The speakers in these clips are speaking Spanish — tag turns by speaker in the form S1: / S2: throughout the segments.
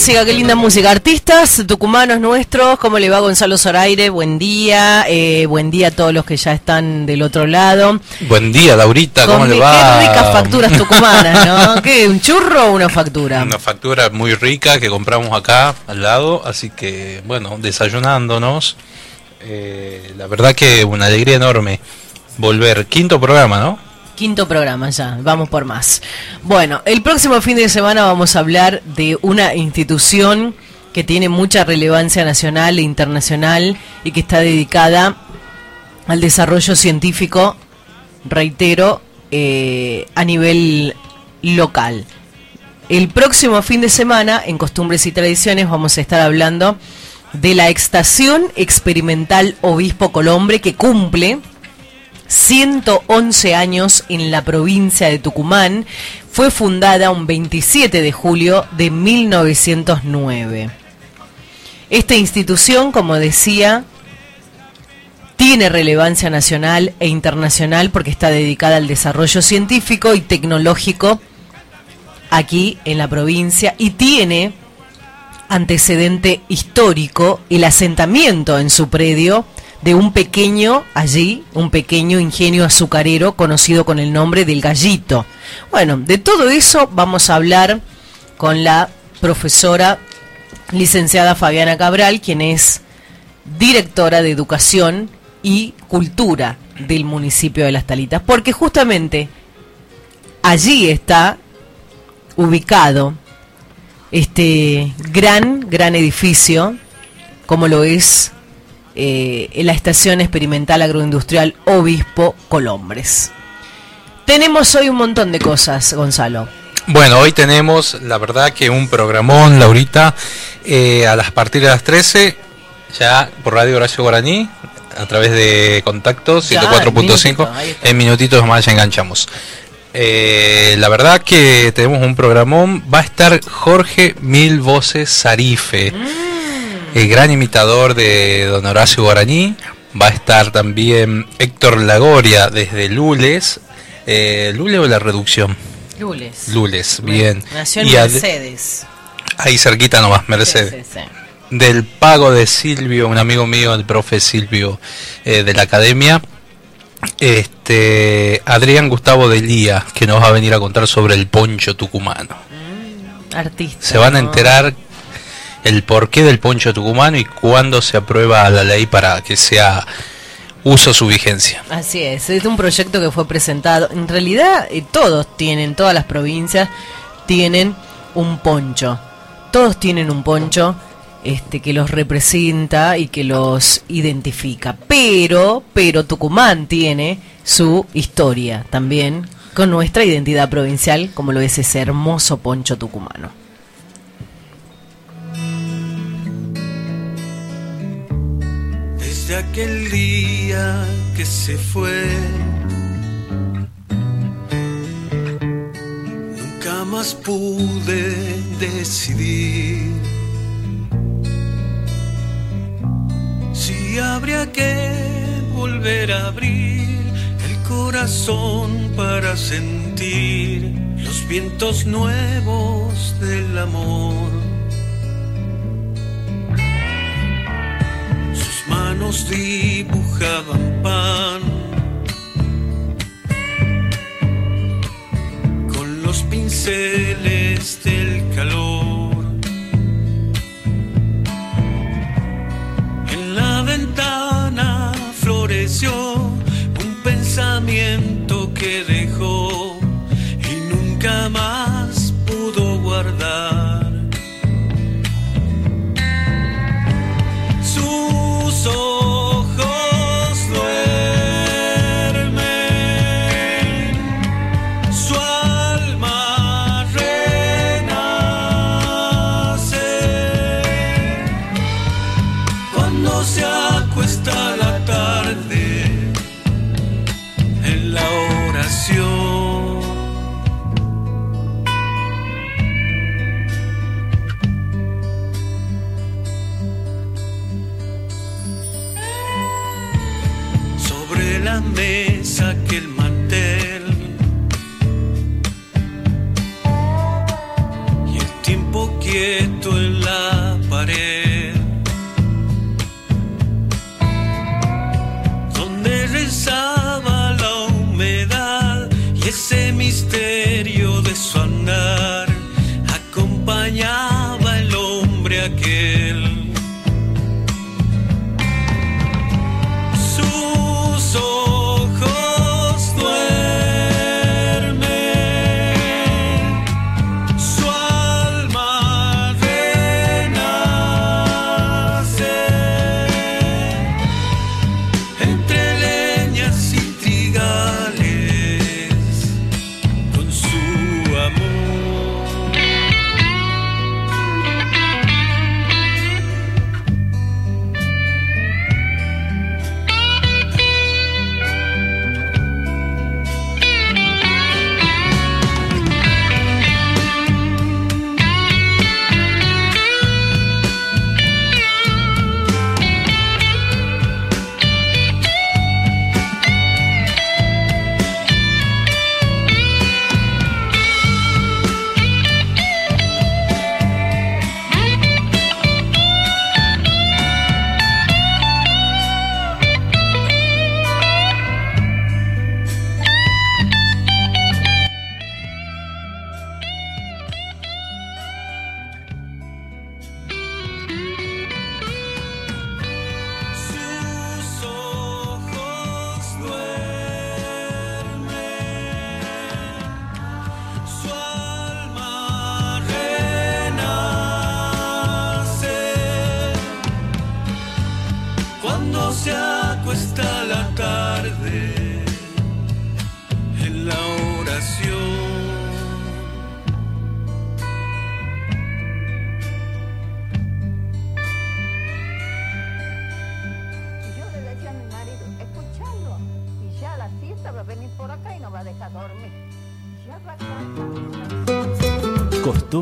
S1: música, qué linda música. Artistas tucumanos nuestros, ¿cómo le va Gonzalo Zoraire? Buen día, eh, buen día a todos los que ya están del otro lado.
S2: Buen día, Laurita, ¿cómo le va?
S1: Qué ricas facturas tucumanas, ¿no? ¿Qué? ¿Un churro o una factura?
S2: Una factura muy rica que compramos acá al lado, así que, bueno, desayunándonos. Eh, la verdad que una alegría enorme volver. Quinto programa, ¿no?
S1: Quinto programa ya, vamos por más. Bueno, el próximo fin de semana vamos a hablar de una institución que tiene mucha relevancia nacional e internacional y que está dedicada al desarrollo científico, reitero, eh, a nivel local. El próximo fin de semana, en Costumbres y Tradiciones, vamos a estar hablando de la Estación Experimental Obispo Colombre que cumple 111 años en la provincia de Tucumán. Fue fundada un 27 de julio de 1909. Esta institución, como decía, tiene relevancia nacional e internacional porque está dedicada al desarrollo científico y tecnológico aquí en la provincia y tiene antecedente histórico el asentamiento en su predio de un pequeño allí, un pequeño ingenio azucarero conocido con el nombre del Gallito. Bueno, de todo eso vamos a hablar con la profesora licenciada Fabiana Cabral, quien es directora de Educación y Cultura del municipio de Las Talitas, porque justamente allí está ubicado este gran, gran edificio, como lo es eh, la Estación Experimental Agroindustrial Obispo Colombres. Tenemos hoy un montón de cosas, Gonzalo.
S2: Bueno, hoy tenemos, la verdad, que un programón, Laurita, eh, a las partir de las 13, ya por Radio Horacio Guaraní, a través de contacto
S1: Ya, en minutito,
S2: 104.5,
S1: ahí está.
S2: en minutitos más ya enganchamos. Eh, la verdad que tenemos un programón, va a estar Jorge Mil Voces Sarife,
S1: Mm.
S2: El gran imitador de don Horacio Guaraní, va a estar también Héctor Lagoria desde Lules, eh, ¿Lule o la reducción?
S1: Lules.
S2: Lules, bien.
S1: Nació en
S2: Y
S1: Mercedes.
S2: Ahí cerquita nomás, Mercedes.
S1: Sí, sí, sí.
S2: Del pago de Silvio, un amigo mío, el profe Silvio eh, de la academia. Este Adrián Gustavo de Lía, que nos va a venir a contar sobre el poncho tucumano.
S1: Artista.
S2: Se van a enterar el porqué del poncho tucumano y cuándo se aprueba la ley para que sea uso su vigencia.
S1: Así es, es un proyecto que fue presentado. En realidad, eh, todos tienen, todas las provincias tienen un poncho. Todos tienen un poncho este, que los representa y que los identifica. Pero, pero Tucumán tiene su historia también con nuestra identidad provincial, como lo es ese hermoso poncho tucumano.
S3: Desde aquel día que se fue, nunca más pude decidir si habría que volver a abrir el corazón para sentir los vientos nuevos del amor. Manos dibujaban pan con los pinceles del calor. En la ventana floreció un pensamiento que dejó y nunca más pudo guardar. Sus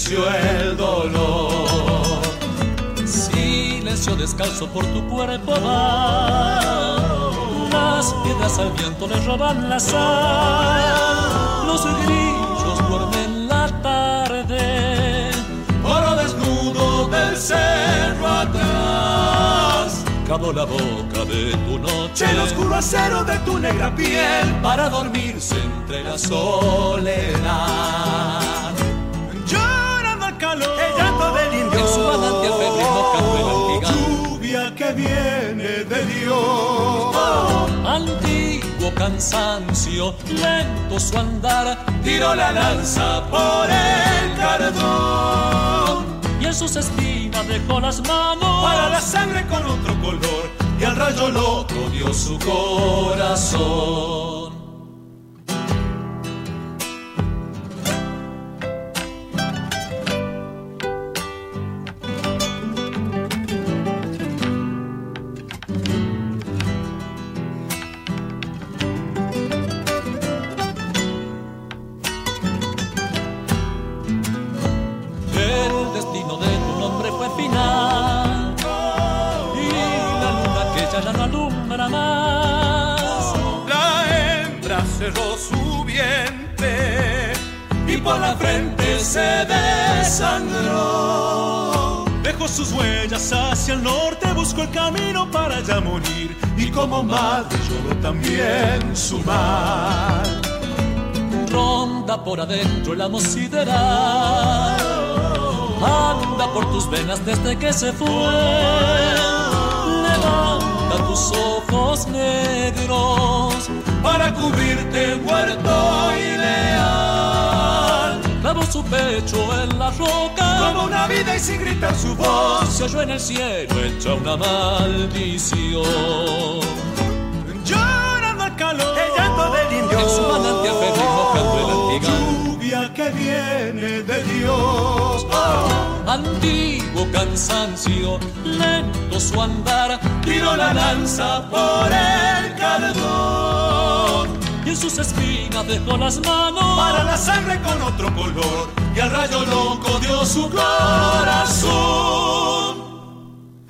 S4: estremeció el dolor. Silencio descalzo por tu cuerpo va. Las piedras al viento le roban la sal. Los grillos duermen la tarde. Oro desnudo del cerro atrás. Cabo la boca de tu noche.
S5: El oscuro acero de tu negra piel.
S4: Para dormirse entre la soledad.
S6: El.
S5: Lluvia que viene de Dios.
S4: Antiguo cansancio, lento su andar, tiró la lanza por el cardón. Y en sus espinas dejó las manos
S5: Para la sangre con otro color.
S4: y al rayo loco dio su corazón.
S5: También su mal.
S4: Ronda por adentro el amo sideral. Anda por tus venas desde que se fue. Levanta tus ojos negros para cubrirte muerto y leal. Clavó su pecho en la roca.
S5: Como una vida y sin gritar su voz.
S4: Se oyó en el cielo hecha una maldición. En su manantial febril mojando el antigán.
S5: Lluvia que viene de Dios.
S4: Antiguo cansancio, lento su andar, tiró la lanza por el cardón. Y en sus espinas dejó las manos
S5: Para la sangre con otro color.
S4: y al rayo loco dio su corazón.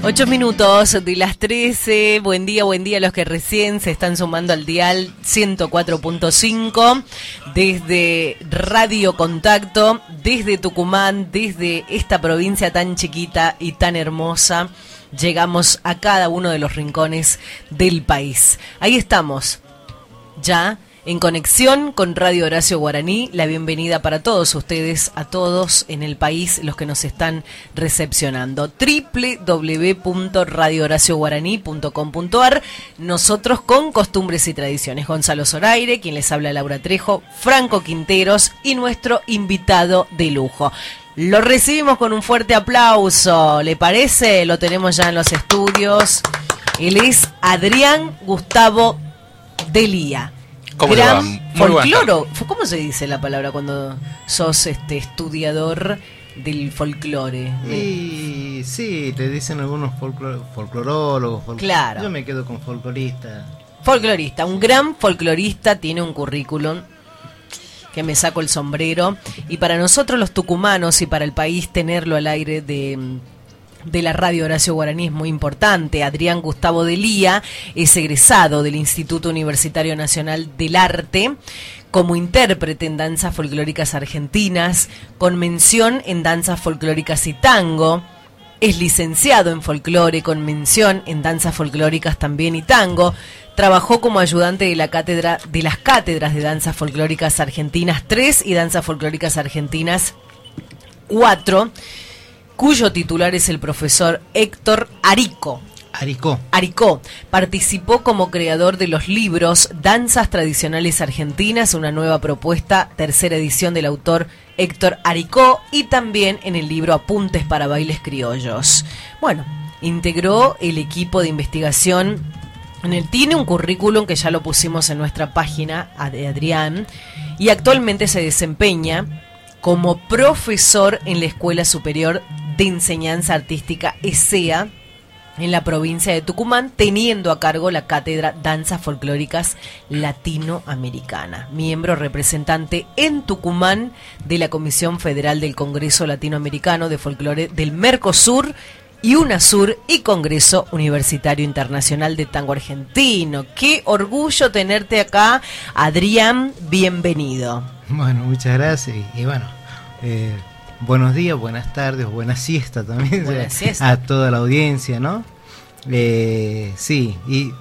S1: Ocho minutos de las 13. Buen día, buen día a los que recién se están sumando al dial 104.5 desde Radio Contacto, desde Tucumán, desde esta provincia tan chiquita y tan hermosa. Llegamos a cada uno de los rincones del país. Ahí estamos, ya en conexión con Radio Horacio Guaraní. La bienvenida para todos ustedes, a todos en el país, los que nos están recepcionando. www.radiohoracioguaraní.com.ar Nosotros con costumbres y tradiciones. Gonzalo Zoraire, quien les habla Laura Trejo, Franco Quinteros y nuestro invitado de lujo. Lo recibimos con un fuerte aplauso. ¿Le parece? Lo tenemos ya en los estudios. Él es Adrián Gustavo Delía.
S2: ¿Cómo?
S1: Gran folcloro. ¿Cómo se dice la palabra cuando sos este estudiador del folclore?
S7: Y sí, le dicen algunos folclor- folclorólogos. folclor-
S1: Claro.
S7: Yo me quedo con folclorista.
S1: Folclorista, un gran folclorista, tiene un currículum que me saco el sombrero. Y para nosotros los tucumanos y para el país tenerlo al aire de, de la radio Horacio Guaraní es muy importante. Adrián Gustavo Delía es egresado del Instituto Universitario Nacional del Arte como intérprete en danzas folclóricas argentinas, con mención en danzas folclóricas y tango. Es licenciado en folclore con mención en danzas folclóricas también y tango. Trabajó como ayudante de la cátedra de las cátedras de danzas folclóricas argentinas 3 y danzas folclóricas argentinas 4, cuyo titular es el profesor Héctor Arico.
S7: Aricó.
S1: Aricó participó como creador de los libros Danzas Tradicionales Argentinas, una nueva propuesta, tercera edición del autor Héctor Aricó, y también en el libro Apuntes para Bailes Criollos. Bueno, integró el equipo de investigación. En el, tiene un currículum que ya lo pusimos en nuestra página de Adrián y actualmente se desempeña como profesor en la Escuela Superior de Enseñanza Artística ESEA en la provincia de Tucumán, teniendo a cargo la cátedra Danzas Folclóricas Latinoamericana. Miembro representante en Tucumán de la Comisión Federal del Congreso Latinoamericano de Folclore del Mercosur y UNASUR y Congreso Universitario Internacional de Tango Argentino. Qué orgullo tenerte acá, Adrián, bienvenido.
S7: Bueno, muchas gracias. Y, bueno, eh, buenos días, buenas tardes, buena siesta también
S1: Buena siesta.
S7: a toda la audiencia, ¿no? Eh, sí, y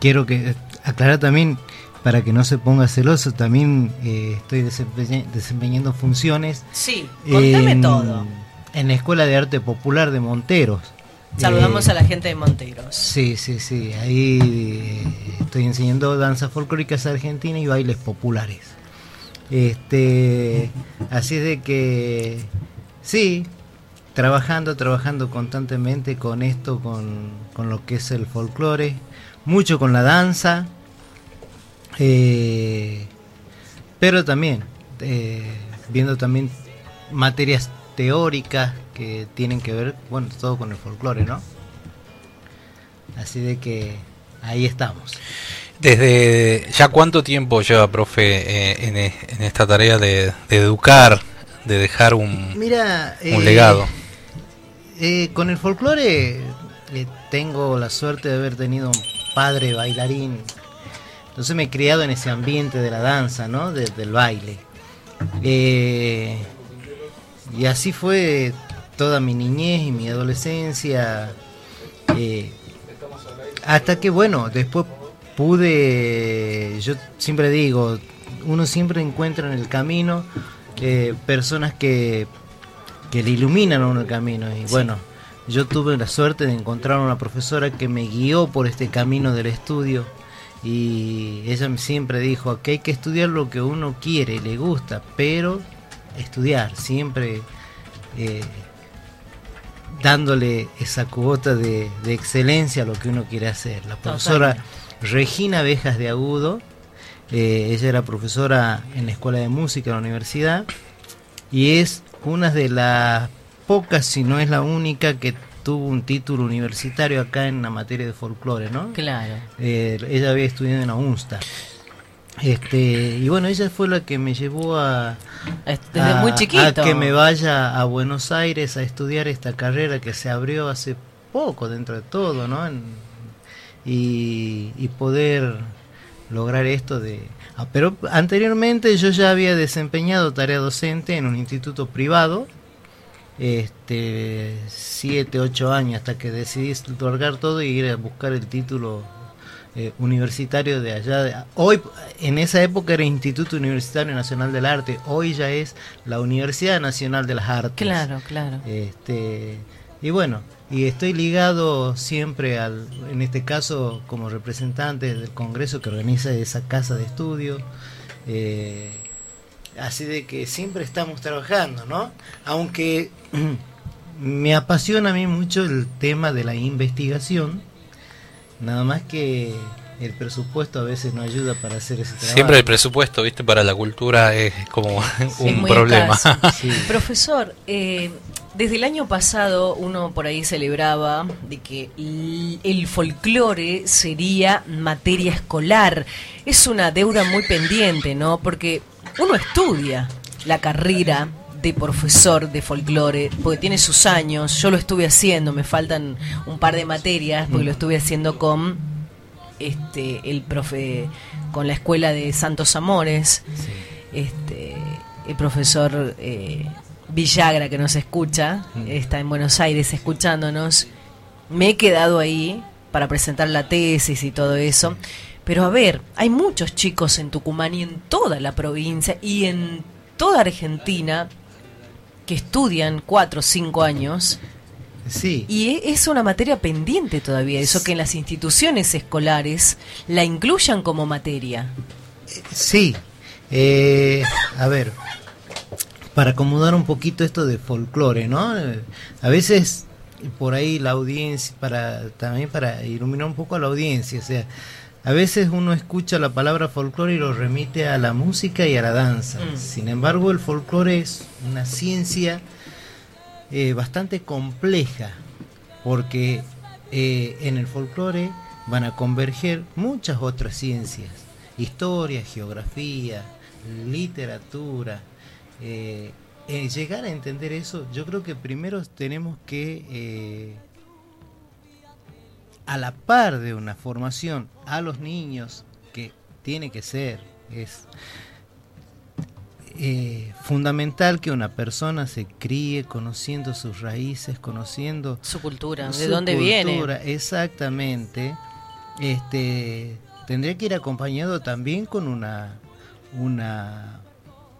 S7: quiero que aclarar también para que no se ponga celoso, también eh, estoy desempeña- desempeñando funciones
S1: Sí, contame
S7: en,
S1: todo.
S7: en la Escuela de Arte Popular de Monteros.
S1: Saludamos
S7: Eh,
S1: a la gente de Monteros.
S7: Sí, sí, sí. Ahí eh, estoy enseñando danzas folclóricas argentinas y bailes populares. Este, así de que sí, trabajando, trabajando constantemente con esto, con, con lo que es el folclore, mucho con la danza, eh, pero también eh, viendo también materias teóricas que tienen que ver, bueno, todo con el folclore, ¿no? Así de que ahí estamos.
S2: Desde ya cuánto tiempo lleva, profe, eh, en, en esta tarea de, de educar, de dejar un,
S7: Mira,
S2: un
S7: eh,
S2: legado.
S7: eh, con el folclore tengo la suerte de haber tenido un padre bailarín. Entonces me he criado en ese ambiente de la danza, ¿no? De- del baile. Y así fue toda mi niñez y mi adolescencia. hasta que, bueno, después pude, yo siempre digo, uno siempre encuentra en el camino eh, personas que, que le iluminan a uno el camino. Y bueno, yo tuve la suerte de encontrar una profesora que me guió por este camino del estudio. Y ella me siempre dijo que hay que estudiar lo que uno quiere, le gusta, pero estudiar, siempre eh, dándole esa cuota de, de excelencia a lo que uno quiere hacer. La profesora Regina Vejas de Agudo, eh, ella era profesora en la Escuela de Música de la universidad y es una de las pocas, si no es la única, que tuvo un título universitario acá en la materia de folclore, ¿no?
S1: Claro.
S7: Eh, ella había estudiado en la UNSTA. Este, y bueno, ella fue la que me llevó a,
S1: Desde
S7: a-
S1: muy
S7: a que me vaya a Buenos Aires a estudiar esta carrera que se abrió hace poco dentro de todo, ¿no? En- y, y poder lograr esto de... ah, pero anteriormente yo ya había desempeñado tarea docente en un instituto privado, este, siete, ocho años hasta que decidí largar todo y ir a buscar el título eh, universitario de allá. de- hoy, en esa época era Instituto Universitario Nacional del Arte, hoy ya es la Universidad Nacional de las Artes.
S1: Claro, claro.
S7: Este, y bueno, y estoy ligado siempre al, en este caso como representante del Congreso que organiza esa casa de estudio. eh, así de que siempre estamos trabajando, ¿no? Aunque me apasiona a mí mucho el tema de la investigación, nada más que el presupuesto a veces no ayuda para hacer ese trabajo.
S2: Siempre el presupuesto, viste, para la cultura es como un problema.
S7: Sí.
S1: Profesor, eh, desde el año pasado uno por ahí celebraba de que el folclore sería materia escolar. Es una deuda muy pendiente, ¿no? Porque uno estudia la carrera de profesor de folclore, porque tiene sus años, yo lo estuve haciendo, me faltan un par de materias, porque lo estuve haciendo con este el profe con la escuela de Santos Amores este el profesor eh, Villagra que nos escucha está en Buenos Aires escuchándonos me he quedado ahí para presentar la tesis y todo eso pero a ver hay muchos chicos en Tucumán y en toda la provincia y en toda Argentina que estudian cuatro o cinco años
S7: Sí.
S1: Y e- es una materia pendiente todavía, eso que en las instituciones escolares la incluyan como materia.
S7: Sí. Eh, a ver, para acomodar un poquito esto de folclore, ¿no? A veces por ahí la audiencia, para también para iluminar un poco a la audiencia, o sea, a veces uno escucha la palabra folclore y lo remite a la música y a la danza.
S1: Mm.
S7: Sin embargo, el folclore es una ciencia eh, bastante compleja, porque eh, en el folclore van a converger muchas otras ciencias, historia, geografía, literatura. Eh, eh, llegar a entender eso, yo creo que primero tenemos que, eh, a la par de una formación a los niños, que tiene que ser, es eh, fundamental que una persona se críe conociendo sus raíces, conociendo
S1: Su cultura, de dónde viene.
S7: Exactamente. Este tendría que ir acompañado también con una una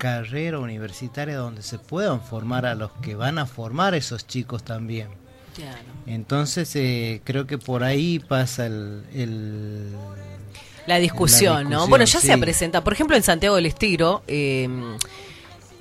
S7: carrera universitaria donde se puedan formar a los que van a formar esos chicos también.
S1: Claro.
S7: Entonces eh, creo que por ahí pasa el, el-
S1: La discusión,
S7: La
S1: ¿no? Bueno, ya se
S7: sí.
S1: presenta, por ejemplo, en Santiago del Estero, eh,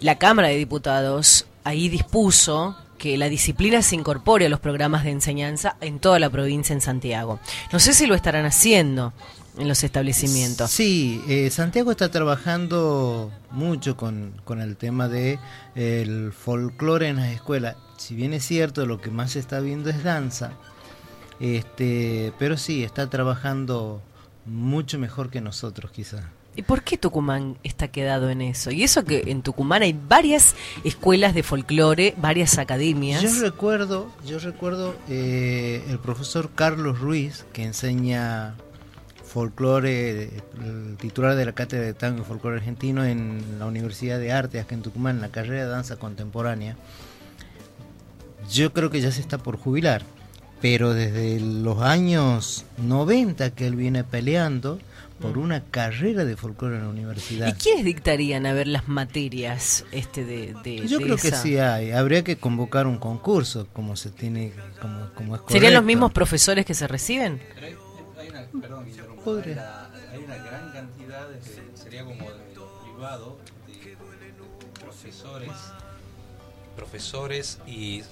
S1: la Cámara de Diputados ahí dispuso que la disciplina se incorpore a los programas de enseñanza en toda la provincia en Santiago. No sé si lo estarán haciendo en los establecimientos.
S7: Sí, eh, Santiago está trabajando mucho con, con el tema de eh, el folclore en las escuelas. Si bien es cierto, lo que más se está viendo es danza, este, pero sí, está trabajando mucho mejor que nosotros quizá.
S1: ¿Y por qué Tucumán está quedado en eso? Y eso que en Tucumán hay varias escuelas de folclore, varias academias.
S7: Yo recuerdo, yo recuerdo eh, el profesor Carlos Ruiz que enseña folclore, el titular de la cátedra de tango y folclore argentino en la Universidad de Arte, acá en Tucumán, en la carrera de danza contemporánea. Yo creo que ya se está por jubilar, pero desde los años 90 que él viene peleando por una carrera de folclore en la universidad.
S1: ¿Y quiénes dictarían a ver las materias este de, de-
S7: Yo
S1: de
S7: creo que sí hay. Habría que convocar un concurso, como se tiene, como, como es
S1: ¿Serían los
S7: correcto.
S1: mismos profesores que se reciben?
S2: Perdón,
S7: Podría.
S2: hay una- hay una gran cantidad, de- sería como de privado, de profesores, profesores y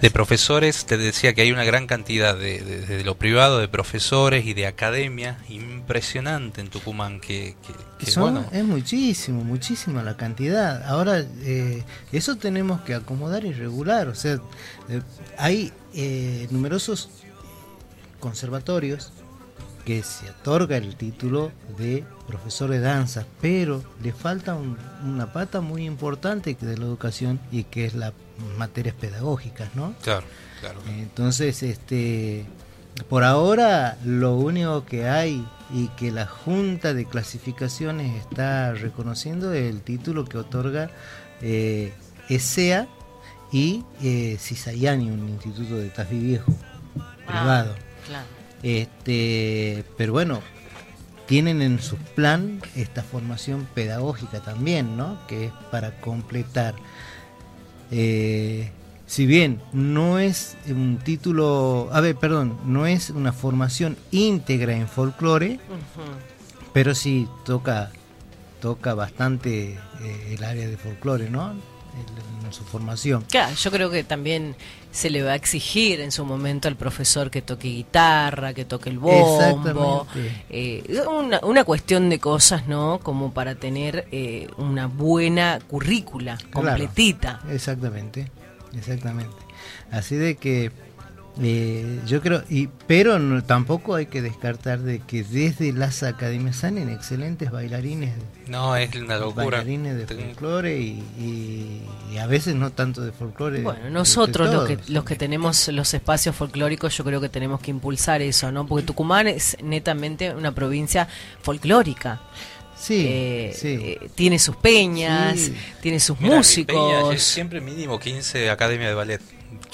S2: de profesores, te decía que hay una gran cantidad de, de- de lo privado, de profesores y de academia impresionante en Tucumán, que, que- que,
S7: Son-
S2: bueno,
S7: Es muchísimo, muchísima la cantidad. Ahora, eh, eso tenemos que acomodar y regular. O sea, eh, hay eh, numerosos conservatorios que se otorga el título de profesor de danza, pero le falta un- una pata muy importante que de la educación y que es las materias pedagógicas, ¿no?
S2: claro, claro.
S7: Entonces, este, por ahora lo único que hay y que la Junta de Clasificaciones está reconociendo es el título que otorga eh, ESEA y eh, Cisayani, un instituto de Tafí Viejo, privado.
S1: Claro.
S7: Este, pero bueno, tienen en su plan esta formación pedagógica también, ¿no? Que es para completar. Eh, si bien no es un título, a ver, perdón, no es una formación íntegra en folclore, pero sí toca toca bastante eh, el área de folclore, ¿no? El- en su formación.
S1: Claro, yo creo que también se le va a exigir en su momento al profesor que toque guitarra, que toque el bombo. Eh, una, una cuestión de cosas, ¿no? Como para tener eh, una buena currícula completita.
S7: Exactamente, exactamente. Así de que eh, yo creo, y pero no- tampoco hay que descartar de que desde las academias salen excelentes bailarines,
S2: No, es una locura.
S7: bailarines de folclore y, y- y a veces no tanto de folclore.
S1: Bueno, nosotros los que, los que tenemos los espacios folclóricos, yo creo que tenemos que impulsar eso, ¿no? Porque Tucumán es netamente una provincia folclórica.
S7: Sí,
S1: Eh,
S7: sí.
S1: eh, tiene sus peñas,
S7: Sí.
S1: tiene sus
S2: Mira,
S1: músicos.
S2: siempre mínimo 15 academias de ballet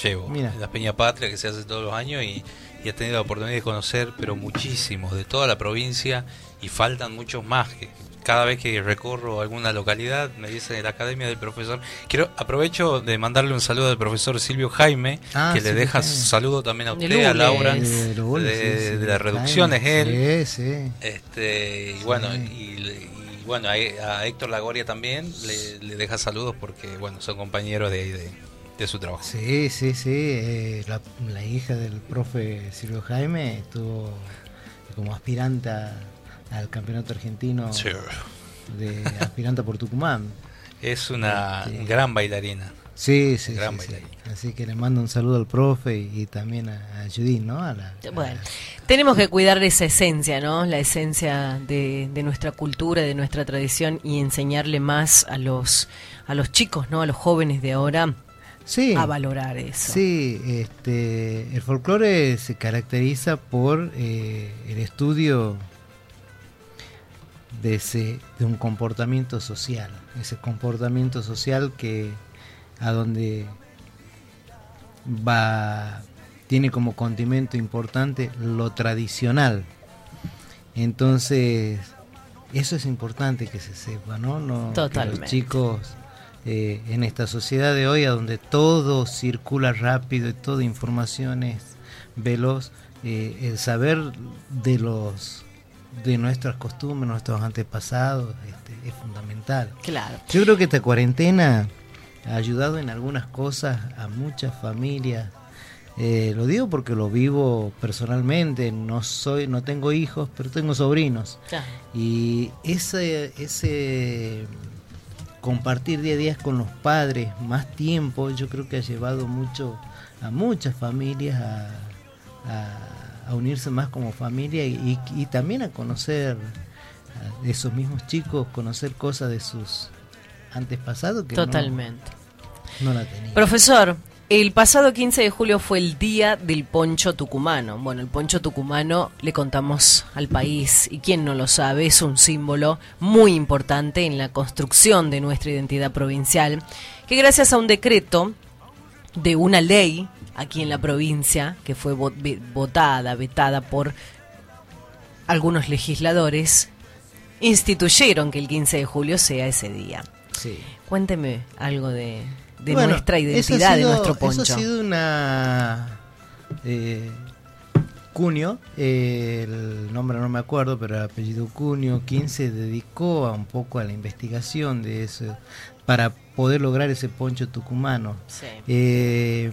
S2: llevo.
S7: Mira.
S2: La Peña Patria que se hace todos los años y, y he tenido la oportunidad de conocer, pero muchísimos, de toda la provincia y faltan muchos más. Que cada vez que recorro alguna localidad me dicen la Academia del Profesor. Quiero aprovecho de mandarle un saludo al profesor Silvio Jaime,
S7: Ah,
S2: que le deja
S7: Jaime.
S2: saludo también a usted, a. Laura,
S1: De-
S2: de,
S7: de Lourdes, sí, sí,
S2: de
S7: de
S2: la reducción es
S7: Jaime.
S2: él.
S7: Sí, sí.
S2: Este, y bueno, y, y bueno, a, a Héctor Lagoria también le, le deja saludos porque bueno, son compañeros de ahí de, de su trabajo.
S7: Sí, sí, sí. eh, la, la hija del profe Silvio Jaime estuvo como aspirante al campeonato argentino
S2: Sí.
S7: de aspirante por Tucumán.
S2: Es una
S7: Este-
S2: gran bailarina.
S7: Sí, sí,
S2: Gran
S7: sí, sí.
S2: bailarina.
S7: Así que le mando un saludo al profe y, y también a, a Judith, ¿no? A la,
S1: Bueno, tenemos que cuidar esa esencia, ¿no? La esencia de, de nuestra cultura, de nuestra tradición y enseñarle más a los a los chicos, ¿no? A los jóvenes de ahora
S7: sí,
S1: a valorar eso.
S7: Sí, este, el folclore se caracteriza por eh, el estudio de, ese, de un comportamiento social, ese comportamiento social que a donde va tiene como condimento importante lo tradicional. Entonces, eso es importante que se sepa, ¿no? no que
S1: Totalmente.
S7: los chicos eh, en esta sociedad de hoy, a donde todo circula rápido y toda información es veloz, eh, el saber de los de nuestras costumbres, nuestros antepasados, este, es fundamental.
S1: Claro.
S7: Yo creo que esta cuarentena ha ayudado en algunas cosas a muchas familias. Eh, lo digo porque lo vivo personalmente. No soy, no tengo hijos, pero tengo sobrinos.
S1: Ya.
S7: Y ese, ese compartir día a día con los padres, más tiempo, yo creo que ha llevado mucho a muchas familias a, a- a unirse más como familia y, y también a conocer a esos mismos chicos, conocer cosas de sus antepasados que no-
S1: Totalmente.
S7: no, la tenían.
S1: Profesor, el pasado 15 de julio fue el día del poncho tucumano. Bueno, el poncho tucumano le contamos al país y quien no lo sabe es un símbolo muy importante en la construcción de nuestra identidad provincial, que gracias a un decreto de una ley aquí en la provincia que fue votada, vetada por algunos legisladores, instituyeron que el 15 de julio sea ese día.
S7: Sí.
S1: Cuénteme algo de, de
S7: Bueno,
S1: nuestra identidad, de nuestro poncho.
S7: Eso ha sido una. Eh, Cunio, eh, el nombre no me acuerdo, pero el apellido Cunio, quien se dedicó a un poco a la investigación de eso, para poder lograr ese poncho tucumano.
S1: Sí.
S7: Eh,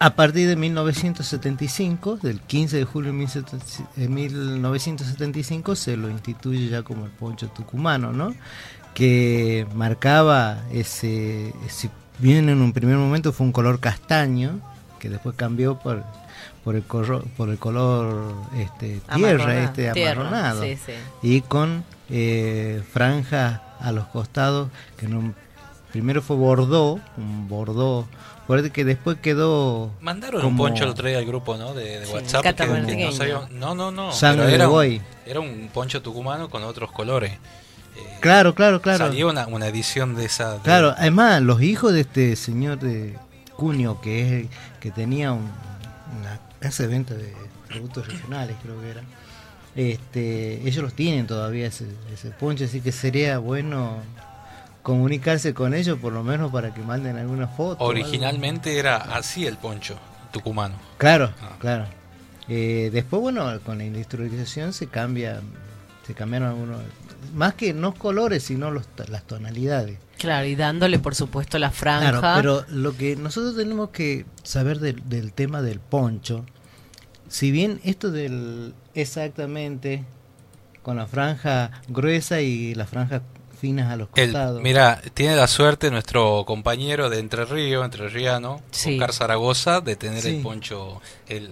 S7: a partir de 1975, del 15 de julio de 1975, se lo instituye ya como el poncho tucumano, ¿no? Que marcaba ese, si bien en un primer momento fue un color castaño, que después cambió por, por el color, por el color este, tierra,
S1: Amarronado,
S7: este
S1: tierra,
S7: amarronado,
S1: sí, sí.
S7: y con eh, franjas a los costados, que en un- primero fue bordó, un bordó, Acuérdate que después quedó
S2: Mandaron un poncho el otro día al grupo, ¿no? De, de
S1: Sí,
S2: WhatsApp. Que, que no, sabía- no, no, no.
S7: Sangre
S2: pero
S7: de
S2: era, un, era un poncho tucumano con otros colores. Eh,
S7: Claro, claro, claro.
S2: Salió una, una edición de esa. de-
S7: Claro, además los hijos de este señor de Cunio, que es que tenía un- una casa de venta de productos regionales, creo que era, este, ellos los tienen todavía ese, ese poncho, así que sería bueno comunicarse con ellos por lo menos para que manden alguna foto.
S2: Originalmente era así el poncho tucumano.
S7: Claro,
S2: Ah.
S7: claro. Eh, después, bueno, con la industrialización se cambia, se cambiaron algunos, más que no colores, sino los, las tonalidades.
S1: Claro, y dándole, por supuesto, la franja.
S7: Claro, pero lo que nosotros tenemos que saber del, del tema del poncho, si bien esto del exactamente con la franja gruesa y las franjas finas a los
S2: El,
S7: costados.
S2: mira, tiene la suerte nuestro compañero de Entre Ríos, Entre Riano,
S1: Sí.
S2: Oscar Zaragoza, de tener
S7: Sí.
S2: el poncho. El,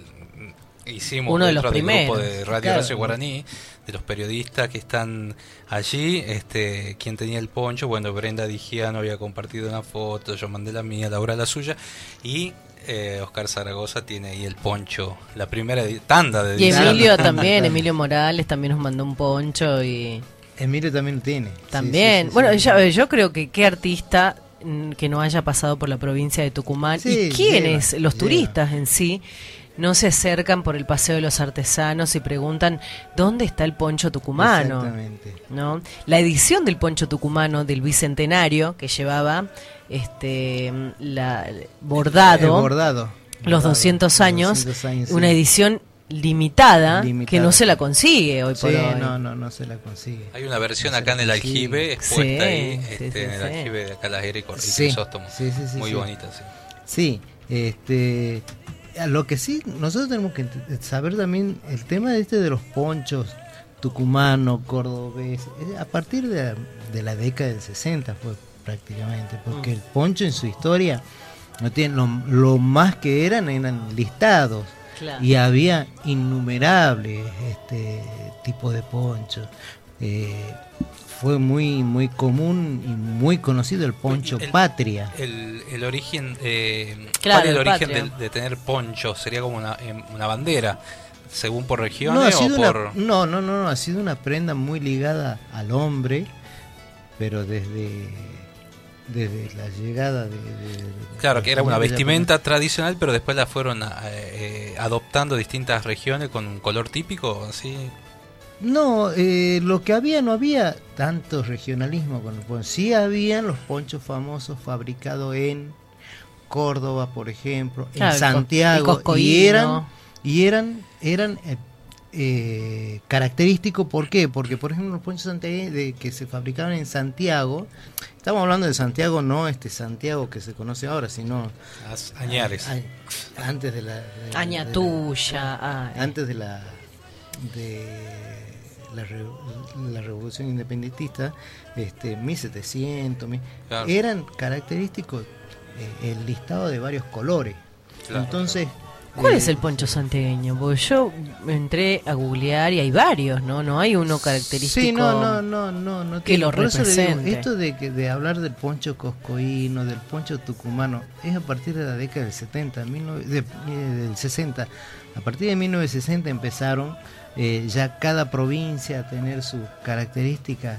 S2: hicimos
S1: Uno de los
S2: del grupo
S1: primeros.
S2: de Radio
S7: Claro.
S2: Horacio Guaraní, de los periodistas que están allí, este, quien tenía el poncho, bueno, Brenda Digiano había compartido una foto, yo mandé la mía, Laura la suya, y eh, Oscar Zaragoza tiene ahí el poncho, la primera tanda de
S1: y. Emilio también, Emilio Morales también nos mandó un poncho y
S7: Emilio también lo tiene.
S1: También.
S7: sí, sí,
S1: bueno,
S7: sí.
S1: ya- yo creo que qué artista mm, que no haya pasado por la provincia de Tucumán
S7: Sí,
S1: y quiénes,
S7: lleva,
S1: los
S7: lleva.
S1: turistas en sí, no se acercan por el paseo de los artesanos y preguntan dónde está el poncho tucumano.
S7: Exactamente.
S1: ¿no? La edición del poncho tucumano del bicentenario que llevaba este la bordado,
S7: El bordado.
S1: los
S7: Bordado,
S1: 200
S7: los
S1: años,
S7: 200 años,
S1: una
S7: sí.
S1: edición limitada, que no se la consigue hoy por hoy.
S7: no, no, no se la consigue.
S2: Hay una versión
S7: No
S2: acá en el
S7: la
S2: aljibe expuesta
S1: Sí,
S2: ahí,
S1: sí,
S2: este,
S1: sí,
S2: en el
S1: sí.
S2: aljibe de acá Heras y Crisóstomo.
S7: sí, sí, sí,
S2: Muy
S7: sí.
S2: bonita, sí.
S7: Sí, este, a lo que sí, nosotros tenemos que saber también el tema este de los ponchos tucumano, cordobés, eh, a partir de la, de la década del 60 fue prácticamente, porque
S1: Mm.
S7: el poncho en su historia no tiene lo, lo más que eran eran listados
S1: Claro.
S7: y había innumerables este tipos de ponchos. Eh, fue muy muy común y muy conocido el poncho
S2: El-
S7: patria.
S2: El, el origen, eh,
S1: Claro,
S2: ¿cuál es el
S1: el
S2: origen de, de tener poncho? Sería como una, em, una bandera, según por
S7: No, ha
S2: regiones
S7: sido
S2: o
S7: una-
S2: por...
S7: no, no, no, no, ha sido una prenda muy ligada al hombre, pero desde, desde la llegada de... de-
S2: Claro, que era una vestimenta tradicional, pero después la fueron a- eh, adoptando distintas regiones con un color típico, así.
S7: No, eh, lo que había, no había tanto regionalismo con el poncho. Sí habían los ponchos famosos fabricados en Córdoba, por ejemplo,
S1: Claro,
S7: en Santiago, y eran, y eran, eran eh, eh, característicos, ¿por qué? Porque, por ejemplo, los ponchos de, que se fabricaban en Santiago, estamos hablando de Santiago, no este Santiago que se conoce ahora, sino
S2: As- Añares.
S7: a- antes de la... de- de la-
S1: Añatuya, ah,
S7: antes de la de la, la revolución independentista este 1700 mil-
S2: Claro.
S7: eran característicos eh, el listado de varios colores
S2: Claro,
S7: entonces
S1: ¿Cuál
S7: eh,
S1: es el poncho santiagueño? Porque yo entré a googlear y hay varios, ¿no? No hay uno característico.
S7: Sí, no, no, no, no, no
S1: que
S7: tiene-
S1: lo
S7: digo,
S1: represente.
S7: esto de que de hablar del poncho coscoíno, del poncho tucumano, es a partir de la década del 70, 19 de- eh, del 60. A partir de 1960 empezaron eh, ya cada provincia a tener sus características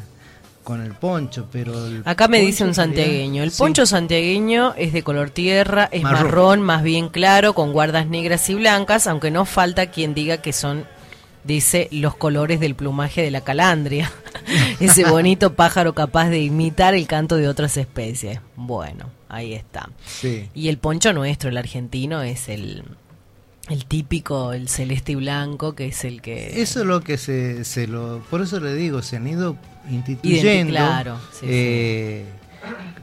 S7: con el poncho, pero el
S1: Acá me dice un santiagueño. El
S7: sí,
S1: poncho santiagueño es de color tierra, es marrón.
S7: Marrón.
S1: más bien claro, con guardas negras y blancas, aunque no falta quien diga que son, dice, los colores del plumaje de la calandria. Ese bonito pájaro capaz de imitar el canto de otras especies. Bueno, ahí está.
S7: sí.
S1: Y el poncho nuestro, el argentino, es el, el típico, el celeste y blanco, que es el que...
S7: Eso es lo que se, se lo, por eso le digo, se han ido
S1: Identi-
S7: instituyendo
S1: claro, sí,
S7: eh,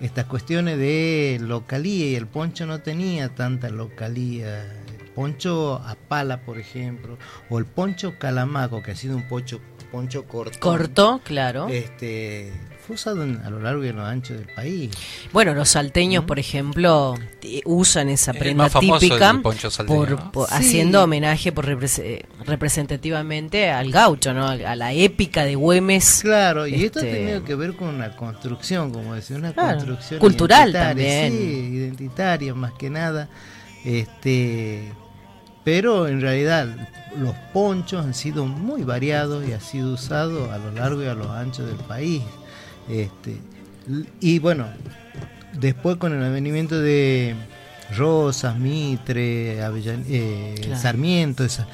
S7: estas cuestiones de localía y el poncho no tenía tanta localía. El poncho a pala, por ejemplo, o el poncho calamaco, que ha sido un poncho, poncho corto.
S1: Corto, claro.
S7: Este, fue usado en- a lo largo y a lo ancho del país.
S1: Bueno, los salteños, por ejemplo, usan esa
S2: El
S1: prenda típica
S2: es el poncho salteño,
S1: por,
S2: ¿no?
S1: por-
S7: Sí.
S1: haciendo homenaje por repres- eh, representativamente al gaucho, ¿no? A la épica de Güemes.
S7: Claro, y esto ha
S1: Este-
S7: tenido que ver con una construcción, como decía, una
S1: Claro,
S7: construcción
S1: cultural
S7: identitaria,
S1: también.
S7: Sí, identitaria más que nada. Este, pero en realidad los ponchos han sido muy variados y ha sido usado a lo largo y a lo ancho del país. Este, y bueno, después con el advenimiento de Rosas, Mitre, Avellan- eh,
S1: Claro.
S7: Sarmiento, esa-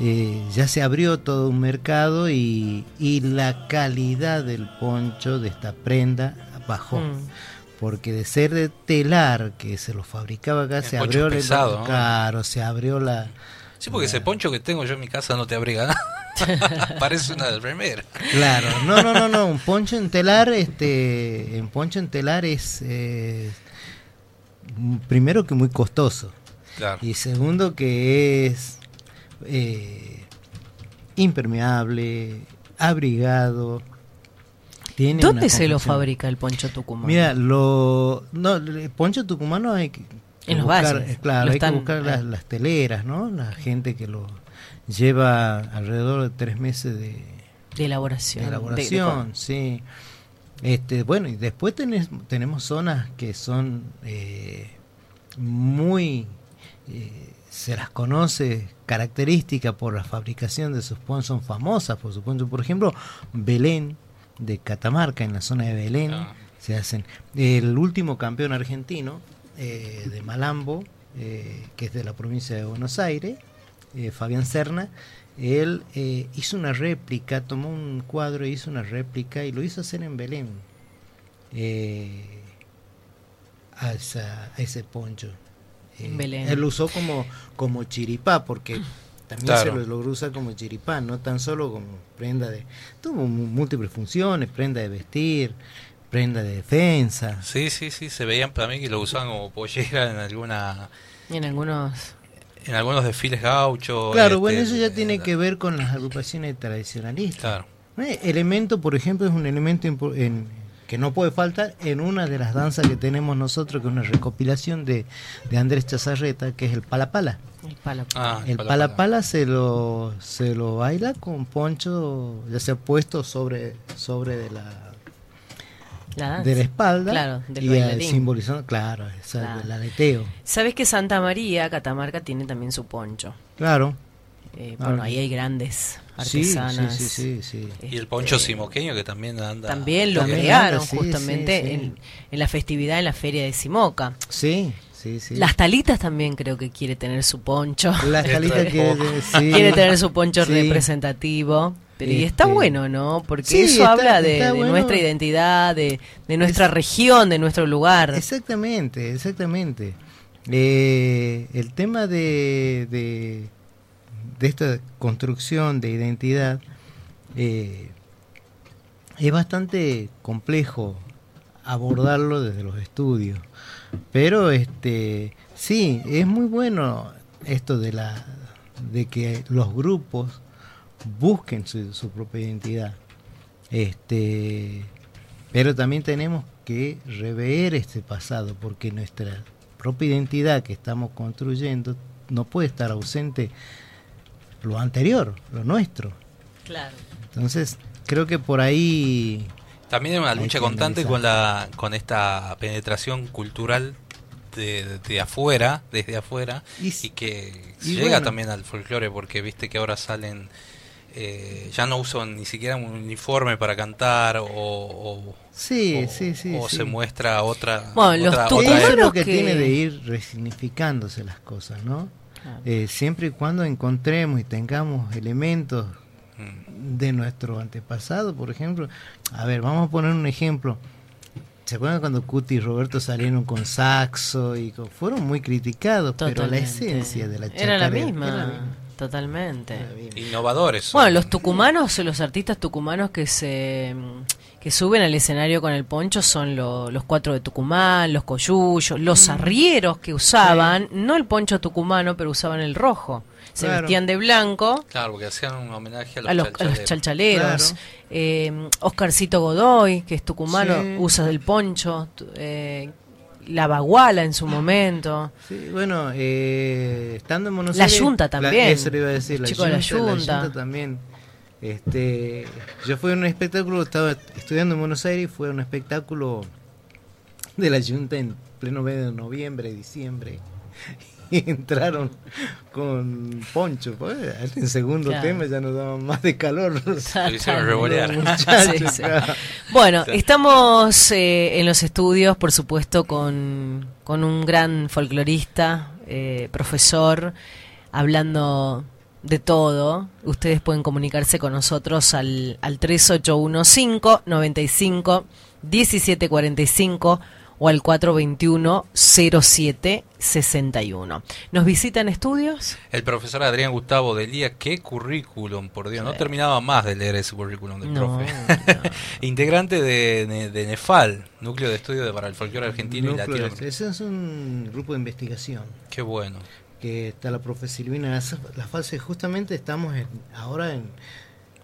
S7: eh, ya se abrió todo un mercado y, y la calidad del poncho de esta prenda bajó.
S1: Mm.
S7: Porque de ser de telar que se lo fabricaba acá,
S2: El
S7: se abrió el
S2: pesado, ¿no?
S7: Claro, se abrió la.
S2: Sí, porque ese poncho que tengo yo en mi casa no te abriga nada. Parece una remera.
S7: Claro, no, no, no, no. Un poncho en telar, este, en poncho en telar es eh, primero que muy costoso
S2: Claro.
S7: y segundo que es eh, impermeable, abrigado. Tiene
S1: ¿Dónde se lo fabrica el poncho tucumano?
S7: Mira, lo no, el poncho tucumano hay que
S1: En los
S7: buscar,
S1: valles,
S7: eh, claro,
S1: lo
S7: hay
S1: están-
S7: que buscar las,
S1: eh.
S7: las teleras, ¿no? La gente que lo lleva alrededor de tres meses de,
S1: de elaboración.
S7: de
S1: de- de-
S7: elaboración, sí. Este, bueno, y después tenés- tenemos zonas que son eh, muy, eh, se las conoce características por la fabricación de sus ponchos, son famosas por supuesto. Por ejemplo, Belén de Catamarca, en la zona de Belén,
S2: Ah.
S7: se hacen. El último campeón argentino eh, de Malambo, eh, que es de la provincia de Buenos Aires, eh, Fabián Serna, él eh, hizo una réplica, tomó un cuadro e hizo una réplica y lo hizo hacer en Belén. eh, a, esa- a ese poncho. Eh,
S1: En Belén.
S7: Él lo usó como, como chiripá, porque también
S2: Claro.
S7: se lo logró usar como chiripá, no tan solo como prenda de... Tuvo múltiples funciones, prenda de vestir, prenda de defensa.
S2: Sí, sí, sí, se veían para mí que lo usaban como pollera en alguna
S1: En algunos...
S2: en algunos desfiles gauchos.
S7: Claro,
S2: este,
S7: bueno, eso ya
S2: eh,
S7: tiene que ver con las agrupaciones tradicionalistas.
S2: Claro.
S7: Eh, Elemento, por ejemplo, es un elemento en- que no puede faltar en una de las danzas que tenemos nosotros, que es una recopilación de, de Andrés Chazarreta, que es el palapala.
S1: El palo.
S2: Ah,
S7: El palapala se lo, se lo baila con poncho, ya sea puesto sobre, sobre de la,
S1: La
S7: de la espalda
S1: Claro, del
S7: y
S1: bailarín.
S7: simbolizando, claro, esa-
S1: Claro.
S7: el aleteo.
S1: Sabes que Santa María, Catamarca, tiene también su poncho.
S7: Claro.
S1: Eh,
S7: Ah,
S1: bueno, ahí hay grandes
S7: Sí, sí,
S1: artesanas.
S7: sí, sí, sí.
S2: Y el poncho
S1: Este,
S2: simoqueño que también anda.
S1: También lo crearon justamente
S7: sí, sí.
S1: En, en la festividad en la feria de Simoca.
S7: Sí, sí, sí.
S1: Las talitas también creo que quiere tener su poncho.
S7: Las
S2: poco.
S7: sí.
S1: quiere tener su poncho
S7: Sí.
S1: representativo. Pero y está
S7: Este,
S1: bueno, ¿no? Porque
S7: sí,
S1: eso
S7: está-
S1: habla de,
S7: está
S1: de
S7: bueno.
S1: nuestra identidad, de, de nuestra región, de nuestro lugar.
S7: Exactamente, exactamente. Eh, el tema de, de, de esta construcción de identidad eh, es bastante complejo abordarlo desde los estudios. Pero este sí, es muy bueno esto de la de que los grupos busquen su, su propia identidad. Este, pero también tenemos que rever este pasado porque nuestra propia identidad que estamos construyendo no puede estar ausente lo anterior, lo nuestro.
S1: Claro.
S7: Entonces, creo que por ahí
S2: También hay una lucha constante
S7: analizar.
S2: con la con esta penetración cultural de, de- afuera, desde afuera,
S7: Y
S2: que
S7: y
S2: llega
S7: bueno.
S2: también al folclore, porque viste que ahora salen, eh, ya no usan ni siquiera un uniforme para cantar, o, o,
S7: Sí,
S2: o-
S7: sí, sí,
S2: o
S7: sí.
S2: se muestra otra,
S1: Bueno, los
S2: otra,
S1: tucanos-
S2: otra
S7: es lo que,
S1: que-
S7: tiene de ir resignificándose las cosas, ¿no?
S1: Claro.
S7: Eh, siempre y cuando encontremos y tengamos elementos
S2: Mm.
S7: de nuestro antepasado, por ejemplo. A ver, vamos a poner un ejemplo. ¿Se acuerdan cuando Cuti y Roberto salieron con saxo y con- fueron muy criticados, pero la esencia de la
S1: Era la
S7: chacarera
S1: misma,
S7: era la misma.
S1: Totalmente.
S2: Innovadores. son.
S1: Bueno, los tucumanos, los artistas tucumanos que se que suben al escenario con el poncho son lo- los cuatro de Tucumán, los coyullos, los arrieros que usaban, no el poncho tucumano, pero usaban el rojo. Se
S7: Claro.
S1: vestían de blanco
S2: Claro, porque hacían un homenaje a los,
S1: a los, a los
S2: chalchaleros.
S7: Claro.
S1: Eh, Oscarcito Godoy, que es tucumano,
S7: Sí.
S1: usa del poncho. tu- eh, la baguala en su momento.
S7: Sí, bueno, eh, estando en Buenos
S1: La
S7: Aires.
S1: Yunta también.
S7: eso le iba a decir, la
S1: Chico de la Yunta.
S7: Yunta también. Este, yo fui a un espectáculo, estaba estudiando en Buenos Aires, fue a un espectáculo de la Junta en pleno mes de noviembre, diciembre. Entraron con poncho. pues, en segundo
S1: Claro.
S7: tema ya nos daban más de calor.
S1: Sí, sí. Bueno, estamos eh, en los estudios, por supuesto, con, con un gran folclorista, eh, profesor, hablando de todo. Ustedes pueden comunicarse con nosotros al, al 3815-95-1745 o al 421-0761. ¿Nos visitan estudios?
S2: El profesor Adrián Gustavo Delía, qué currículum, por Dios, no terminaba más de leer ese currículum del
S1: No,
S2: profe.
S1: no.
S2: Integrante de, de- de NEFAL, Núcleo de Estudio de- para el Folclore Argentino y
S7: Núcleo,
S2: Latinoamericano.
S7: Ese es un grupo de investigación.
S2: Qué bueno.
S7: que está la profe Silvina Las Falsas. Justamente estamos en- ahora en,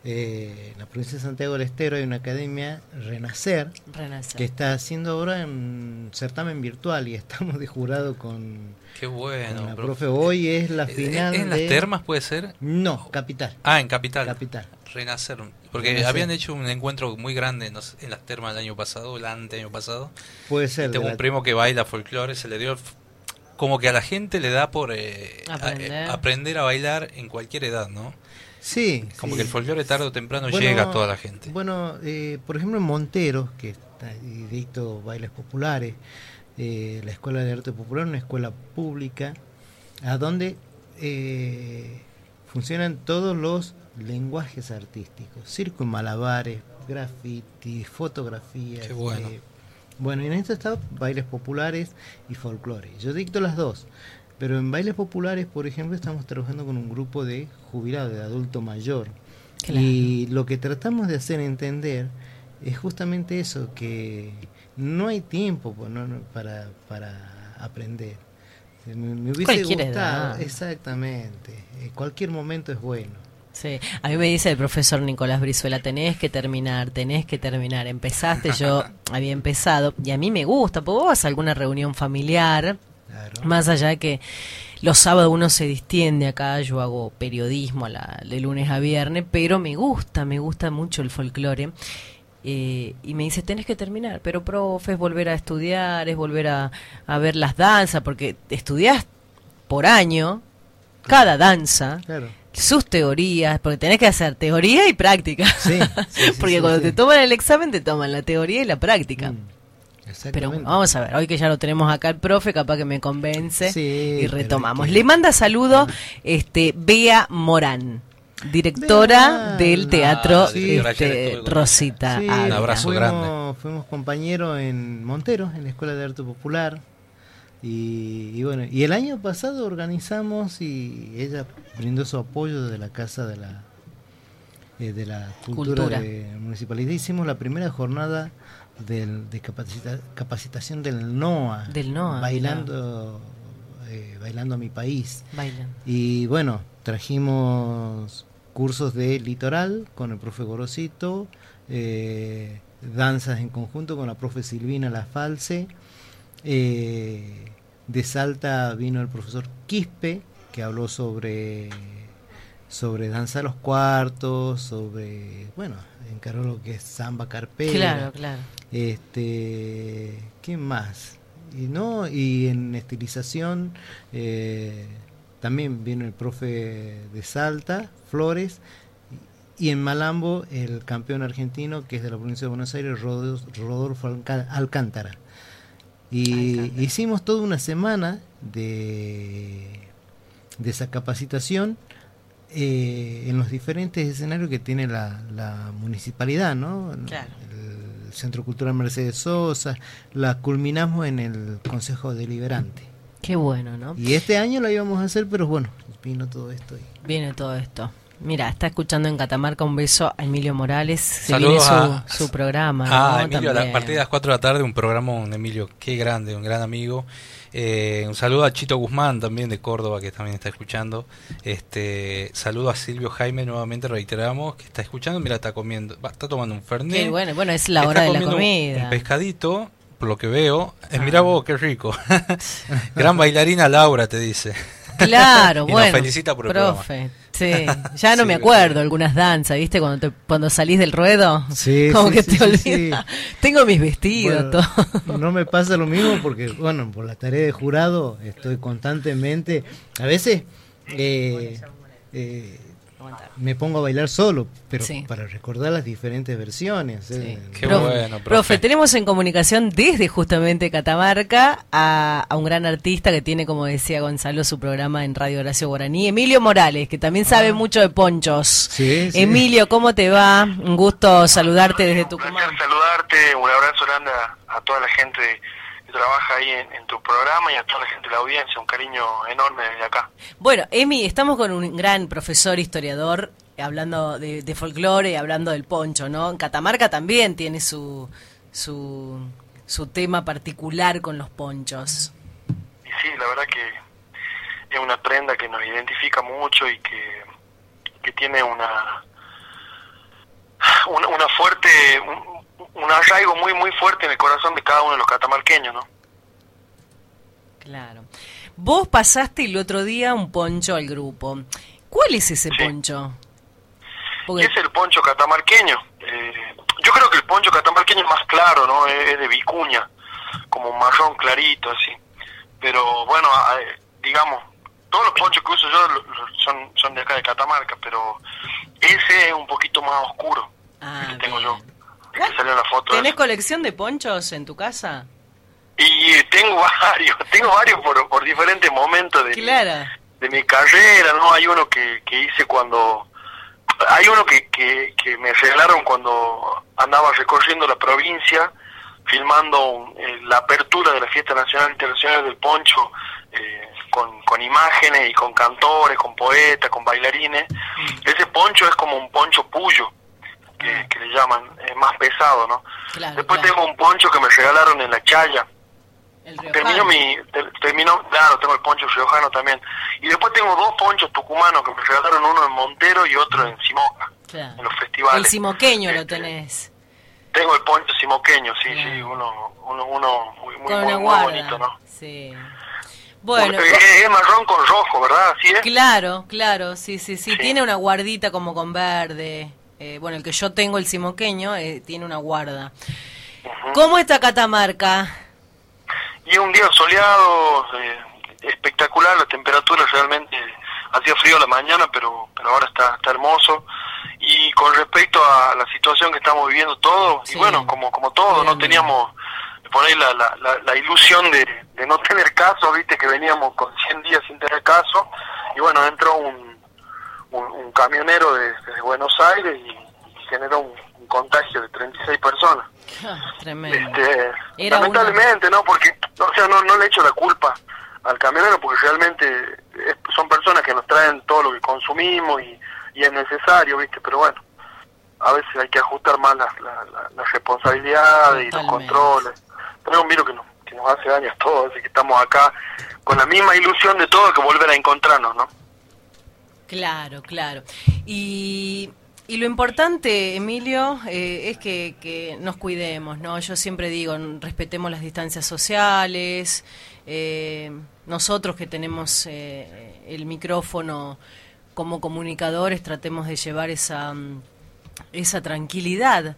S7: eh, en la provincia de Santiago del Estero, hay una academia, Renacer,
S1: Renacer.
S7: que está haciendo ahora un certamen virtual y estamos de jurado con,
S2: Qué
S7: con
S2: bueno.
S7: la
S2: profe.
S7: profe. Hoy es la
S2: ¿Eh,
S7: final.
S2: ¿En las
S7: de-
S2: termas puede ser?
S7: No, Capital.
S2: Ah, en Capital.
S7: Capital.
S2: Renacer. Porque
S7: Renacer.
S2: habían hecho un encuentro muy grande no sé, en las termas el año pasado, el ante año pasado.
S7: Puede ser.
S2: Tengo un
S7: la-
S2: primo que baila folclore, se le dio como que a la gente le da por eh, a- eh, aprender a bailar en cualquier edad, ¿no?
S7: Sí.
S2: Como
S7: sí.
S2: que el folclore tarde o temprano
S7: Bueno,
S2: llega a toda la gente.
S7: Bueno, eh, por ejemplo, en Monteros, que está y dicto bailes populares, eh, la Escuela de Arte Popular, una escuela pública, a donde eh, funcionan todos los lenguajes artísticos, circo en malabares, graffiti, fotografías.
S2: Qué bueno.
S7: eh, bueno, y en esto está bailes populares y folclore. Yo dicto las dos, pero en bailes populares, por ejemplo, estamos trabajando con un grupo de jubilados, de adulto mayor.
S1: Claro.
S7: Y lo que tratamos de hacer entender es justamente eso, que no hay tiempo pues, para, para aprender. Me, me hubiese
S1: Cualquier
S7: gustado,
S1: edad.
S7: exactamente. eh, cualquier momento es bueno.
S1: Sí, a mí me dice el profesor Nicolás Brizuela, tenés que terminar, tenés que terminar. Empezaste, yo había empezado, y a mí me gusta, porque vos vas a alguna reunión familiar,
S7: Claro.
S1: más allá de que los sábados uno se distiende acá, yo hago periodismo a la- de lunes a viernes, pero me gusta, me gusta mucho el folclore. Eh, y me dice, tenés que terminar, pero profe, es volver a estudiar, es volver a, a ver las danzas, porque estudiás por año cada danza
S7: Claro.
S1: sus teorías, porque tenés que hacer teoría y práctica.
S7: Sí, sí, sí,
S1: porque cuando te toman el examen te toman la teoría y la práctica.
S7: Mm,
S1: Pero
S7: exactamente.
S1: bueno, vamos a ver, hoy que ya lo tenemos acá el profe, capaz que me convence
S7: Sí,
S1: y retomamos.
S7: es que-
S1: Le manda saludo este Bea Morán, directora
S7: Bea,
S1: del
S7: ah,
S1: teatro
S2: sí,
S1: este. Rosita.
S7: Sí.
S2: Un abrazo
S7: fuimos,
S2: grande.
S7: Fuimos compañeros en Montero, en la Escuela de Arte Popular. Y, y bueno, y el año pasado organizamos y ella brindó su apoyo desde la Casa de la eh, de la Cultura,
S1: Cultura.
S7: de Municipalidad. Hicimos la primera jornada del- de capacita- capacitación del NOA.
S1: Del NOA,
S7: Bailando, eh, bailando a mi país.
S1: Bailan.
S7: Y bueno, trajimos cursos de litoral con el profe Gorosito, eh, danzas en conjunto con la profe Silvina La False. eh, de Salta vino el profesor Quispe, que habló sobre, sobre danza a los cuartos, sobre, bueno, encaró lo que es samba carpera.
S1: Claro, claro.
S7: Este, ¿qué más? Y no, y en estilización eh, también vino el profe de Salta, Flores, y en Malambo el campeón argentino que es de la provincia de Buenos Aires, Rodolfo, Alcántara. Y
S1: Alcántara.
S7: hicimos toda una semana de, de esa capacitación eh, en los diferentes escenarios que tiene la, la municipalidad, ¿no?
S1: Claro.
S7: El Centro Cultural Mercedes Sosa, la culminamos en el Consejo Deliberante.
S1: Qué bueno, ¿no?
S7: Y este año la íbamos a hacer, pero bueno, vino todo esto. y-
S1: Viene todo esto. Mira, está escuchando en Catamarca un beso a Emilio Morales. Se
S2: Saludos
S1: viene su,
S2: a-
S1: su programa.
S2: Ah,
S1: ¿no?
S2: Emilio, a
S1: También.
S2: partir de las 4 de la tarde, un programa con Emilio, qué grande, un gran amigo. Eh, un saludo a Chito Guzmán también de Córdoba, que también está escuchando. Este, saludo a Silvio Jaime, nuevamente reiteramos, que está escuchando. Mira, está comiendo, va, está tomando un fernet.
S1: Qué bueno, bueno, es la hora de la
S2: un-
S1: comida.
S2: Un pescadito, por lo que veo. Eh,
S1: Ah.
S2: Mira vos, qué rico. gran bailarina Laura, te dice.
S1: Claro,
S2: Y nos
S1: bueno.
S2: felicita por el
S1: profe. Sí, ya no
S2: Sí,
S1: me acuerdo algunas danzas, ¿viste? Cuando te, cuando salís del ruedo,
S7: Sí,
S1: como
S7: sí,
S1: que te olvidas. Tengo mis vestidos,
S7: Bueno,
S1: todo.
S7: no me pasa lo mismo porque, bueno, por la tarea de jurado estoy constantemente, a veces eh, eh, me pongo a bailar solo, pero
S1: Sí.
S7: para recordar las diferentes versiones.
S1: Sí.
S7: eh,
S2: Qué
S1: Profe-
S2: bueno,
S1: profe.
S2: profe.
S1: tenemos en comunicación desde justamente Catamarca a, a un gran artista que tiene, como decía Gonzalo, su programa en Radio Horacio Guaraní, Emilio Morales, que también sabe mucho de ponchos.
S7: Sí, sí.
S1: Emilio, ¿cómo te va? Un gusto saludarte desde
S8: Un
S1: Tucumán.
S8: placer saludarte, un abrazo grande a, a toda la gente trabaja ahí en, en tu programa y a toda la gente de la audiencia, un cariño enorme desde acá.
S1: Bueno, Emi, estamos con un gran profesor historiador hablando de, de folclore, hablando del poncho, ¿no? En Catamarca también tiene su, su, su tema particular con los ponchos.
S8: Y sí, la verdad que es una prenda que nos identifica mucho y que, que tiene una, una, una fuerte, un, un arraigo muy, muy fuerte en el corazón de cada uno de los catamarqueños, ¿no?
S1: Claro. Vos pasaste el otro día un poncho al grupo. ¿Cuál es ese
S8: Sí.
S1: poncho?
S8: ¿Qué
S1: Porque,
S8: es el poncho catamarqueño? Eh, yo creo que el poncho catamarqueño es más claro, ¿no? Es, de vicuña, como marrón clarito, así. Pero bueno, digamos, todos los ponchos que uso yo son, son de acá de Catamarca, pero ese es un poquito más oscuro,
S1: Ah,
S8: que tengo
S1: bien.
S8: yo. Que salió en la foto.
S1: ¿Tenés colección de ponchos en tu casa?
S8: Y eh, tengo varios, tengo varios por, por diferentes momentos de, mi-
S1: Claro.
S8: de de mi carrera, ¿no? Hay uno que, que hice cuando... Hay uno que, que, que me regalaron cuando andaba recorriendo la provincia, filmando eh, la apertura de la Fiesta Nacional Internacional del Poncho, eh, con, con imágenes y con cantores, con poetas, con bailarines. Ese poncho es como un poncho puyo, que, que le llaman, es más pesado, ¿no?
S1: Claro,
S8: Después
S1: claro.
S8: tengo un poncho que me regalaron en la Chaya. Terminó mi, ter- claro, tengo el poncho riojano también. Y después tengo dos ponchos tucumanos que me regalaron uno en Montero y otro en Simoca,
S1: Claro.
S8: en los festivales.
S1: El simoqueño lo
S8: Este,
S1: tenés.
S8: Tengo el poncho simoqueño, sí, sí, uno, uno, uno muy, muy, muy, muy bonito, ¿no?
S1: Sí. Bueno,
S8: es, es marrón con rojo, ¿verdad? Así es.
S1: claro, claro, sí, sí, sí.
S8: Sí.
S1: Tiene una guardita como con verde. Eh, bueno, el que yo tengo, el simoqueño, eh, tiene una guarda. ¿Cómo está Catamarca?
S8: Y un día soleado, eh, espectacular, la temperatura realmente hacía frío a la mañana, pero pero ahora está, está hermoso. Y con respecto a la situación que estamos viviendo todos,
S1: Sí.
S8: y bueno, como como todo, no teníamos por ahí la, la, la, la ilusión de, de no tener caso, viste que veníamos con 100 días sin tener caso, y bueno, entró un, un, un camionero de, Buenos Aires y, y generó un, un contagio de 36 personas.
S1: Tremendo.
S8: Este,
S1: Era
S8: lamentablemente, ¿no? Porque, o sea, no, no le echo la culpa al camionero porque realmente es- son personas que nos traen todo lo que consumimos y, y es necesario, ¿viste? Pero bueno, a veces hay que ajustar más las, las- las responsabilidades y los controles. Pero es un virus que nos, que nos hace daño a todos, así que estamos acá con la misma ilusión de todo que volver a encontrarnos, ¿no?
S1: Claro, claro. Y, y lo importante, Emilio, eh, es que, que nos cuidemos, ¿no? Yo siempre digo, respetemos las distancias sociales, eh, nosotros que tenemos eh, el micrófono como comunicadores, tratemos de llevar esa, mm, esa tranquilidad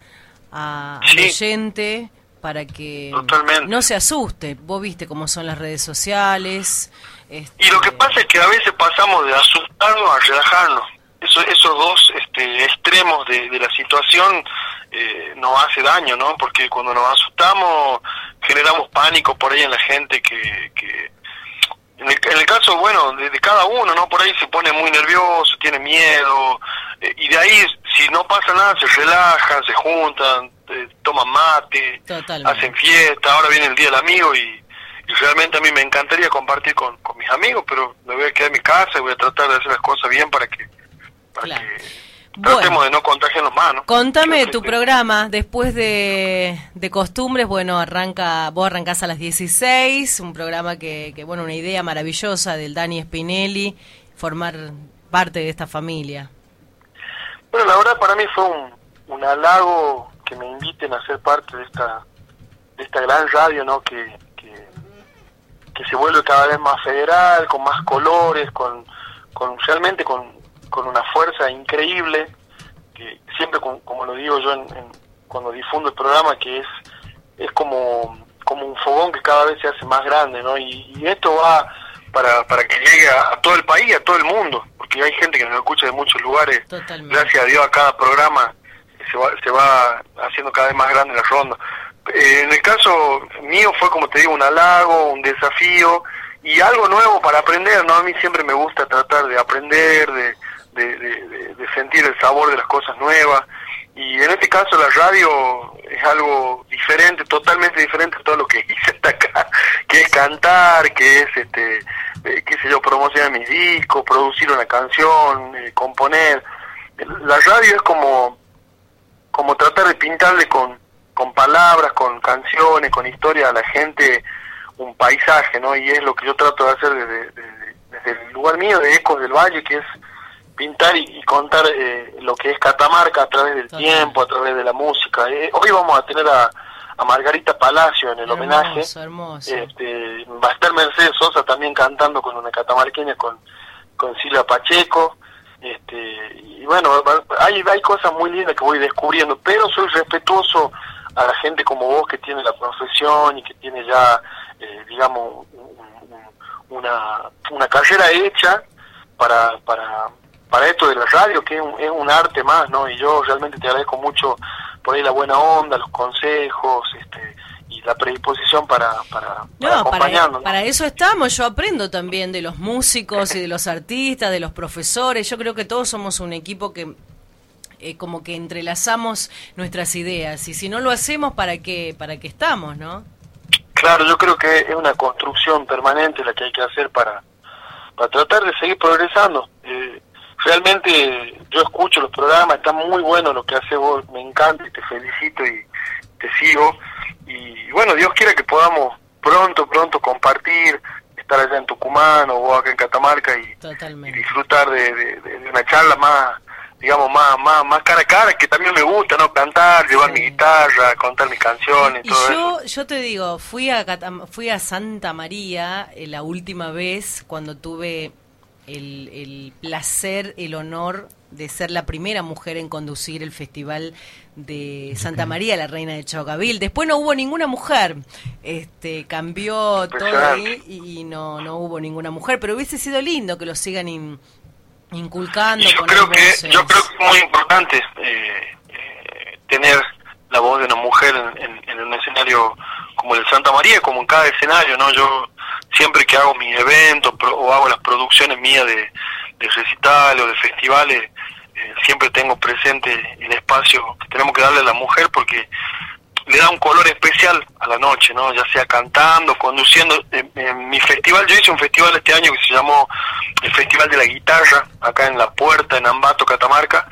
S1: a- al
S8: Sí.
S1: oyente para que
S8: Totalmente.
S1: no se asuste. Vos viste cómo son las redes sociales.
S8: Y lo que
S1: este,
S8: pasa es que a veces pasamos de asustarnos a relajarnos. Eso, esos dos este, extremos de, de la situación eh, nos hace daño, ¿no? Porque cuando nos asustamos generamos pánico por ahí en la gente que... que en, el, en el caso, bueno, de, de cada uno, ¿no? Por ahí se pone muy nervioso, tiene miedo, eh, y de ahí, si no pasa nada, se relajan, se juntan, eh, toman mate,
S1: Totalmente.
S8: hacen fiesta, ahora viene el Día del Amigo y, y realmente a mí me encantaría compartir con, con mis amigos, pero me voy a quedar en mi casa y voy a tratar de hacer las cosas bien para que, para
S1: Claro.
S8: que
S1: Bueno.
S8: tratemos de no contagiarnos más, ¿no?
S1: Contame tu programa, después de, de costumbres, bueno, arranca, vos arrancás a las 16, un programa que, que, bueno, una idea maravillosa del Dani Spinelli, formar parte de esta familia.
S8: Bueno, la verdad para mí fue un, un halago que me inviten a ser parte de esta de esta gran radio, ¿no? Que, que, se vuelve cada vez más federal, con más colores, con, con realmente con, con una fuerza increíble, que siempre, con- como lo digo yo en, en- cuando difundo el programa, que es es como, como un fogón que cada vez se hace más grande, ¿no? Y, y esto va para, para que llegue a, a todo el país, a todo el mundo, porque hay gente que nos escucha de muchos lugares.
S1: Totalmente.
S8: Gracias a Dios a cada programa se va, se va haciendo cada vez más grande la ronda. Eh, en el caso mío fue, como te digo, un halago, un desafío y algo nuevo para aprender, ¿no? A mí siempre me gusta tratar de aprender, de, de, sentir el sabor de las cosas nuevas. Y en este caso la radio es algo diferente, totalmente diferente a todo lo que hice hasta acá, que es cantar, que es, este, eh, qué sé yo, promocionar mis discos, producir una canción, eh, componer. La radio es como, como tratar de pintarle con, con palabras, con canciones, con historia a la gente un paisaje, ¿no? Y es lo que yo trato de hacer desde, desde- desde el lugar mío, de Ecos del Valle, que es pintar y, y contar eh, lo que es Catamarca a través del tiempo, a través de la música. Eh, hoy vamos a tener a, a Margarita Palacio en el homenaje.
S1: Hermoso.
S8: Este, va a estar Mercedes Sosa también cantando con una catamarqueña con, con Silvia Pacheco. Este, y bueno, hay, hay cosas muy lindas que voy descubriendo, pero soy respetuoso a la gente como vos que tiene la profesión y que tiene ya, eh, digamos, un- un- una, una carrera hecha para, para, para esto de la radio, que es un, es un arte más, ¿no? Y yo realmente te agradezco mucho por ahí la buena onda, los consejos, este, y la predisposición para, para,
S1: No, para,
S8: acompañarnos. ¿no?
S1: para eso estamos. Yo aprendo también de los músicos y de los artistas, de los profesores. Yo creo que todos somos un equipo que eh, como que entrelazamos nuestras ideas. Y si no lo hacemos, ¿para qué, para qué estamos, no?
S8: Claro, yo creo que es una construcción permanente la que hay que hacer para, para tratar de seguir progresando. Eh, realmente yo escucho los programas, está muy bueno lo que hace vos, me encanta y te felicito y te sigo. Y bueno, Dios quiera que podamos pronto, pronto compartir, estar allá en Tucumán o acá en Catamarca y, disfrutar de, de- de- de una charla más, digamos, más, más, más cara a cara, que también me gusta, ¿no? Cantar, llevar mi guitarra, contar mis canciones,
S1: Y
S8: todo eso.
S1: yo, yo te digo, fui a, Catam- fui a Santa María eh, la última vez cuando tuve el, el placer, el honor de ser la primera mujer en conducir el festival de Santa María, la reina de Chocavil. Después no hubo ninguna mujer, este cambió todo ahí y no, no hubo ninguna mujer, pero hubiese sido lindo que lo sigan in- inculcando.
S8: Y yo creo que
S1: voces.
S8: yo creo que es muy importante eh, eh, tener la voz de una mujer en, en- en un escenario como el de Santa María, como en cada escenario, ¿no? Yo siempre que hago mis eventos pro- o hago las producciones mías de, de recitales o de festivales, eh, siempre tengo presente el espacio que tenemos que darle a la mujer porque le da un color especial a la noche, ¿no? Ya sea cantando, conduciendo. En, en mi festival, yo hice un festival este año que se llamó el Festival de la Guitarra, acá en La Puerta, en Ambato, Catamarca,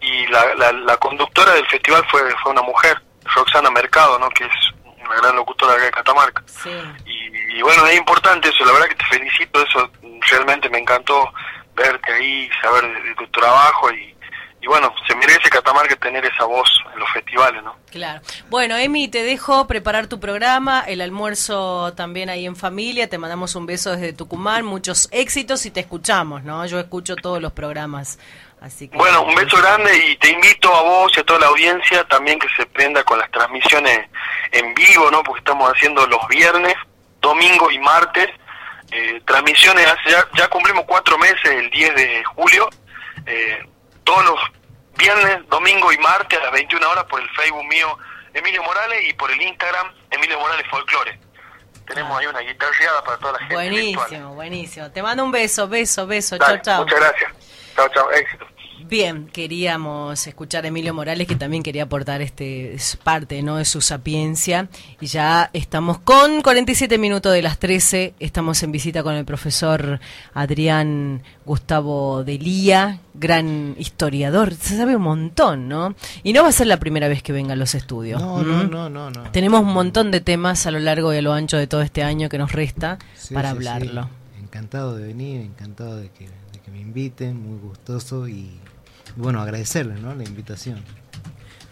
S8: y la, la, la conductora del festival fue, fue una mujer, Roxana Mercado, ¿no? Que es una gran locutora acá de Catamarca.
S1: Sí.
S8: Y, y bueno, es importante eso, la verdad que te felicito, eso realmente me encantó verte ahí, saber de, de tu trabajo y, y bueno, se merece Catamarca tener esa voz en los festivales, ¿no?
S1: Claro. Bueno, Emi, te dejo preparar tu programa, el almuerzo también ahí en familia. Te mandamos un beso desde Tucumán, muchos éxitos y te escuchamos, ¿no? Yo escucho todos los programas. Así que
S8: Bueno, un beso grande y te invito a vos y a toda la audiencia también que se prenda con las transmisiones en vivo, ¿no? Porque estamos haciendo los viernes, domingo y martes. eh, transmisiones, hace ya, ya cumplimos cuatro meses, el 10 de julio. eh, todos los viernes, domingo y martes a las 21 horas por el Facebook mío Emilio Morales y por el Instagram Emilio Morales Folklore. Tenemos ahí una guitarreada para toda la gente. virtual.
S1: Buenísimo, buenísimo. Te mando un beso, beso, beso.
S8: Dale,
S1: Chao, chao.
S8: Muchas gracias. Chao, chao. Éxito.
S1: Bien, queríamos escuchar a Emilio Morales, que también quería aportar este es parte ¿no? de su sapiencia. Y ya estamos con 47 minutos de las 13. Estamos en visita con el profesor Adrián Gustavo Delía, gran historiador. Se sabe un montón, ¿no? Y no va a ser la primera vez que venga a los estudios.
S7: No, no,
S1: ¿Mm?
S7: no, no, no.
S1: Tenemos un montón de temas a lo largo y a lo ancho de todo este año que nos resta
S7: Sí,
S1: para
S7: sí, sí.
S1: hablarlo.
S7: Encantado de venir, encantado de que, de que me inviten, muy gustoso y bueno, agradecerles ¿no? la invitación.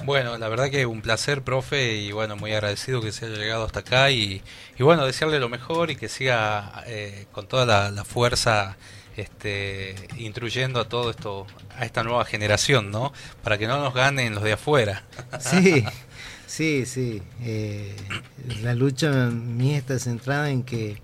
S2: Bueno, la verdad que un placer, profe, y bueno, muy agradecido que se haya llegado hasta acá y, y bueno, desearle lo mejor y que siga eh, con toda la, la fuerza este, instruyendo a todo esto, a esta nueva generación, ¿no? Para que no nos ganen los de afuera.
S7: Sí, sí, sí. eh, la lucha mía está centrada en que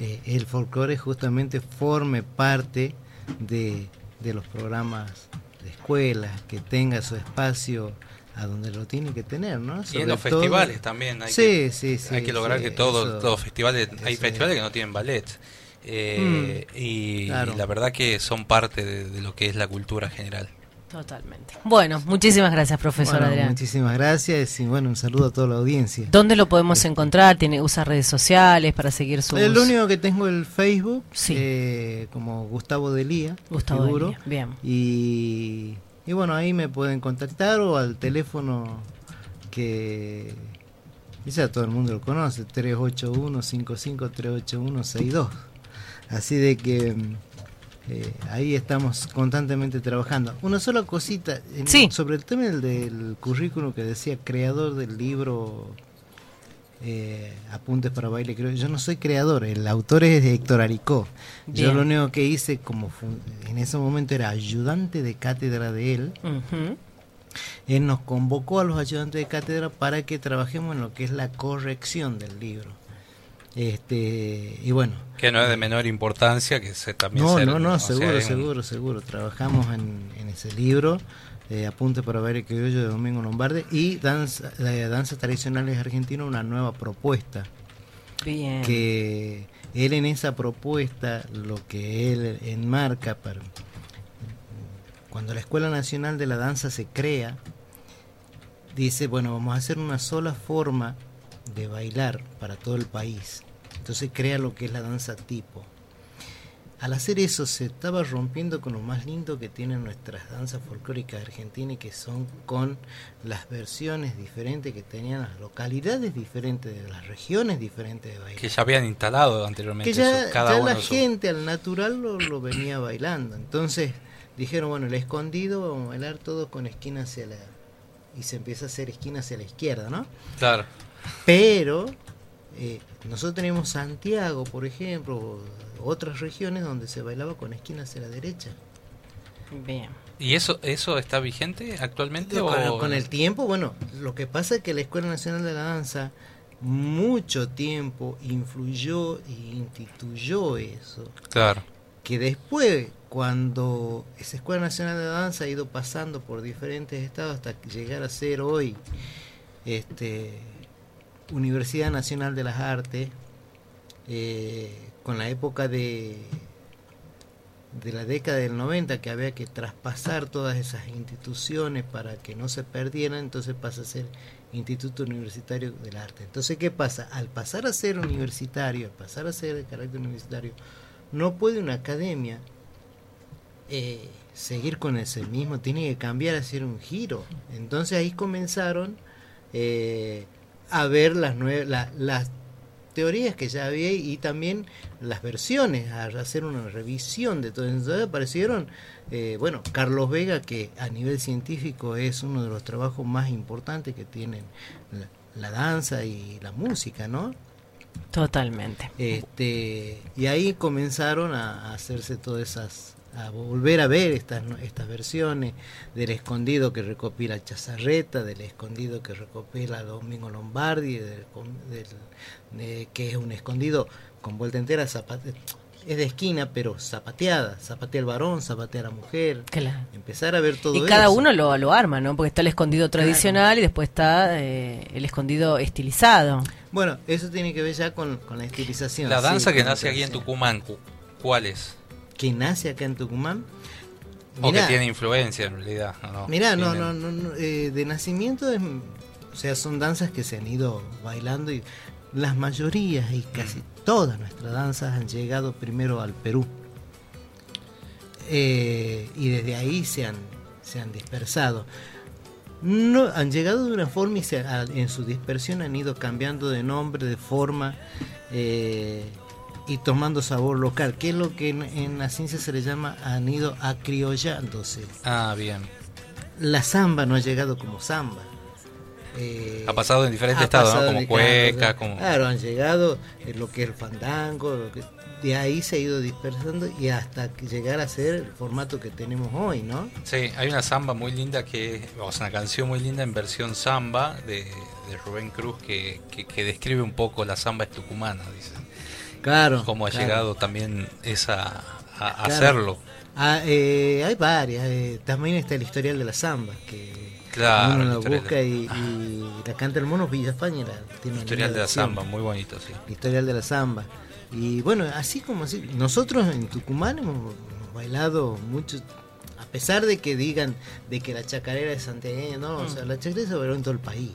S7: eh, el folclore justamente forme parte de, de los programas de escuela, que tenga su espacio a donde lo tiene que tener, ¿no?
S2: Y en los
S7: todo-
S2: festivales también hay
S7: sí,
S2: que,
S7: sí, sí,
S2: hay que lograr que todos
S7: eso-
S2: los festivales, hay festivales
S7: es.
S2: que no tienen ballet. eh, y,
S7: claro.
S2: y la verdad que son parte de, de lo que es la cultura general.
S1: Totalmente. Bueno, muchísimas gracias, profesor
S7: Bueno,
S1: Adrián.
S7: Muchísimas gracias y bueno, un saludo a toda la audiencia.
S1: ¿Dónde lo podemos encontrar? ¿Tiene, ¿Usa redes sociales para seguir sus...?
S7: El único que tengo el Facebook,
S1: Sí.
S7: eh, como Gustavo Delía,
S1: Gustavo. Delía, bien.
S7: Y, y bueno, ahí me pueden contactar o al teléfono que quizá todo el mundo lo conoce, 381-55-381-62. Así de que mm, eh, ahí estamos constantemente trabajando. Una sola cosita en-
S1: Sí.
S7: sobre el tema del, del currículum que decía creador del libro eh, Apuntes para baile, creo. Yo no soy creador, el autor es Héctor Aricó. Yo lo único que hice como en ese momento era ayudante de cátedra de él. Él nos convocó a los ayudantes de cátedra para que trabajemos en lo que es la corrección del libro. Este, y bueno,
S2: Que no es de menor importancia, que se también
S7: no,
S2: ser-
S7: no, no,
S2: sea,
S7: seguro,
S2: un-
S7: seguro, seguro. Trabajamos en, en ese libro. eh, Apunte para Baile Criollo de Domingo Lombardi, y Danza, eh, Danzas Tradicionales Argentinas, una nueva propuesta.
S1: Bien.
S7: Que él en esa propuesta, lo que él enmarca, para, cuando la Escuela Nacional de la Danza se crea, dice, bueno, vamos a hacer una sola forma de bailar para todo el país. Entonces crea lo que es la danza tipo. Al hacer eso se estaba rompiendo con lo más lindo que tienen nuestras danzas folclóricas argentinas, que son con las versiones diferentes que tenían las localidades diferentes, de las regiones diferentes de bailar.
S2: Que ya habían instalado anteriormente.
S7: Que ya,
S2: su- cada
S7: ya
S2: uno
S7: la
S2: su-
S7: gente al natural lo, lo venía bailando. Entonces dijeron, bueno, el escondido, vamos a bailar todos con esquina hacia la... Y se empieza a hacer esquina hacia la izquierda, ¿no?
S2: Claro.
S7: Pero eh, nosotros tenemos Santiago, por ejemplo, otras regiones donde se bailaba con esquina hacia la derecha.
S1: Bien.
S2: ¿Y eso eso está vigente actualmente?
S7: Con,
S2: o...
S7: con el tiempo, bueno, lo que pasa es que la Escuela Nacional de la Danza mucho tiempo influyó e instituyó eso.
S2: Claro.
S7: Que después, cuando esa Escuela Nacional de la Danza ha ido pasando por diferentes estados hasta llegar a ser hoy este, Universidad Nacional de las Artes, eh, con la época de, de la década del 90 que había que traspasar todas esas instituciones para que no se perdieran, entonces pasa a ser Instituto Universitario del Arte. Entonces, ¿qué pasa? Al pasar a ser universitario, al pasar a ser de carácter universitario, no puede una academia eh, seguir con ese mismo, tiene que cambiar, hacer un giro. Entonces ahí comenzaron eh, a ver las, nue- la- las teorías que ya había y también las versiones, a hacer una revisión de todo. Entonces aparecieron, eh, bueno, Carlos Vega, que a nivel científico es uno de los trabajos más importantes que tienen la, la danza y la música, ¿no?
S1: Totalmente.
S7: Este, y ahí comenzaron a, a hacerse todas esas, a volver a ver estas, no- estas versiones del escondido que recopila Chazarreta, del escondido que recopila Domingo Lombardi, del, de- que es un escondido con vuelta entera, zapate- es de esquina, pero zapateada, zapatea el varón, zapatea la mujer.
S1: Claro.
S7: Empezar a ver todo
S1: Y
S7: eso.
S1: cada uno lo, lo arma, ¿no? Porque está el escondido tradicional y después está eh, el escondido estilizado.
S7: Bueno, eso tiene que ver ya con, con la estilización.
S2: La
S7: sí,
S2: danza que nace aquí en. Tucumán, cu- ¿cuál es?
S7: Que nace acá en Tucumán.
S2: O que tiene influencia en realidad. ¿o no?
S7: Mirá, no, no, no, no, eh, de nacimiento, es, o sea, son danzas que se han ido bailando y las mayorías y casi todas nuestras danzas han llegado primero al Perú. Eh, y desde ahí se han, se han dispersado. No, han llegado de una forma y se ha- en su dispersión han ido cambiando de nombre, de forma eh, y tomando sabor local, que es lo que en, en la ciencia se le llama han ido acriollándose.
S2: Ah, bien.
S7: La samba no ha llegado como samba. Eh,
S2: Ha pasado en diferentes estados, ¿no? Como
S7: en-
S2: cueca, como-
S7: Claro, han llegado eh, lo que es el fandango, lo que- de ahí se ha ido dispersando y hasta llegar a ser el formato que tenemos hoy, ¿no?
S2: Sí, hay una samba muy linda que es, o sea, una canción muy linda en versión samba de, de Rubén Cruz que, que, que describe un poco la samba es tucumana, dice.
S7: Claro.
S2: Cómo ha
S7: claro.
S2: llegado también esa a, a
S7: Claro.
S2: hacerlo.
S7: Ah, eh, hay varias. eh, también está el historial de la samba, que
S2: Claro,
S7: uno la busca
S2: de-
S7: y, y la canta el mono Villafaña. La, tiene una
S2: Historial de la samba, muy bonito, sí.
S7: El historial de la samba. Y bueno, así como así, nosotros en Tucumán hemos, hemos bailado mucho, a pesar de que digan de que la chacarera es santiagueña, no, o sea, la chacarera se bailó en todo el país.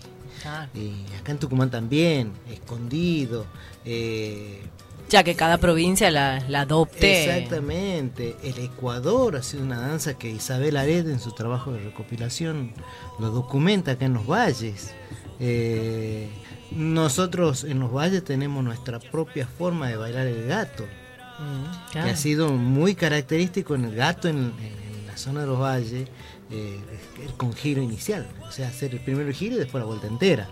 S7: Y acá en Tucumán también, escondido. eh,
S1: Ya que cada provincia la, la adopte.
S7: Exactamente. El Ecuador ha sido una danza que Isabel Ared en su trabajo de recopilación lo documenta acá en los valles. Eh, nosotros en los valles tenemos nuestra propia forma de bailar el gato,
S1: Mm,
S7: que ha sido muy característico en el gato en, en la zona de los valles, eh, con giro inicial, o sea, hacer el primero giro y después la vuelta entera.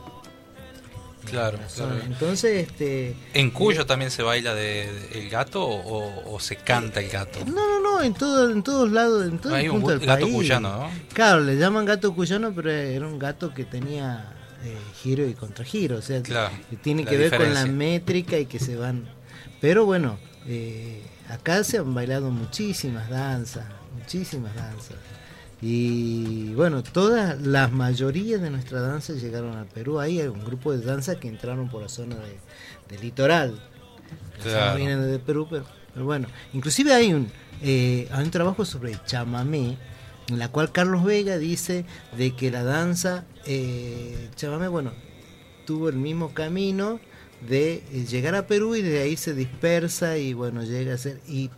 S2: Claro,
S7: La
S2: claro.
S7: Entonces, este,
S2: ¿En Cuyo también se baila de, de- el gato o, o se canta el gato?
S7: No, no, no, en, todo, en todos lados, en todo
S2: Hay
S7: el
S2: un
S7: punto
S2: gu-
S7: del
S2: gato
S7: país.
S2: cuyano, ¿no?
S7: Claro, le llaman gato cuyano, pero era un gato que tenía eh, giro y contragiro, o sea,
S2: Claro,
S7: que tiene que ver con la
S2: diferencia.
S7: métrica y que se van... Pero bueno, eh, acá se han bailado muchísimas danzas, muchísimas danzas. Y bueno, todas las mayorías de nuestras danzas llegaron al Perú. Ahí hay un grupo de danzas que entraron por la zona de, del litoral.
S2: Claro.
S7: Vienen desde Perú, pero, pero bueno. Inclusive hay un, eh, hay un trabajo sobre el chamamé, en la cual Carlos Vega dice de que la danza eh, chamamé, bueno, tuvo el mismo camino de eh, llegar a Perú y de ahí se dispersa y bueno, llega a ser... Y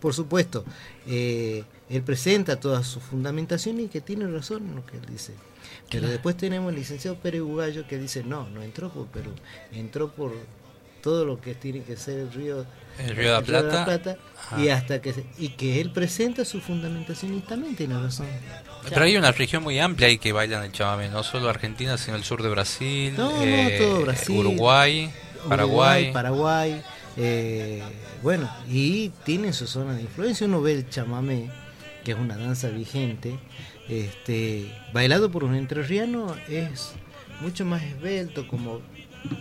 S7: por supuesto, eh, él presenta toda su fundamentación y que tiene razón en lo que él dice. Pero
S1: Claro.
S7: después tenemos el licenciado Pérez Bugallo que dice, no, no entró por Perú, entró por todo lo que tiene que ser el río,
S2: El Río de la Plata.
S7: y hasta que y que él presenta su fundamentación y también tiene razón.
S2: Pero hay una región muy amplia ahí que bailan el chamamé, no solo Argentina, sino el sur de Brasil,
S7: No, no,
S2: eh,
S7: todo Brasil.
S2: Uruguay, Paraguay.
S7: Uruguay, Paraguay, eh, bueno, y tienen su zona de influencia. Uno ve el chamamé, que es una danza vigente, este, bailado por un entrerriano, es mucho más esbelto, como,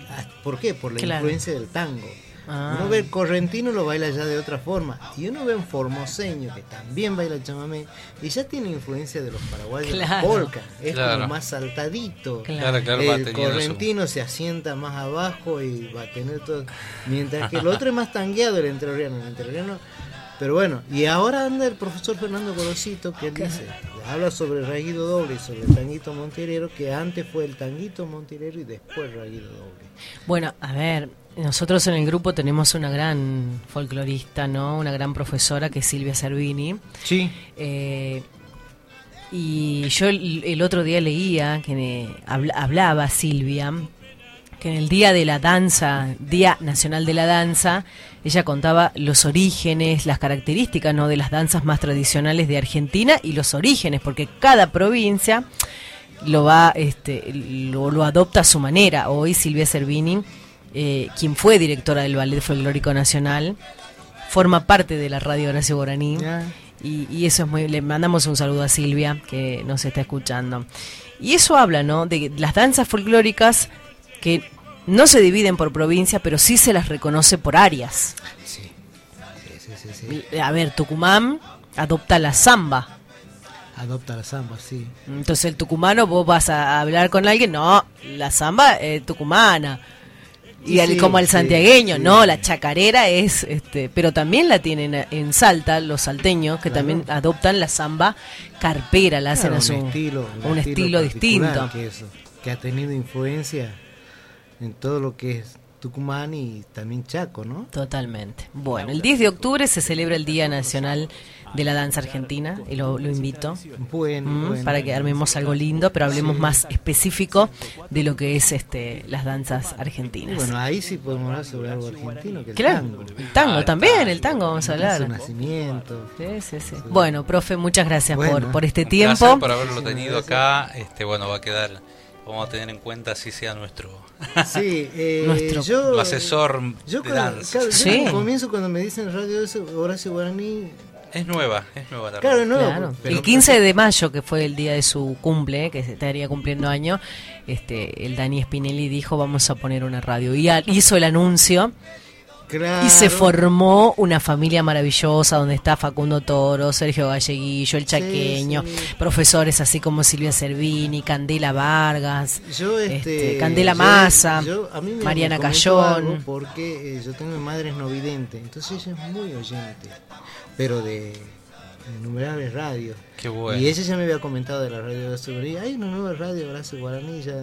S7: ah, ¿por qué? Por la
S1: Claro.
S7: influencia del tango.
S1: Ah.
S7: Uno ve el correntino lo baila ya de otra forma y uno ve un formoseño que también baila el chamamé y ya tiene influencia de los paraguayos
S1: Claro.
S7: polka, es
S2: Claro.
S7: como más saltadito.
S2: Claro,
S7: el correntino se asienta más abajo y va a tener todo. Mientras que el otro es más tangueado, el entrerriano. El entrerriano. Pero bueno, y ahora anda el profesor Fernando Gorosito que él dice, habla sobre el raguido doble y sobre el tanguito monterero, que antes fue el tanguito monterero y después el raguido doble.
S1: Bueno, a ver, nosotros en el grupo tenemos una gran folclorista, ¿no? Una gran profesora que es Silvia Servini.
S7: Sí.
S1: Eh, y yo el, el otro día leía que habla- hablaba Silvia que en el día de la danza, Día Nacional de la Danza, ella contaba los orígenes, las características ¿no? de las danzas más tradicionales de Argentina y los orígenes, porque cada provincia lo va, este, lo, lo adopta a su manera. Hoy Silvia Servini, eh, quien fue directora del Ballet Folclórico Nacional, forma parte de la radio Horacio Guaraní. Y, y eso es muy. Le mandamos un saludo a Silvia, que nos está escuchando. Y eso habla, ¿no? De las danzas folclóricas que no se dividen por provincia, pero sí se las reconoce por áreas.
S7: Sí.
S1: A ver, Tucumán adopta la samba.
S7: Adopta la samba, sí.
S1: Entonces el tucumano, vos vas a hablar con alguien, no, la samba es tucumana. Y al- como el
S7: sí,
S1: santiagueño, no, la chacarera es, este, pero también la tienen en Salta, los salteños, que
S7: Claro.
S1: también adoptan la samba carpera, la hacen
S7: Claro,
S1: a su
S7: un estilo,
S1: un estilo
S7: particular
S1: distinto.
S7: Que, eso, que ha tenido influencia en todo lo que es Tucumán y también Chaco, ¿no?
S1: Totalmente. Bueno, el 10 de octubre se celebra el Día Nacional de la Danza Argentina y lo, lo invito
S7: Bueno,
S1: mm,
S7: bueno.
S1: para que armemos algo lindo, pero hablemos más específico de lo que es este las danzas argentinas.
S7: bueno, ahí sí podemos hablar sobre algo argentino, que el
S1: Claro,
S7: tango.
S1: el tango también, el tango vamos a
S7: Su
S1: hablar.
S7: nacimiento.
S1: Sí, sí, sí. Bueno, profe, muchas gracias por,
S7: Bueno.
S1: por este tiempo.
S2: placer por haberlo tenido acá. Este, bueno, va a quedar, vamos a tener en cuenta si sea nuestro,
S7: Sí, eh,
S1: Nuestro
S7: yo,
S2: asesor
S7: yo
S2: de
S7: cuando,
S2: danza.
S7: claro, yo
S1: Sí.
S7: al comienzo cuando me dicen radio eso, Horacio Guaraní,
S2: Es nueva, es nueva la
S7: claro, pero-
S1: el 15 de mayo, que fue el día de su cumple, que se estaría cumpliendo año, este, el Dani Spinelli dijo vamos a poner una radio. Y hizo el anuncio
S7: claro,
S1: y se formó una familia maravillosa donde está Facundo Toro, Sergio Galleguillo, el Chaqueño,
S7: sí.
S1: profesores así como Silvia Servini, Candela Vargas,
S7: Yo, este,
S1: este, Candela
S7: yo-
S1: Massa,
S7: yo- a mí me-
S1: Mariana
S7: me
S1: Cayón.
S7: Porque eh, yo tengo mi madre es no vidente, entonces ella es muy oyente, pero de innumerables radios.
S2: Qué bueno.
S7: Y ella ya me había comentado de la radio de Guaraní, hay una nueva radio Horacio Guaraní, ya.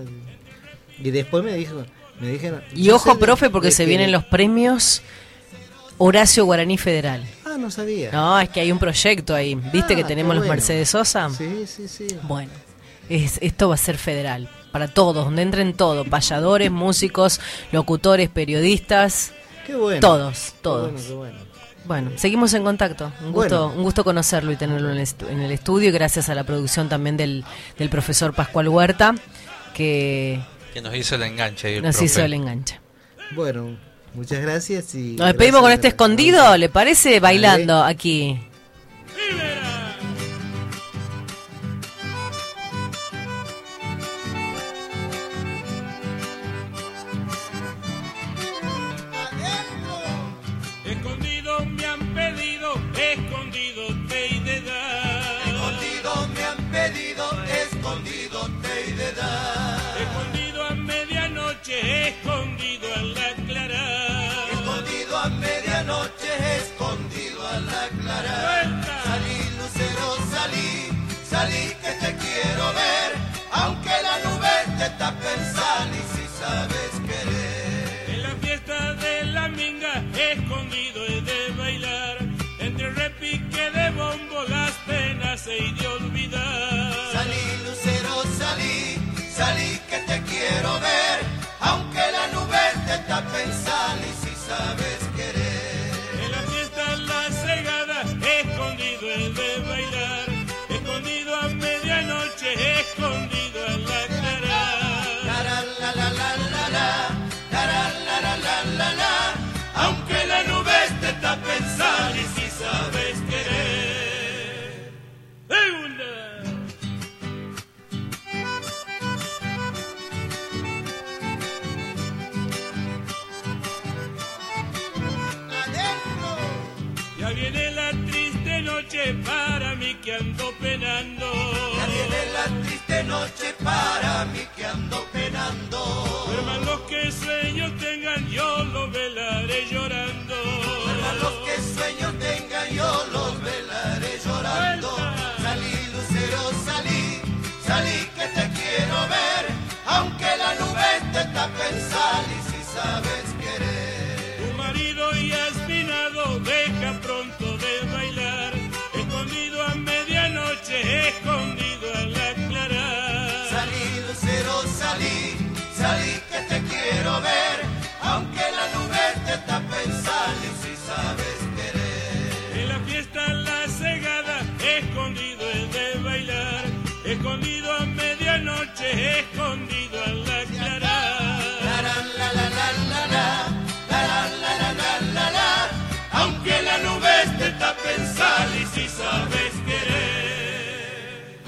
S7: Y después me dijo, me dijeron...
S1: Y ojo,
S7: de-
S1: profe, porque se
S7: que-
S1: vienen los premios Horacio Guaraní Federal.
S7: Ah, no sabía.
S1: No, es que hay un proyecto ahí. ¿Viste
S7: Ah,
S1: que
S7: qué
S1: tenemos los. Mercedes Sosa?
S7: Sí, sí, sí.
S1: Bueno, es, esto va a ser federal. Para todos, donde entren todos. Payadores, músicos, locutores, periodistas.
S7: Qué bueno.
S1: Todos,
S7: Qué
S1: todos.
S7: bueno, qué bueno.
S1: Bueno, seguimos en contacto. Un gusto,
S7: Bueno.
S1: un gusto conocerlo y tenerlo en el, en el estudio. Gracias a la producción también del, del profesor Pascual Huerta, que
S2: Que nos hizo el enganche el
S1: nos
S2: profe.
S1: hizo el enganche.
S7: Bueno, muchas gracias y...
S1: Nos despedimos con este escondido, ¿le parece? Bailando aquí.
S5: escondido al aclarar. Escondido a medianoche, escondido al aclarar. ¡Vuelta!
S9: Salí, lucero, salí, salí que te quiero ver. Aunque la nube te tape el sal y si sabes querer.
S5: En la fiesta de la minga, escondido he de bailar.
S9: Entre repique de bombo, las penas se de olvidar. Salí, lucero, salí, salí que te quiero ver te tape, salí si sabes
S5: noche para mí que ando penando.
S9: Ya viene la triste noche para mí que ando penando.
S5: Duerman los que sueños tengan, yo los velaré llorando.
S9: Duerman los que sueños tengan, yo los velaré llorando. Salí, Lucero, salí, salí que te quiero ver, aunque la nube te tape, salí si aunque la nube te tape, salí si sabes querer.
S5: En la fiesta la cegada, escondido el de bailar, escondido a medianoche, escondido a la clara.
S9: La la la la la la la, la la la la la la la, aunque la nube te tape, salí si sabes.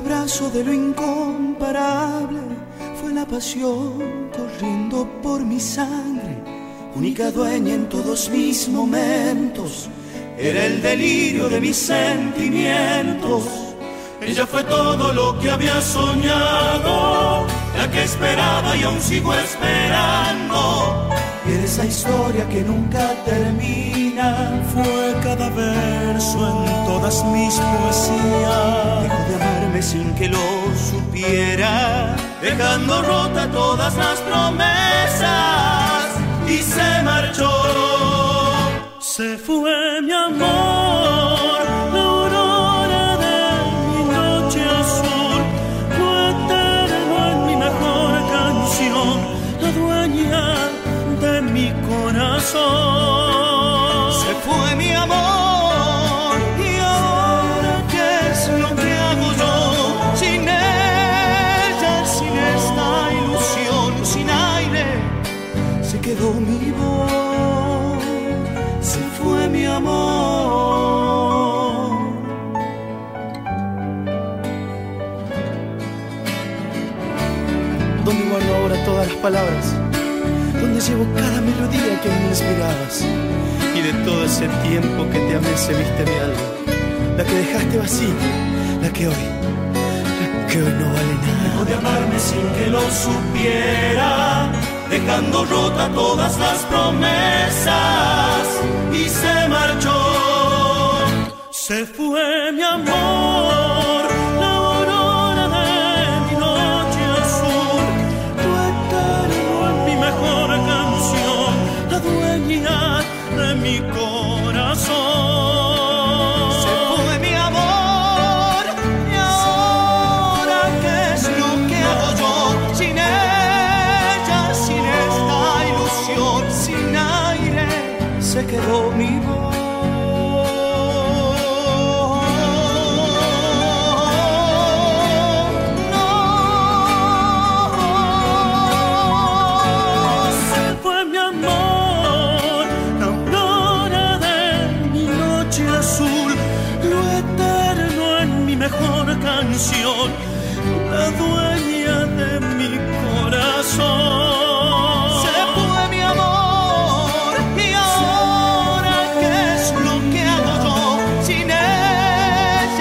S10: abrazo de lo incomparable. Fue la pasión corriendo por mi sangre. Única dueña en todos mis momentos. Era el delirio de mis sentimientos. Ella fue todo lo que había soñado, la que esperaba y aún sigo esperando. Y era esa historia que nunca termina. Fue cada verso en todas mis poesías. Sin que lo supiera, dejando rota todas las promesas. Y se marchó. Se fue mi amor, la aurora de mi noche azul, lo eterno en mi mejor canción, la dueña de mi corazón. Palabras? ¿Dónde llevo cada melodía que me inspirabas? Y de todo ese tiempo que te amé se viste mi alma, la que dejaste vacía, la que hoy, la que hoy no vale nada. Dejó de amarme sin que lo supiera, dejando rota todas las promesas y se marchó. Se fue mi amor,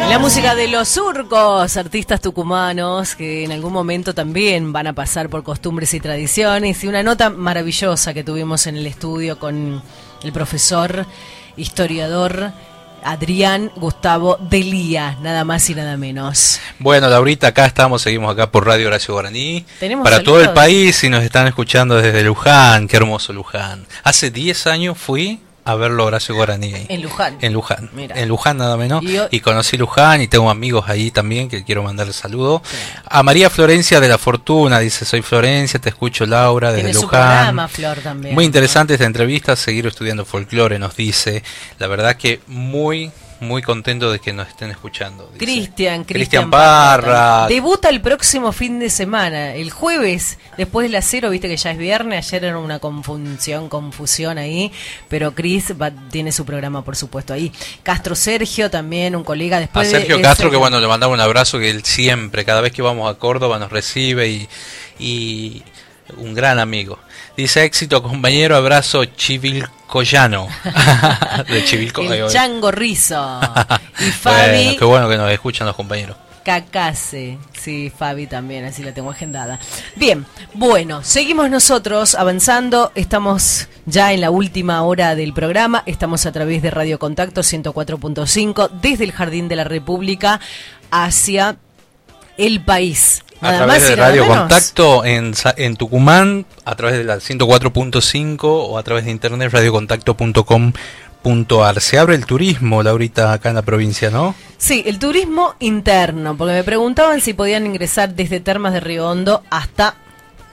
S10: La
S1: música de los surcos, artistas tucumanos que en algún momento también van a pasar por costumbres y tradiciones. Y una nota maravillosa que tuvimos en el estudio con el profesor, historiador Adrián Gustavo Delía, nada más y nada menos.
S2: Bueno, Laurita, acá estamos, seguimos acá por Radio Horacio Guaraní.
S1: Tenemos
S2: Para todo el país y nos están escuchando desde Luján, qué hermoso Luján. Hace 10 años fui a verlo Horacio Guaraní.
S1: En Luján.
S2: En Luján.
S1: Mira.
S2: En Luján nada menos.
S1: Y yo-
S2: Y conocí Luján y tengo amigos ahí también que quiero mandarle saludo. A María Florencia de la Fortuna, dice, soy Florencia, te escucho Laura desde
S1: su
S2: Luján.
S1: programa, Flor, también.
S2: Muy interesante esta entrevista, seguir estudiando folclore, nos dice. La verdad que muy, muy contento de que nos estén escuchando.
S1: Cristian,
S2: Cristian
S1: Cristian
S2: Parra.
S1: Debuta el próximo fin de semana, el jueves, después de las cero, viste que ya es viernes, ayer era una confusión, confusión ahí, pero Cris tiene su programa, por supuesto, ahí. Castro Sergio también, un colega
S2: A
S1: después de-
S2: Sergio
S1: de
S2: Castro,
S1: ese-
S2: que bueno, le mandamos un abrazo, que él siempre, cada vez que vamos a Córdoba, nos recibe y, y un gran amigo. Dice éxito, compañero, abrazo chivilcoyano. de Chivilco.
S1: el. Chango Rizo y Fabi
S2: Bueno, qué bueno que nos escuchan los compañeros.
S1: Cacase. Sí, Fabi también, así la tengo agendada. Bien, bueno, seguimos nosotros avanzando. Estamos ya en la última hora del programa. Estamos a través de Radio Contacto 104.5 desde el Jardín de la República hacia el país.
S2: A través de Radio. Contacto en, en Tucumán, a través de la 104.5 o a través de internet radiocontacto.com.ar. Se abre el turismo, Laurita, acá en la provincia, ¿no?
S1: Sí, el turismo interno, porque me preguntaban si podían ingresar desde Termas de Río Hondo hasta...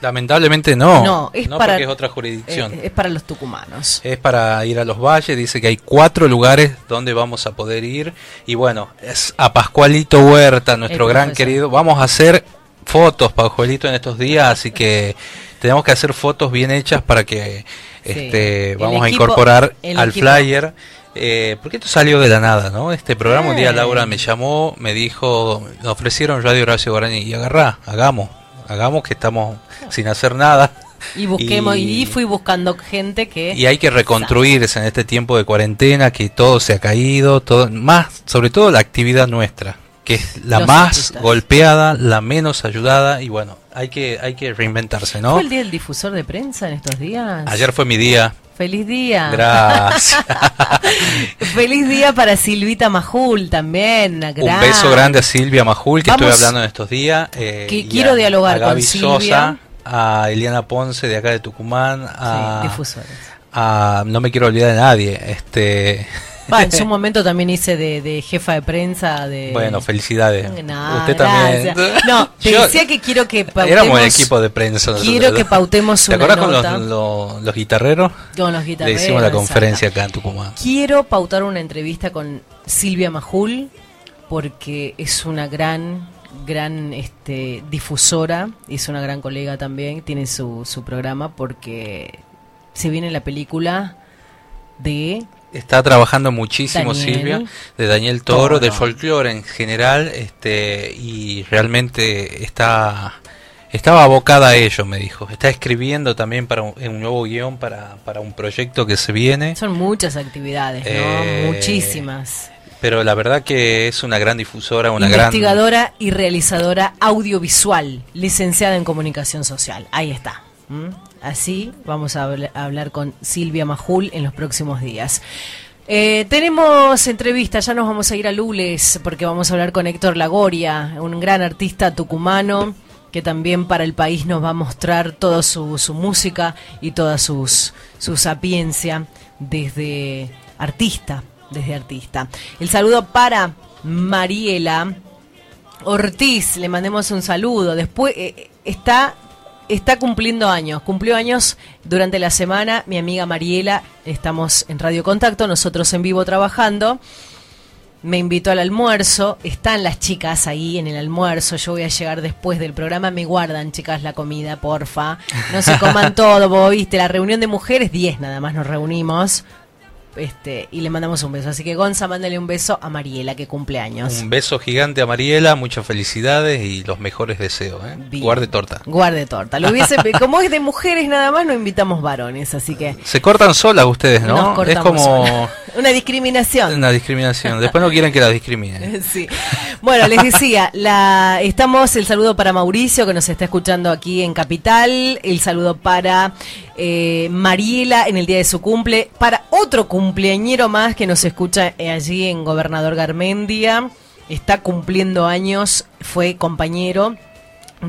S2: Lamentablemente no.
S1: No, es para-
S2: porque es otra jurisdicción.
S1: eh, es para los tucumanos.
S2: Es para ir a los valles, dice que hay cuatro lugares donde vamos a poder ir. Y bueno, es a Pascualito Huerta, nuestro gran querido. Vamos a hacer fotos, Pascualito, en estos días, así que tenemos que hacer fotos bien hechas para que este, vamos a incorporar al
S1: equipo-
S2: flyer. Eh, porque esto salió de la nada, ¿no? Este programa un día
S1: Eh.
S2: Laura me llamó, me dijo, nos ofrecieron Radio Horacio Guaraní y agarrá, hagamos, hagamos que estamos sin hacer nada.
S1: Y busquemos,
S2: Y-
S1: y, fui buscando gente que...
S2: Y hay que reconstruirse en este tiempo de cuarentena, que todo se ha caído, todo más, sobre todo la actividad nuestra, que es la
S1: Los
S2: más
S1: artistas.
S2: golpeada, la menos ayudada y bueno, hay que hay que reinventarse, ¿no?
S1: ¿Fue el día del difusor de prensa en estos días?
S2: Ayer fue mi día.
S1: Feliz día.
S2: Gracias.
S1: Feliz día para Silvita Majul también.
S2: Un beso grande a Silvia Majul, que
S1: Vamos-
S2: estuve hablando en estos días. eh,
S1: Que quiero
S2: a-
S1: dialogar
S2: a
S1: con Silvia.
S2: Sosa, a Eliana Ponce de acá de Tucumán, a,
S1: Sí, difusores.
S2: a- no me quiero olvidar de nadie. Este,
S1: Va, en su momento también hice de, de jefa de prensa de...
S2: bueno, felicidades.
S1: No,
S2: Usted también.
S1: gracias. No, te
S2: Yo-
S1: decía que quiero que pautemos...
S2: Éramos el equipo de prensa.
S1: Quiero que pautemos
S2: ¿Te
S1: una
S2: acordás con los,
S1: nota.
S2: los- los guitarreros?
S1: Con los
S2: Le
S1: guitarreros.
S2: hicimos la conferencia acá en Tucumán.
S1: Quiero pautar una entrevista con Silvia Majul porque es una gran gran este difusora es una gran colega también tiene su, su programa porque se viene la película de
S2: Está trabajando muchísimo
S1: Daniel
S2: Silvia, de Daniel Toro,
S1: Toro.
S2: del folclore en general, este y realmente está estaba abocada a ello, me dijo. Está escribiendo también para un, un nuevo guion para, para un proyecto que se viene.
S1: son muchas actividades no
S2: Eh,
S1: muchísimas
S2: Pero la verdad que es una gran difusora, una gran
S1: investigadora y realizadora audiovisual licenciada en comunicación social ahí está. Así vamos a habl- a hablar con Silvia Majul en los próximos días Eh, tenemos entrevista, ya nos vamos a ir a Lules porque vamos a hablar con Héctor Lagoria, un gran artista tucumano que también para el país nos va a mostrar toda su, música y toda su sapiencia desde artista, desde artista. El saludo para Mariela Ortiz, le mandemos un saludo. Después eh, está está cumpliendo años, cumplió años durante la semana mi amiga Mariela, estamos en Radio Contacto, nosotros en vivo trabajando. Me invitó al almuerzo, están las chicas ahí en el almuerzo, yo voy a llegar después del programa, me guardan chicas la comida, porfa. No se coman todo, vos viste, la reunión de mujeres, 10 nada más nos reunimos. Este, y le mandamos un beso. Así que Gonza, mándale un beso a Mariela que cumple años.
S2: un beso gigante a Mariela, muchas felicidades y los mejores deseos, ¿eh?
S1: Bien.
S2: Guarde torta.
S1: Guarde torta. Lo hubiese, como es de mujeres nada más, no invitamos varones, así que
S2: Se cortan solas ustedes,
S1: Nos
S2: ¿no? Es
S1: cortamos
S2: como.
S1: Una discriminación.
S2: Una discriminación. Después no quieren que la discriminen.
S1: Sí. Bueno, les decía, la, estamos, el saludo para Mauricio, que nos está escuchando aquí en Capital, el saludo para eh, Mariela en el día de su cumple, para otro cumpleañero más que nos escucha eh, allí en Gobernador Garmendia, está cumpliendo años, fue compañero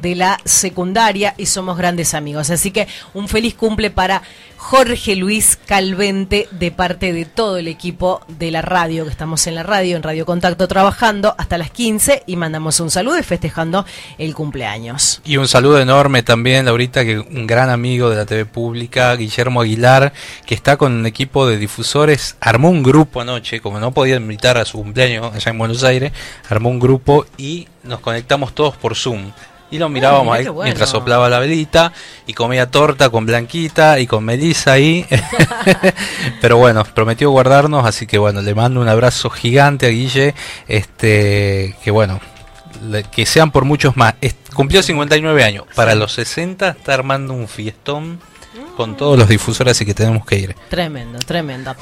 S1: de la secundaria y somos grandes amigos. Así que un feliz cumple para Jorge Luis Calvente de parte de todo el equipo de la radio, que estamos en la radio, en Radio Contacto trabajando hasta las 15 y mandamos un saludo y festejando el cumpleaños.
S2: Y un saludo enorme también, Laurita, que un gran amigo de la TV pública, Guillermo Aguilar, que está con un equipo de difusores, armó un grupo anoche, como no podía invitar a su cumpleaños allá en Buenos Aires, armó un grupo y nos conectamos todos por Zoom. Y lo mirábamos
S1: Ay,
S2: ahí
S1: bueno.
S2: mientras soplaba la velita y comía torta con Blanquita y con Melissa ahí. Pero bueno, prometió guardarnos, así que bueno, le mando un abrazo gigante a Guille. Este, que bueno, que sean por muchos más. Cumplió 59 años. Para los 60 está armando un fiestón con todos los difusores, así que tenemos que ir.
S1: Tremendo, tremendo.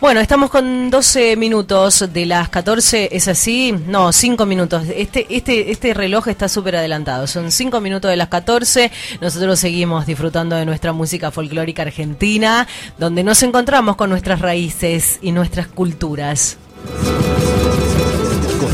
S1: Bueno, estamos con 12 minutos de las 14, ¿es así? No, 5 minutos. Este, este, este reloj está súper adelantado. Son 5 minutos de las 14. Nosotros seguimos disfrutando de nuestra música folclórica argentina, donde nos encontramos con nuestras raíces y nuestras culturas.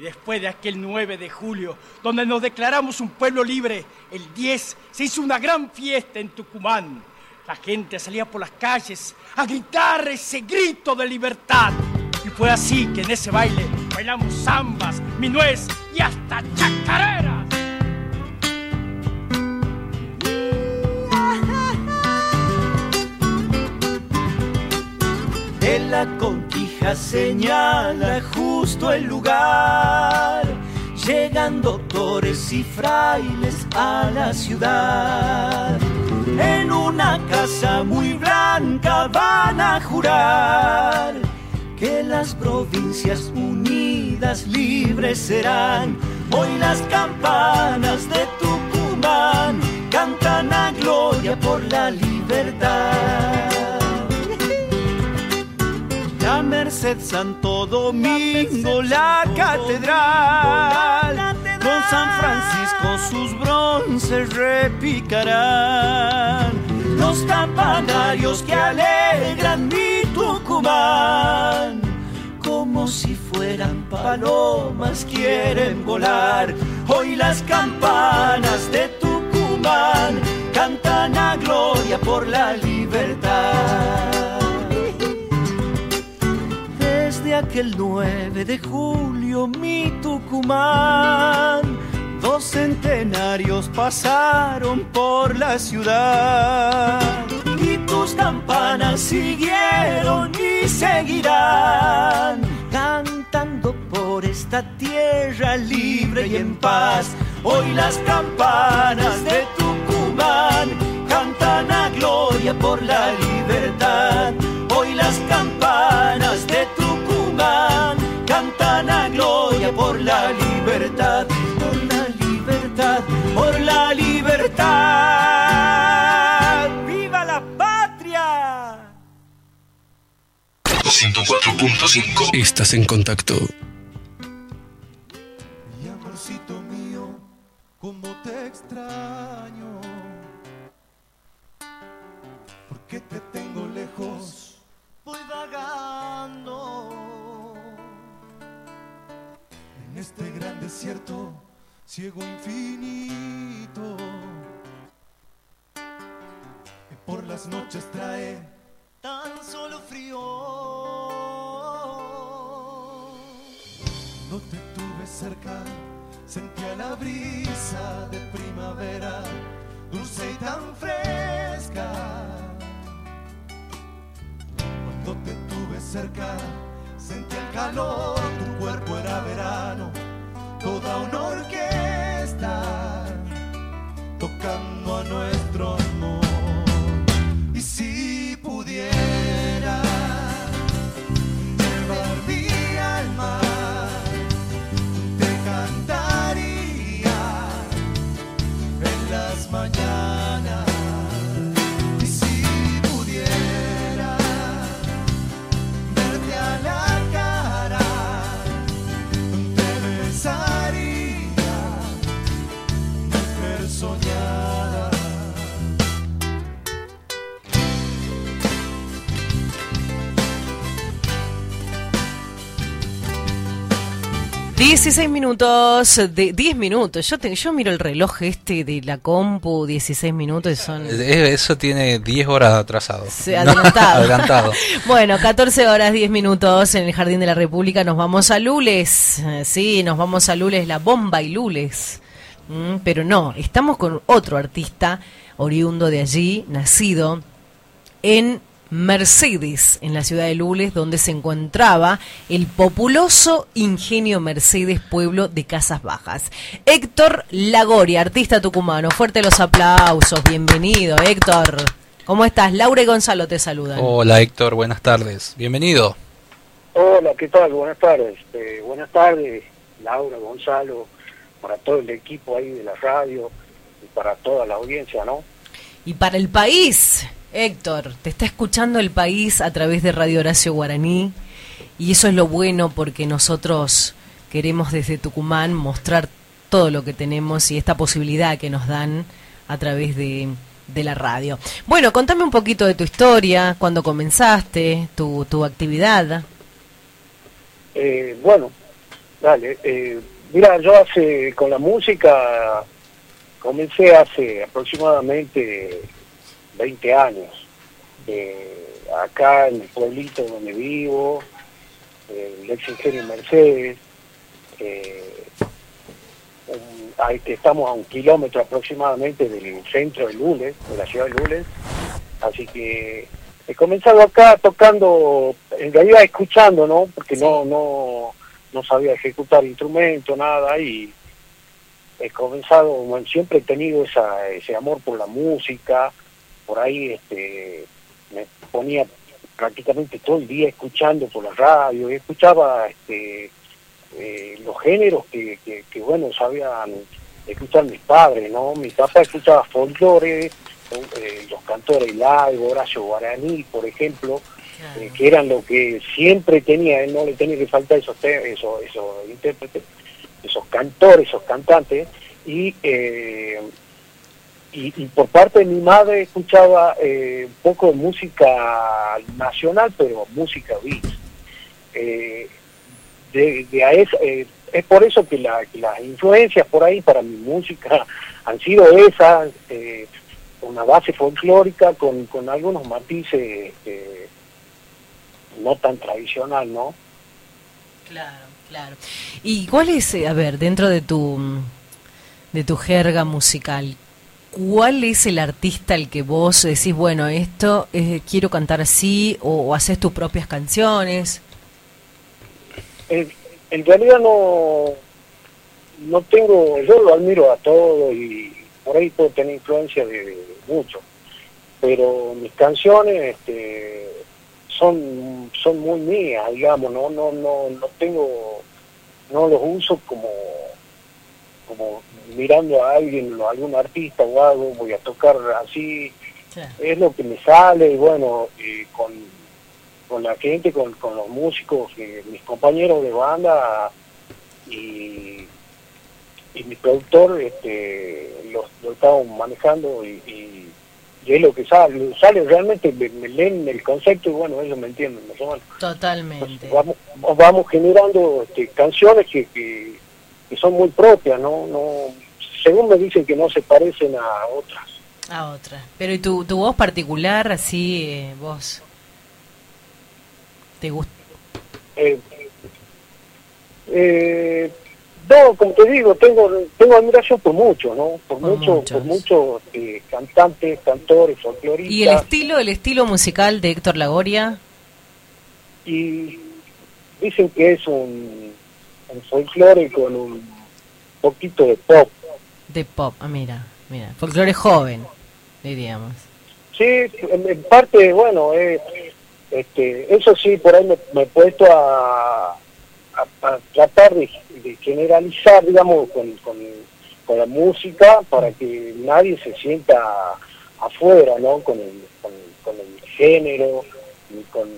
S11: Después de aquel 9 de julio, donde nos declaramos un pueblo libre, el 10 se hizo una gran fiesta en Tucumán. La gente salía por las calles a gritar ese grito de libertad. Y fue así que en ese baile bailamos zambas, minués y hasta chacareras.
S12: En la conquija señala justo el lugar. Llegan doctores y frailes a la ciudad. En una casa muy blanca van a jurar que las provincias unidas libres serán. Hoy las campanas de Tucumán cantan a gloria por la libertad. La Merced Santo Domingo, la catedral, con San Francisco sus bronces repicarán. Los campanarios que alegran mi Tucumán, como si fueran palomas quieren volar. Hoy las campanas de Tucumán cantan a gloria por la libertad. Aquel 9 de julio mi Tucumán, dos centenarios pasaron por la ciudad. Y tus campanas siguieron y seguirán, cantando por esta tierra libre y en paz. Hoy las campanas de Tucumán cantan a gloria por la libertad. Por la libertad, por la libertad, por la libertad. ¡Viva la patria!
S13: 104.5 Estás en contacto.
S12: Ciego infinito. Que por las noches trae tan solo frío. No te tuve cerca, sentía la brisa de primavera, dulce y tan fresca. Cuando te tuve cerca, sentí el calor, tu cuerpo era verano,
S9: toda una orquesta tocando a nuestro
S1: 16 minutos, de 10 minutos. Yo te- yo miro el reloj este de la compu, 16 minutos y son...
S2: Eh, Eso tiene 10 horas atrasado.
S1: Sí, adelantado.
S2: adelantado.
S1: Bueno, 14 horas 10 minutos en el Jardín de la República. Nos vamos a Lules. Eh, Sí, nos vamos a Lules, la bomba y Lules. Mm, pero no, estamos con otro artista oriundo de allí, nacido en Mercedes, en la ciudad de Lules, donde se encontraba el populoso Ingenio Mercedes, pueblo de Casas Bajas. Héctor Lagoria, artista tucumano. Fuerte los aplausos. Bienvenido, Héctor. ¿Cómo estás? Laura y Gonzalo te saludan.
S2: Hola Héctor, buenas tardes. Bienvenido.
S14: Hola, ¿qué tal? Buenas tardes. Eh, buenas tardes, Laura, Gonzalo, para todo el equipo ahí de la radio y para toda la audiencia, ¿no?
S1: Y para el país, Héctor, te está escuchando el país a través de Radio Horacio Guaraní y eso es lo bueno porque nosotros queremos desde Tucumán mostrar todo lo que tenemos y esta posibilidad que nos dan a través de, de la radio. Bueno, contame un poquito de tu historia, cuándo comenzaste, tu, tu actividad.
S14: Eh, bueno, dale. Eh, mira, yo hace, con la música, comencé hace aproximadamente 20 años. Eh, acá en el pueblito donde vivo, eh, el ex ingenio Mercedes, eh, ahí que estamos a un kilómetro aproximadamente del centro de Lules, de la ciudad de Lules. Así que he comenzado acá tocando, en realidad escuchando, ¿no? Porque no, no, no sabía ejecutar instrumento, nada, y he comenzado, bueno, siempre he tenido esa, ese amor por la música, por ahí este, me ponía prácticamente todo el día escuchando por la radio, y escuchaba este, eh, los géneros que, que, que, bueno, sabían escuchar mis padres, ¿no? Mi papá escuchaba folclore, eh, los cantores live, Horacio Guaraní, por ejemplo, eh, que eran lo que siempre tenía, él no le tenía que faltar esos, esos, esos intérpretes, esos cantores, esos cantantes, y, y, y por parte de mi madre escuchaba eh, un poco de música nacional, pero música beat. Eh, de, a esa- eh, es por eso que, la- que las influencias por ahí para mi música han sido esas, eh, una base folclórica con, con algunos matices no tan tradicional, ¿no?
S1: Claro, claro. ¿Y cuál es, eh, a ver, dentro de tu de tu jerga musical, cuál es el artista al que vos decís, bueno, esto eh, quiero cantar así o, haces tus propias canciones?
S14: En, en realidad no, no tengo, yo lo admiro a todo y por ahí puedo tener influencia de, de mucho, pero mis canciones este, son, son muy mías, digamos, no, no, no, no tengo, no los uso como, como mirando a alguien, a algún artista o algo, voy a tocar así, es lo que me sale y bueno, y con, con la gente, con, con los músicos, que mis compañeros de banda y, y mi productor, este, lo, lo estamos manejando y, y, y es lo que sale, sale realmente, me, me leen el concepto y bueno, ellos me entienden, más o menos.
S1: Totalmente.
S14: Vamos, vamos generando este, canciones que, que, que son muy propias, ¿no? no Según me dicen que no se parecen a otras.
S1: A otra. Pero ¿y tu, tu voz particular, así, eh, vos? ¿Te gusta?
S14: Eh, eh, no, como te digo, tengo tengo admiración por muchos, ¿no? Por, muchos, por muchos eh, cantantes, cantores, folcloristas.
S1: ¿Y el estilo, el estilo musical de Héctor Lagoria?
S14: y dicen que es un, un folclore con un poquito de pop.
S1: De pop, ah, mira, mira. Folclore joven, diríamos.
S14: Sí, en, en parte, bueno, eh, este, eso sí, por ahí me, me he puesto a, a, a tratar de, de generalizar, digamos, con, con, con la música para que nadie se sienta afuera, ¿no? Con el, con, con el género, ni con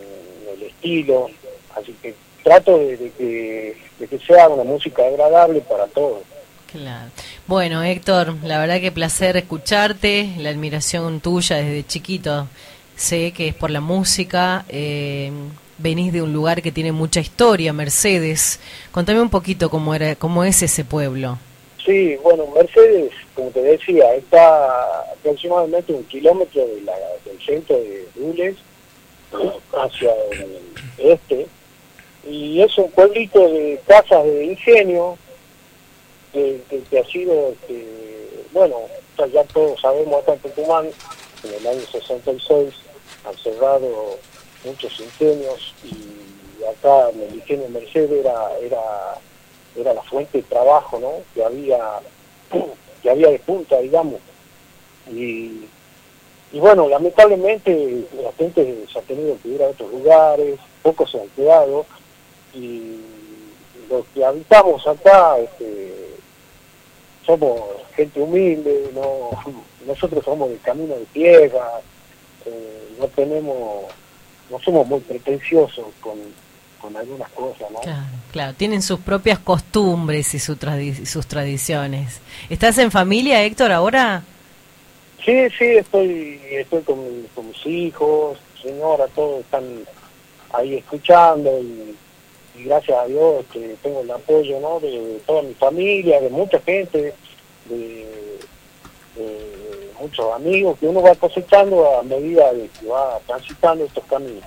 S14: el estilo. Así que trato de, de que, de que sea una música agradable para todos.
S1: Claro. Bueno, Héctor, la verdad que placer escucharte, la admiración tuya desde chiquito. Sé que es por la música, eh, venís de un lugar que tiene mucha historia, Mercedes. Contame un poquito cómo era, cómo es ese pueblo.
S14: Sí, bueno, Mercedes, como te decía, está aproximadamente un kilómetro de la- del centro de Dules hacia el este y es un pueblito de casas de ingenio que, que- ha sido, este, bueno, ya- todos sabemos acá en Tucumán, en el año 66 han cerrado muchos ingenios y acá el ingenio Mercedes era, era, era la fuente de trabajo, ¿no? Que había, que había de punta, digamos. Y, y bueno, lamentablemente la gente se ha tenido que ir a otros lugares, pocos se han quedado y los que habitamos acá este, somos gente humilde, no nosotros somos de camino de tierra, eh, no tenemos, no somos muy pretenciosos con, con algunas cosas, ¿no?
S1: Claro, claro, tienen sus propias costumbres y su tradi- sus tradiciones. ¿Estás en familia, Héctor, ahora?
S14: Sí, sí, estoy, estoy con, con mis hijos, señora, todos están ahí escuchando y, y gracias a Dios que tengo el apoyo ¿no? de, toda mi familia, de mucha gente, de, muchos amigos que uno va cosechando a medida de que va transitando estos caminos.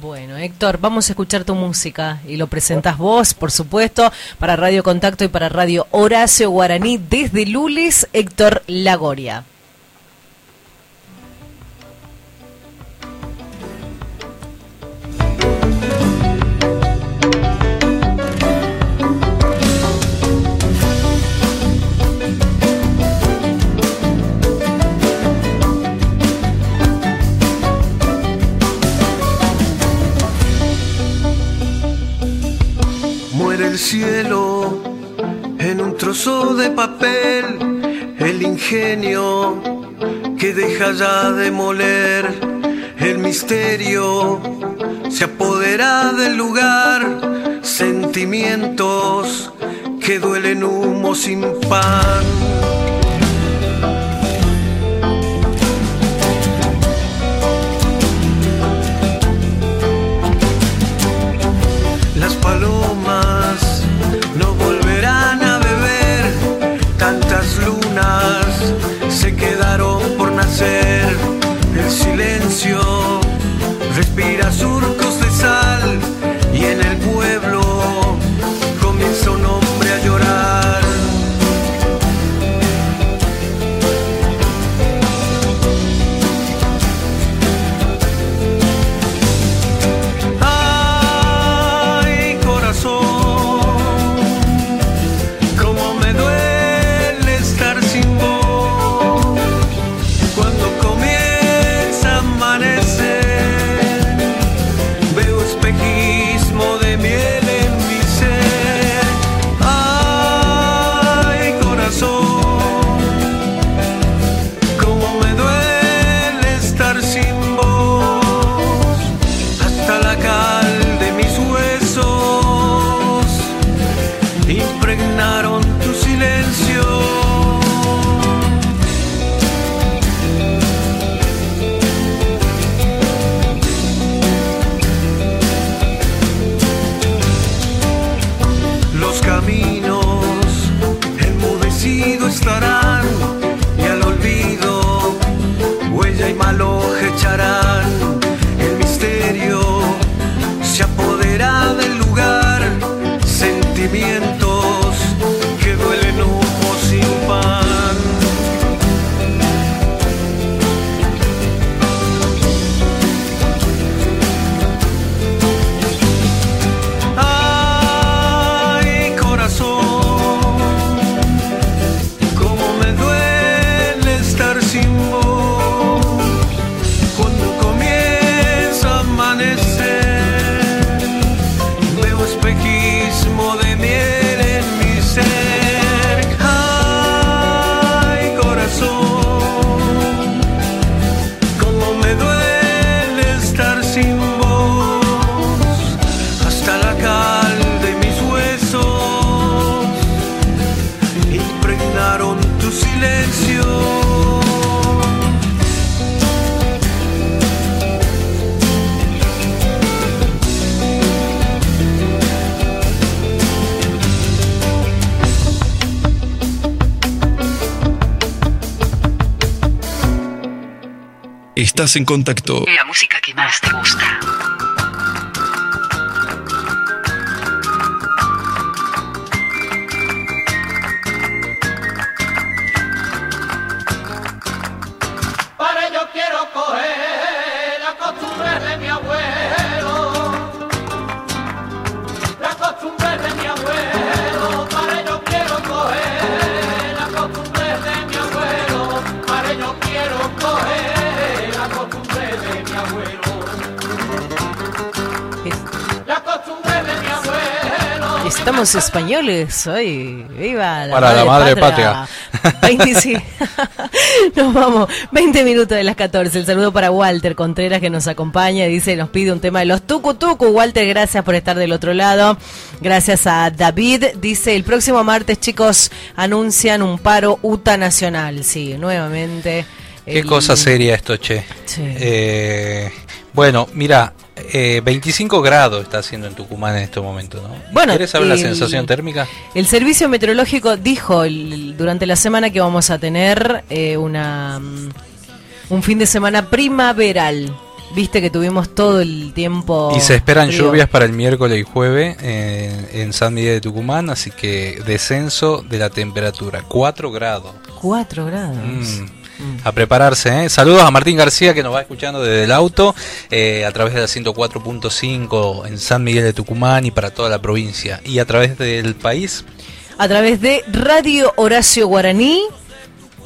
S1: Bueno, Héctor, vamos a escuchar tu música y lo presentas vos, por supuesto, para Radio Contacto y para Radio Horacio Guaraní desde Lules, Héctor Lagoria.
S3: Cielo en un trozo de papel, el ingenio que deja ya de moler, el misterio se apodera del lugar, sentimientos que duelen humo sin pan.
S13: Estás en contacto.
S1: Españoles hoy. ¡Viva la
S2: Para la madre patria.
S1: 20 Nos vamos. 20 minutos de las 14. El saludo para Walter Contreras que nos acompaña. Dice, nos pide un tema de los tucu tucu. Walter, gracias por estar del otro lado. Gracias a David. Dice, el próximo martes, chicos, anuncian un paro UTA nacional. Sí, nuevamente.
S2: Qué
S1: el-
S2: cosa seria esto, che.
S1: Sí.
S2: Eh, bueno, mira, eh, 25 grados está haciendo en Tucumán en este momento, ¿no?
S1: Bueno,
S2: ¿Quieres saber la
S1: el-
S2: sensación térmica?
S1: El servicio meteorológico dijo el- durante la semana que vamos a tener eh, una mm, un fin de semana primaveral. Viste que tuvimos todo el tiempo.
S2: Y se esperan
S1: frío.
S2: lluvias para el miércoles y jueves en, en San Miguel de Tucumán, así que descenso de la temperatura, 4 grados.
S1: 4 grados.
S2: Mm. A prepararse, ¿eh? Saludos a Martín García que nos va escuchando desde el auto eh, a través de la 104.5 en San Miguel de Tucumán y para toda la provincia. Y a través del país,
S1: A través de Radio Horacio Guaraní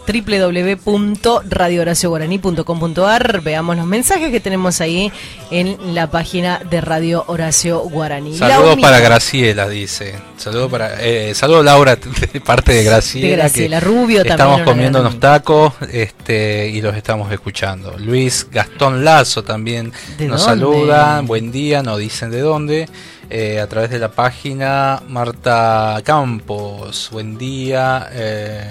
S1: www.radiohoracioguaraní.com.ar Veamos los mensajes que tenemos ahí en la página de Radio Horacio Guaraní.
S2: Saludos para Graciela, dice. Saludos para, eh, saludos Laura de parte de Graciela.
S1: De Graciela
S2: que
S1: Rubio también,
S2: Estamos comiendo unos tacos este, y los estamos escuchando. Luis Gastón Lazo también
S1: ¿De
S2: nos saluda. Buen día, nos dicen de dónde. Eh, a través de la página Marta Campos, buen día. eh,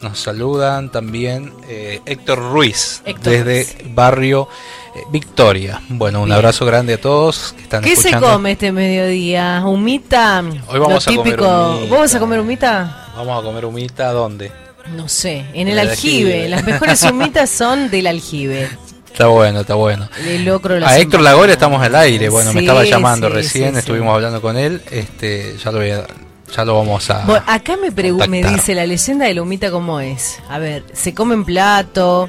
S2: nos saludan también eh, Héctor Ruiz
S1: Héctor
S2: desde barrio eh, Victoria. Bueno, un
S1: Bien.
S2: abrazo grande a todos que están
S1: ¿Qué se come este mediodía? ¿Humita?
S2: Hoy vamos
S1: lo
S2: a comer
S1: típico.
S2: humita.
S1: ¿Vos vas a comer humita?
S2: Vamos a comer humita, ¿dónde?
S1: No sé, en
S2: En
S1: el
S2: el
S1: aljibe.
S2: aljibe.
S1: Las mejores humitas son del aljibe.
S2: Está bueno, está bueno. A Héctor. Lagore estamos al aire. Bueno, me estaba llamando
S1: sí,
S2: recién,
S1: sí,
S2: estuvimos hablando con él. Este, ya lo voy a- ya lo vamos a.
S1: Bueno, acá me, me dice la leyenda de la humita cómo es. A ver, se come en plato,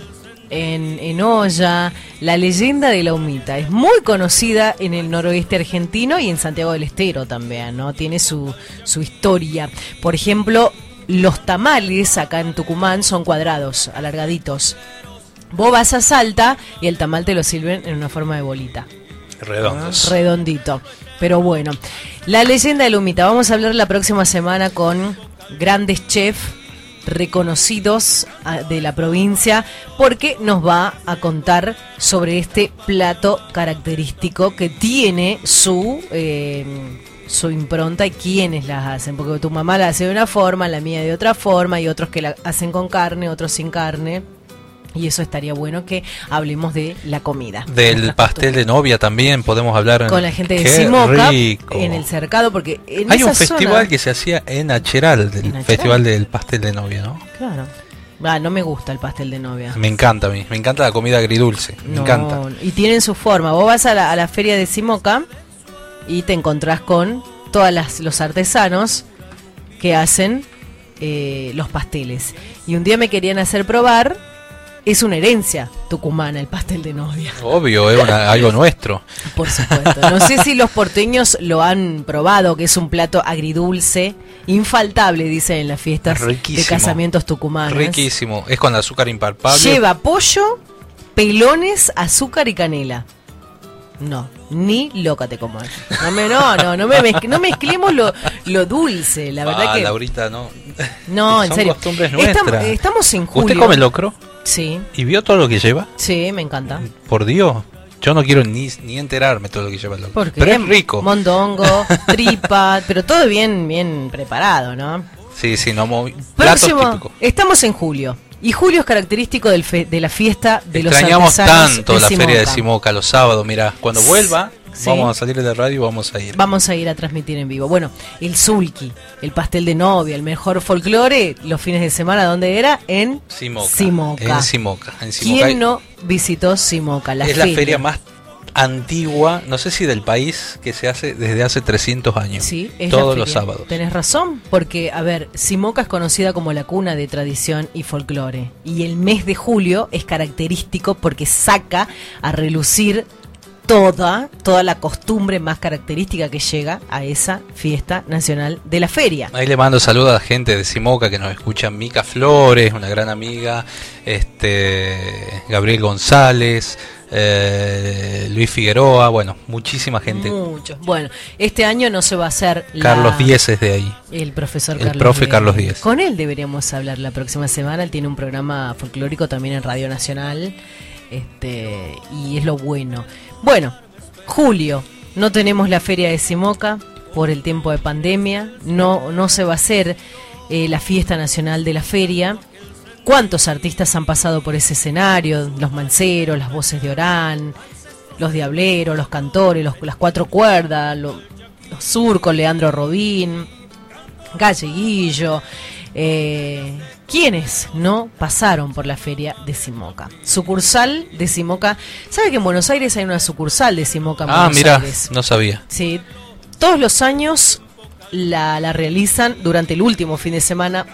S1: en, en olla. La leyenda de la humita es muy conocida en el noroeste argentino y en Santiago del Estero también, ¿no? Tiene su, su historia. Por ejemplo, los tamales acá en Tucumán son cuadrados, alargaditos. Vos vas a Salta y el tamal te lo sirven en una forma de bolita.
S2: redondos.
S1: Redondito. Pero bueno, la leyenda de Lumita. Vamos a hablar la próxima semana con grandes chefs reconocidos ah, de la provincia porque nos va a contar sobre este plato característico que tiene su eh, su impronta y quiénes las hacen porque tu mamá la hace de una forma la mía de otra forma y otros que la hacen con carne otros sin carne y eso estaría bueno que hablemos de la comida
S2: Del pastel de novia también podemos hablar.
S1: con la gente de Simoca en el cercado porque en
S2: Hay un festival
S1: zona-
S2: que se hacía en Acheral,
S1: Acheral?
S2: festival del pastel de novia, ¿no?
S1: claro Ah, no me gusta el pastel de novia
S2: Me encanta a mí, me encanta la comida agridulce, me
S1: No,
S2: encanta.
S1: y tienen su forma vos vas a la, a la feria de Simoca y te encontrás con todos los artesanos que hacen eh, los pasteles y un día me querían hacer probar es una herencia tucumana el pastel de novia
S2: Obvio, es una- algo nuestro.
S1: Por supuesto. No sé si los porteños lo han probado, que es un plato agridulce, infaltable, dicen en las fiestas
S2: Riquísimo.
S1: de casamientos tucumanos.
S2: Riquísimo, es con azúcar impalpable.
S1: Lleva pollo, pelones, azúcar y canela. No, ni loca te como. No, me, no, no, no, me mezc- no mezclemos lo, lo dulce, la verdad
S2: ah,
S1: que...
S2: Laurita, no.
S1: No, en serio.
S2: costumbres
S1: Estam-
S2: nuestras.
S1: estamos en julio.
S2: ¿Usted come locro?
S1: Sí,
S2: ¿Y vio todo lo que lleva?
S1: sí, me encanta.
S2: Por Dios, yo no quiero ni, ni enterarme todo lo que lleva el locro.
S1: Porque
S2: Pero es rico.
S1: Mondongo, tripa, pero todo bien, bien preparado, ¿no?
S2: Sí, sí, no platos
S1: Próximo, estamos en julio. Y julio es característico del fe- de la fiesta de los
S2: Extrañamos
S1: artesanos
S2: tanto
S1: de
S2: la feria de.
S1: Simoca
S2: los sábados, mira, cuando vuelva,
S1: ¿sí?
S2: Vamos a salir de la radio y vamos a ir.
S1: Vamos a ir a transmitir en vivo. Bueno, el sulki, el pastel de novia, el mejor folclore, los fines de semana, ¿dónde era? En
S2: Simoca.
S1: Simoca.
S2: En Simoca. En Simoca.
S1: ¿Quién no visitó Simoca? La
S2: es la feria más antigua, no sé si del país, que se hace desde hace 300 años.
S1: Sí, es
S2: todos los sábados.
S1: Tenés razón, porque, a ver, Simoca es conocida como la cuna de tradición y folclore. Y el mes de julio es característico porque saca a relucir toda, toda la costumbre más característica que llega a esa fiesta nacional de la feria.
S2: Ahí le mando saludos a la gente de Simoca que nos escucha, Mica Flores, una gran amiga, este Gabriel González, eh, Luis Figueroa, bueno, muchísima gente.
S1: Muchos. Bueno, este año no se va a hacer la-
S2: Carlos Díez es de ahí.
S1: El profesor
S2: El
S1: Carlos
S2: profe
S1: Díez.
S2: Carlos Díez.
S1: Con él deberíamos hablar la próxima semana. Él tiene un programa folclórico también en Radio Nacional. Este, y es lo bueno. Bueno, julio. No tenemos la feria de Simoca por el tiempo de pandemia. No, no se va a hacer eh, la fiesta nacional de la feria. ¿Cuántos artistas han pasado por ese escenario? Los manceros, las voces de Orán, los diableros, los cantores, las cuatro cuerdas, lo- los surcos, Leandro Robín, Galleguillo. Eh, ¿Quiénes no pasaron por la feria de Simoca? Sucursal de Simoca. ¿Sabe que en Buenos Aires hay una sucursal de Simoca en
S2: Ah, mira, no sabía.
S1: Sí, todos los años la, la realizan durante el último fin de semana.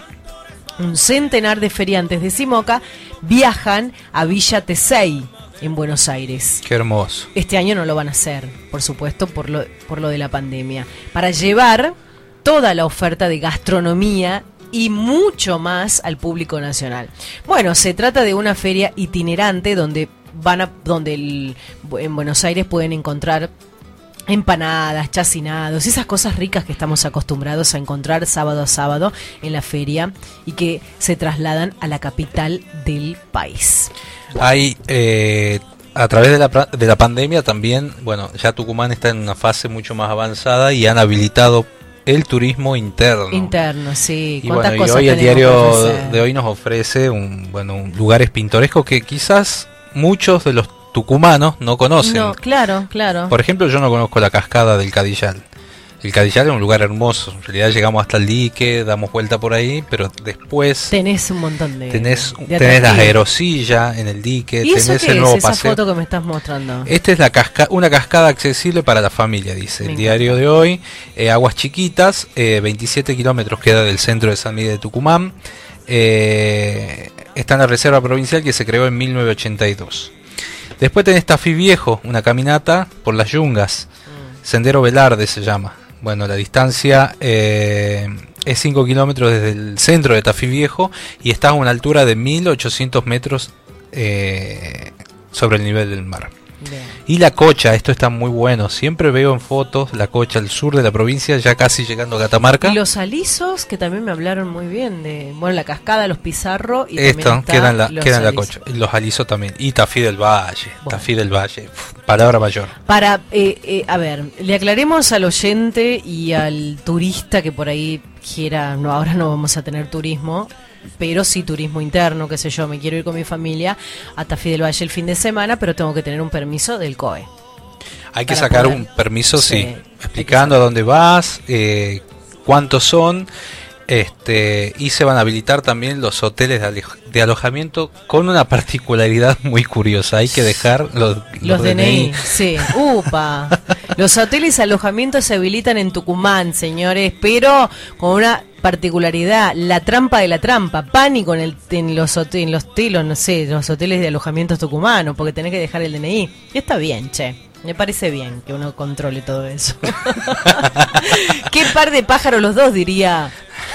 S1: Un centenar de feriantes de Simoca viajan a Villa Tesey en Buenos Aires.
S2: Qué hermoso.
S1: Este año no lo van a hacer, por supuesto, por lo, por lo de la pandemia. Para llevar toda la oferta de gastronomía y mucho más al público nacional. Bueno, se trata de una feria itinerante donde van a, donde en Buenos Aires pueden encontrar empanadas, chacinados, esas cosas ricas que estamos acostumbrados a encontrar sábado a sábado en la feria y que se trasladan a la capital del país.
S2: Hay, eh, a través de la, de la pandemia también, bueno, ya Tucumán está en una fase mucho más avanzada y han habilitado el turismo interno.
S1: Interno, sí.
S2: Y
S1: ¿Cuántas
S2: bueno, y hoy el diario de hoy nos ofrece un, bueno, un lugares pintorescos que quizás muchos de los tucumanos no conocen.
S1: No, claro, claro.
S2: Por ejemplo, yo no conozco la cascada del Cadillal. El Cadillal es un lugar hermoso. En realidad llegamos hasta el dique, damos vuelta por ahí, pero después
S1: Tenés un montón de.
S2: tenés,
S1: de
S2: tenés la aerosilla en el dique,
S1: ¿Y eso
S2: tenés
S1: qué
S2: el
S1: es,
S2: nuevo
S1: esa
S2: paseo.
S1: foto que me estás mostrando?
S2: Esta es la casca una cascada accesible para la familia, dice
S1: Me
S2: el diario de hoy. Eh, aguas chiquitas, eh, 27 kilómetros queda del centro de San Miguel de Tucumán. Eh, está en la reserva provincial que se creó en 1982. Después tenés Tafí Viejo, una caminata por las yungas. Sendero Velarde se llama. Bueno, la distancia eh, es 5 kilómetros desde el centro de Tafí Viejo y está a una altura de 1800 metros eh, sobre el nivel del mar. Y la cocha, esto está muy bueno. Siempre veo en fotos la cocha al sur de la provincia, ya casi llegando a Catamarca.
S1: Y los alisos, que también me hablaron muy bien de. Bueno, la cascada, los pizarro y
S2: Esto,
S1: está
S2: queda en la,
S1: los
S2: queda en la cocha. Los alisos también. Y Tafí del Valle. Tafí del Valle. uf, palabra mayor.
S1: Para, eh, eh, a ver, le aclaremos al oyente y al turista que por ahí quiera, no, ahora no vamos a tener turismo, pero sí turismo interno, qué sé yo, me quiero ir con mi familia a Tafí del Valle el fin de semana, pero tengo que tener un permiso del COE.
S2: Hay que sacar
S1: poder-
S2: un permiso, sí,
S1: Sí,
S2: explicando a dónde vas, eh, cuántos son, este, y se van a habilitar también los hoteles de, alojamiento con una particularidad muy curiosa. Hay que dejar los,
S1: Los DNI, sí, upa. Los hoteles y alojamientos se habilitan en Tucumán, señores, pero con una particularidad, la trampa de la trampa, pánico en, el, en los hoteles, en los no sé, los hoteles de alojamientos tucumanos, porque tenés que dejar el DNI. Y está bien, che. Me parece bien que uno controle todo eso. Qué par de pájaros los dos, diría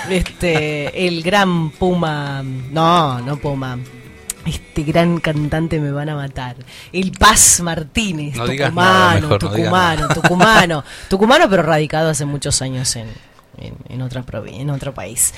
S1: este el gran Puma. No, no Puma. Este gran cantante me van a matar. El Paz Martínez,
S2: No digas
S1: tucumano,
S2: nada, mejor, no digas
S1: tucumano,
S2: nada.
S1: tucumano, tucumano, pero radicado hace muchos años en, en, en otra en otro país.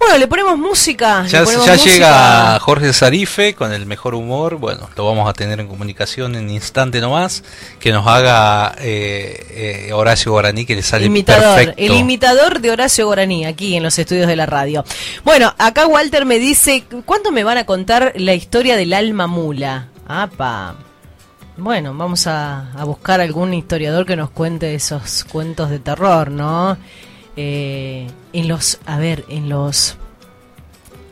S1: Bueno, le ponemos música.
S2: Ya,
S1: le ponemos
S2: ya
S1: música.
S2: llega Jorge Zarife con el mejor humor. Bueno, lo vamos a tener en comunicación en instante nomás. Que nos haga eh, eh, Horacio Guaraní, que le sale
S1: imitador,
S2: perfecto.
S1: el imitador de Horacio Guaraní, aquí en los estudios de la radio. Bueno, acá Walter me dice, ¿cuándo me van a contar la historia del alma mula? Apa. Bueno, vamos a, a buscar algún historiador que nos cuente esos cuentos de terror, ¿no? Eh, en los, a ver, en los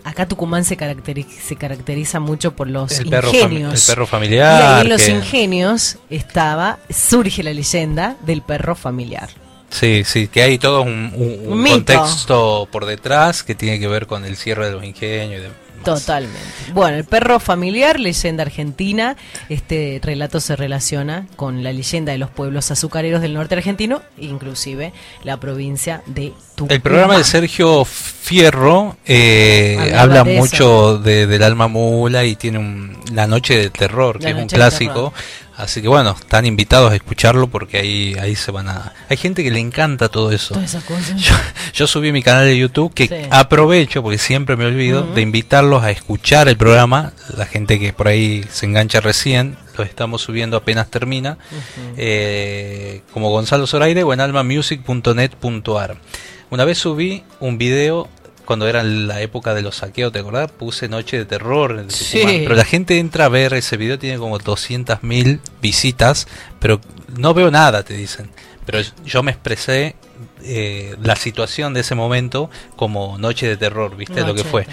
S1: acá Tucumán se caracteriza, se caracteriza mucho por los
S2: El perro, fami-
S1: ingenios.
S2: el perro
S1: Y
S2: familiar.
S1: ahí en los
S2: que-
S1: ingenios estaba, surge la leyenda del perro familiar.
S2: Sí, sí, que hay todo un, un- contexto por detrás que tiene que ver con el cierre de los ingenios. y demás.
S1: Totalmente. Bueno, el perro familiar, leyenda argentina. Este relato se relaciona con la leyenda de los pueblos azucareros del norte argentino, inclusive la provincia de Tucumán.
S2: El programa de Sergio Fierro eh, habla
S1: de
S2: mucho de, del alma mula y tiene un, La Noche de Terror,
S1: La
S2: que es un
S1: del
S2: clásico. Así que bueno, están invitados a escucharlo porque ahí, ahí se van a... Hay gente que le encanta todo eso. Yo, yo subí mi canal de YouTube que
S1: Sí.
S2: aprovecho, porque siempre me olvido, de invitarlos a escuchar el programa. La gente que por ahí se engancha recién, lo estamos subiendo apenas termina. eh, como Gonzalo Zoraire o en almamusic.net.ar. Una vez subí un video cuando era la época de los saqueos, ¿te acordás? Puse Noche de Terror en el
S1: Sí.
S2: Pero la gente entra a ver ese video, tiene como 200.000 visitas, pero no veo nada, te dicen. Pero yo me expresé eh, la situación de ese momento como Noche de Terror, ¿viste? lo que fue.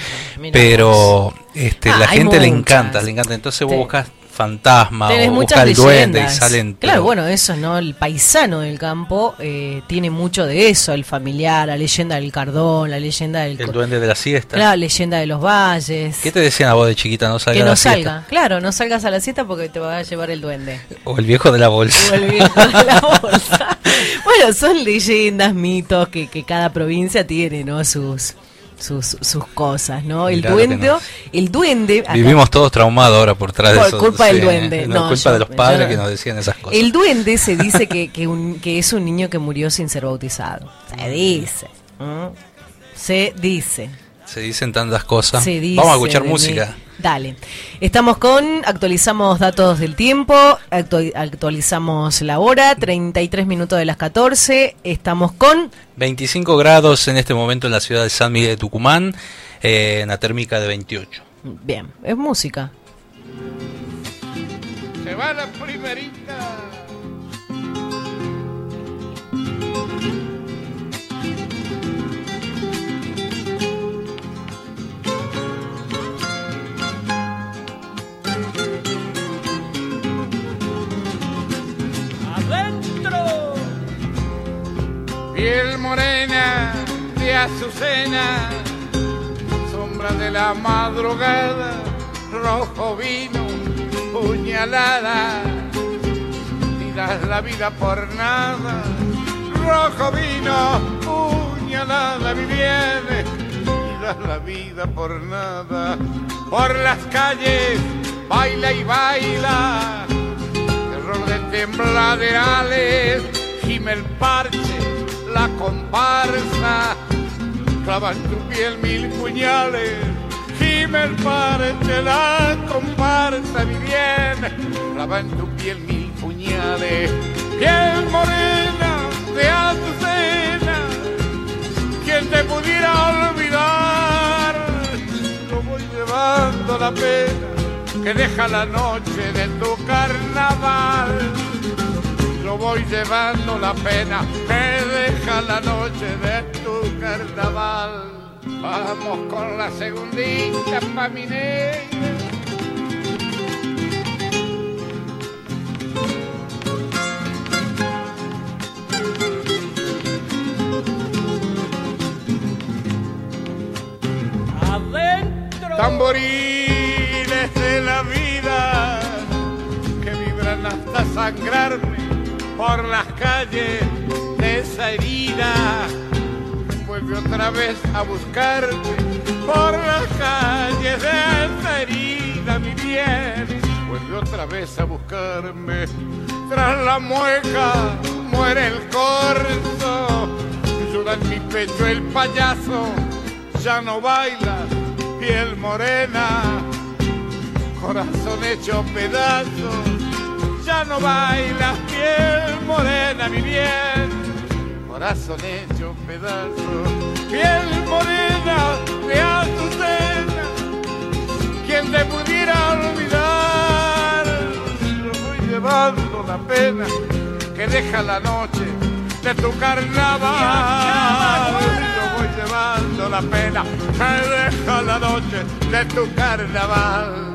S2: Pero este,
S1: Ah,
S2: la gente le encanta, le encanta. Entonces vos
S1: Sí.
S2: buscas fantasma
S1: Tenés
S2: o
S1: muchas
S2: el duende y salen...
S1: Claro,
S2: pero-
S1: bueno, eso, ¿no? El paisano del campo eh, tiene mucho de eso, el familiar, la leyenda del cardón, la leyenda del...
S2: El duende de la siesta.
S1: Claro, leyenda de los valles.
S2: ¿Qué te decían a vos de chiquita? No salgas
S1: Que
S2: a
S1: no
S2: la siesta?
S1: salga, claro, no salgas a la siesta porque te va a llevar el duende.
S2: O el viejo de la bolsa.
S1: O el viejo de la bolsa. Bueno, son leyendas, mitos que, que cada provincia tiene, ¿no? Sus, sus, sus cosas, ¿no? El
S2: Mirá
S1: duende,
S2: nos-
S1: el duende... acá-
S2: Vivimos todos traumados ahora por tras de
S1: Por
S2: eso.
S1: culpa del duende.
S2: No,
S1: No,
S2: culpa
S1: yo-
S2: de los padres
S1: no-
S2: que nos decían esas cosas.
S1: El duende se dice que, que, un- que es un niño que murió sin ser bautizado. Se dice. Se dice.
S2: Se dicen tantas cosas.
S1: Se dice
S2: Vamos a escuchar música.
S1: mí. Dale. Estamos con, actualizamos datos del tiempo, actu- actualizamos la hora, 33 minutos de las 14. Estamos con
S2: 25 grados en este momento en la ciudad de San Miguel de Tucumán, eh, en la térmica de 28.
S1: Bien, es música.
S15: Se va la primerita. Piel morena de azucena, sombra de la madrugada, rojo vino, puñalada, das la vida por nada, rojo vino, puñalada, mi bien, das la vida por nada, por las calles, baila y baila, terror de tembladerales, gime el parche, la comparsa, clava en tu piel mil puñales, gime el parche, la comparsa, mi bien, clava en tu piel mil puñales, piel morena de azucena, quien te pudiera olvidar, lo voy llevando la pena que deja la noche de tu carnaval. Voy llevando la pena que deja la noche de tu carnaval. Vamos con la segundita pa' mi negra.
S16: ¡Adentro!
S15: Tamboriles de la vida que vibran hasta sangrarme por las calles de esa herida. Vuelve otra vez a buscarme por las calles de esa herida, mi bien. Vuelve otra vez a buscarme. Tras la mueca muere el corzo. Llora en mi pecho el payaso. Ya no baila, piel morena, corazón hecho pedazos. Ya no baila, piel morena, mi bien, corazón hecho pedazos. Piel morena de azucena, quien te pudiera olvidar, lo voy llevando la pena que deja la noche de tu carnaval. Yo voy llevando la pena que deja la noche de tu carnaval.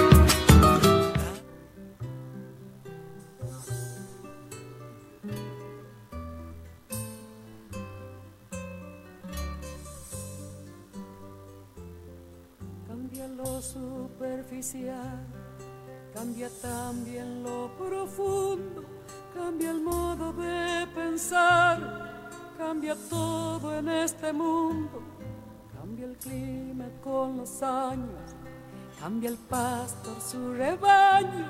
S16: cambia todo en este mundo, cambia el clima con los años, cambia el pastor su rebaño,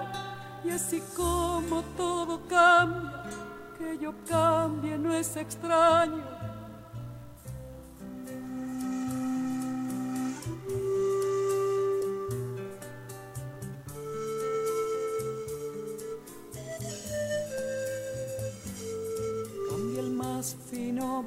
S16: y así como todo cambia, que yo cambie no es extraño.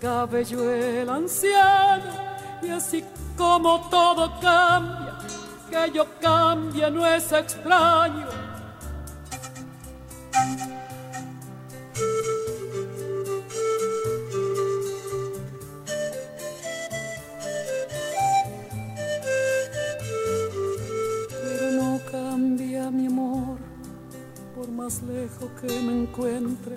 S16: Cabello el anciano. Y así como todo cambia, que yo cambie no es extraño. pero no cambia mi amor por más lejos que me encuentre,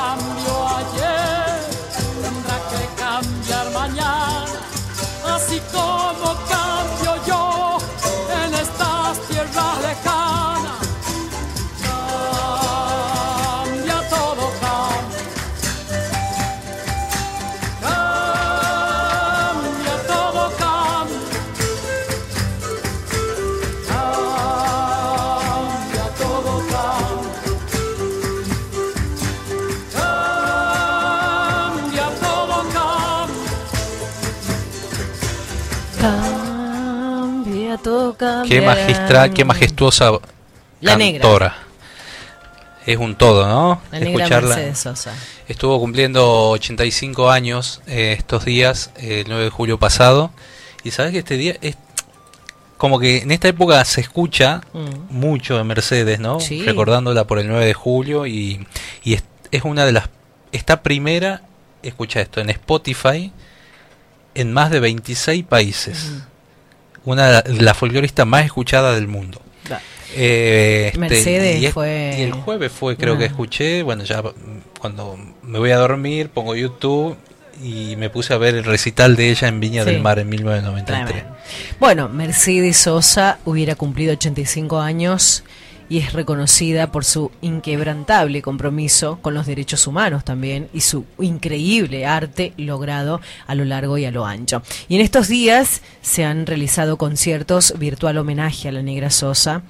S16: Cambió ayer tendrá que cambiar mañana, así como cambia. Cambia todo, cambia.
S2: Qué magistral, qué majestuosa
S1: La negra.
S2: Es un todo, ¿no?
S1: La negra
S2: Escucharla.
S1: Mercedes Sosa.
S2: Estuvo cumpliendo 85 años eh, estos días, eh, el 9 de julio pasado. Y sabes que este día es como que en esta época se escucha
S1: Mm.
S2: mucho de Mercedes, ¿no?
S1: Sí.
S2: Recordándola por el 9 de julio y, y es, es una de las... Está primera, escucha esto, en Spotify en más de 26 países. Una de las folcloristas más escuchadas del mundo. Eh, este,
S1: Mercedes
S2: y es-
S1: fue-
S2: y el jueves fue, creo que escuché, bueno, ya cuando me voy a dormir pongo YouTube y me puse a ver el recital de ella en Viña
S1: Sí.
S2: del Mar en 1993.
S1: Tremendo. Bueno, Mercedes Sosa hubiera cumplido 85 años y es reconocida por su inquebrantable compromiso con los derechos humanos también y su increíble arte logrado a lo largo y a lo ancho. Y en estos días se han realizado conciertos virtual homenaje a la Negra Sosa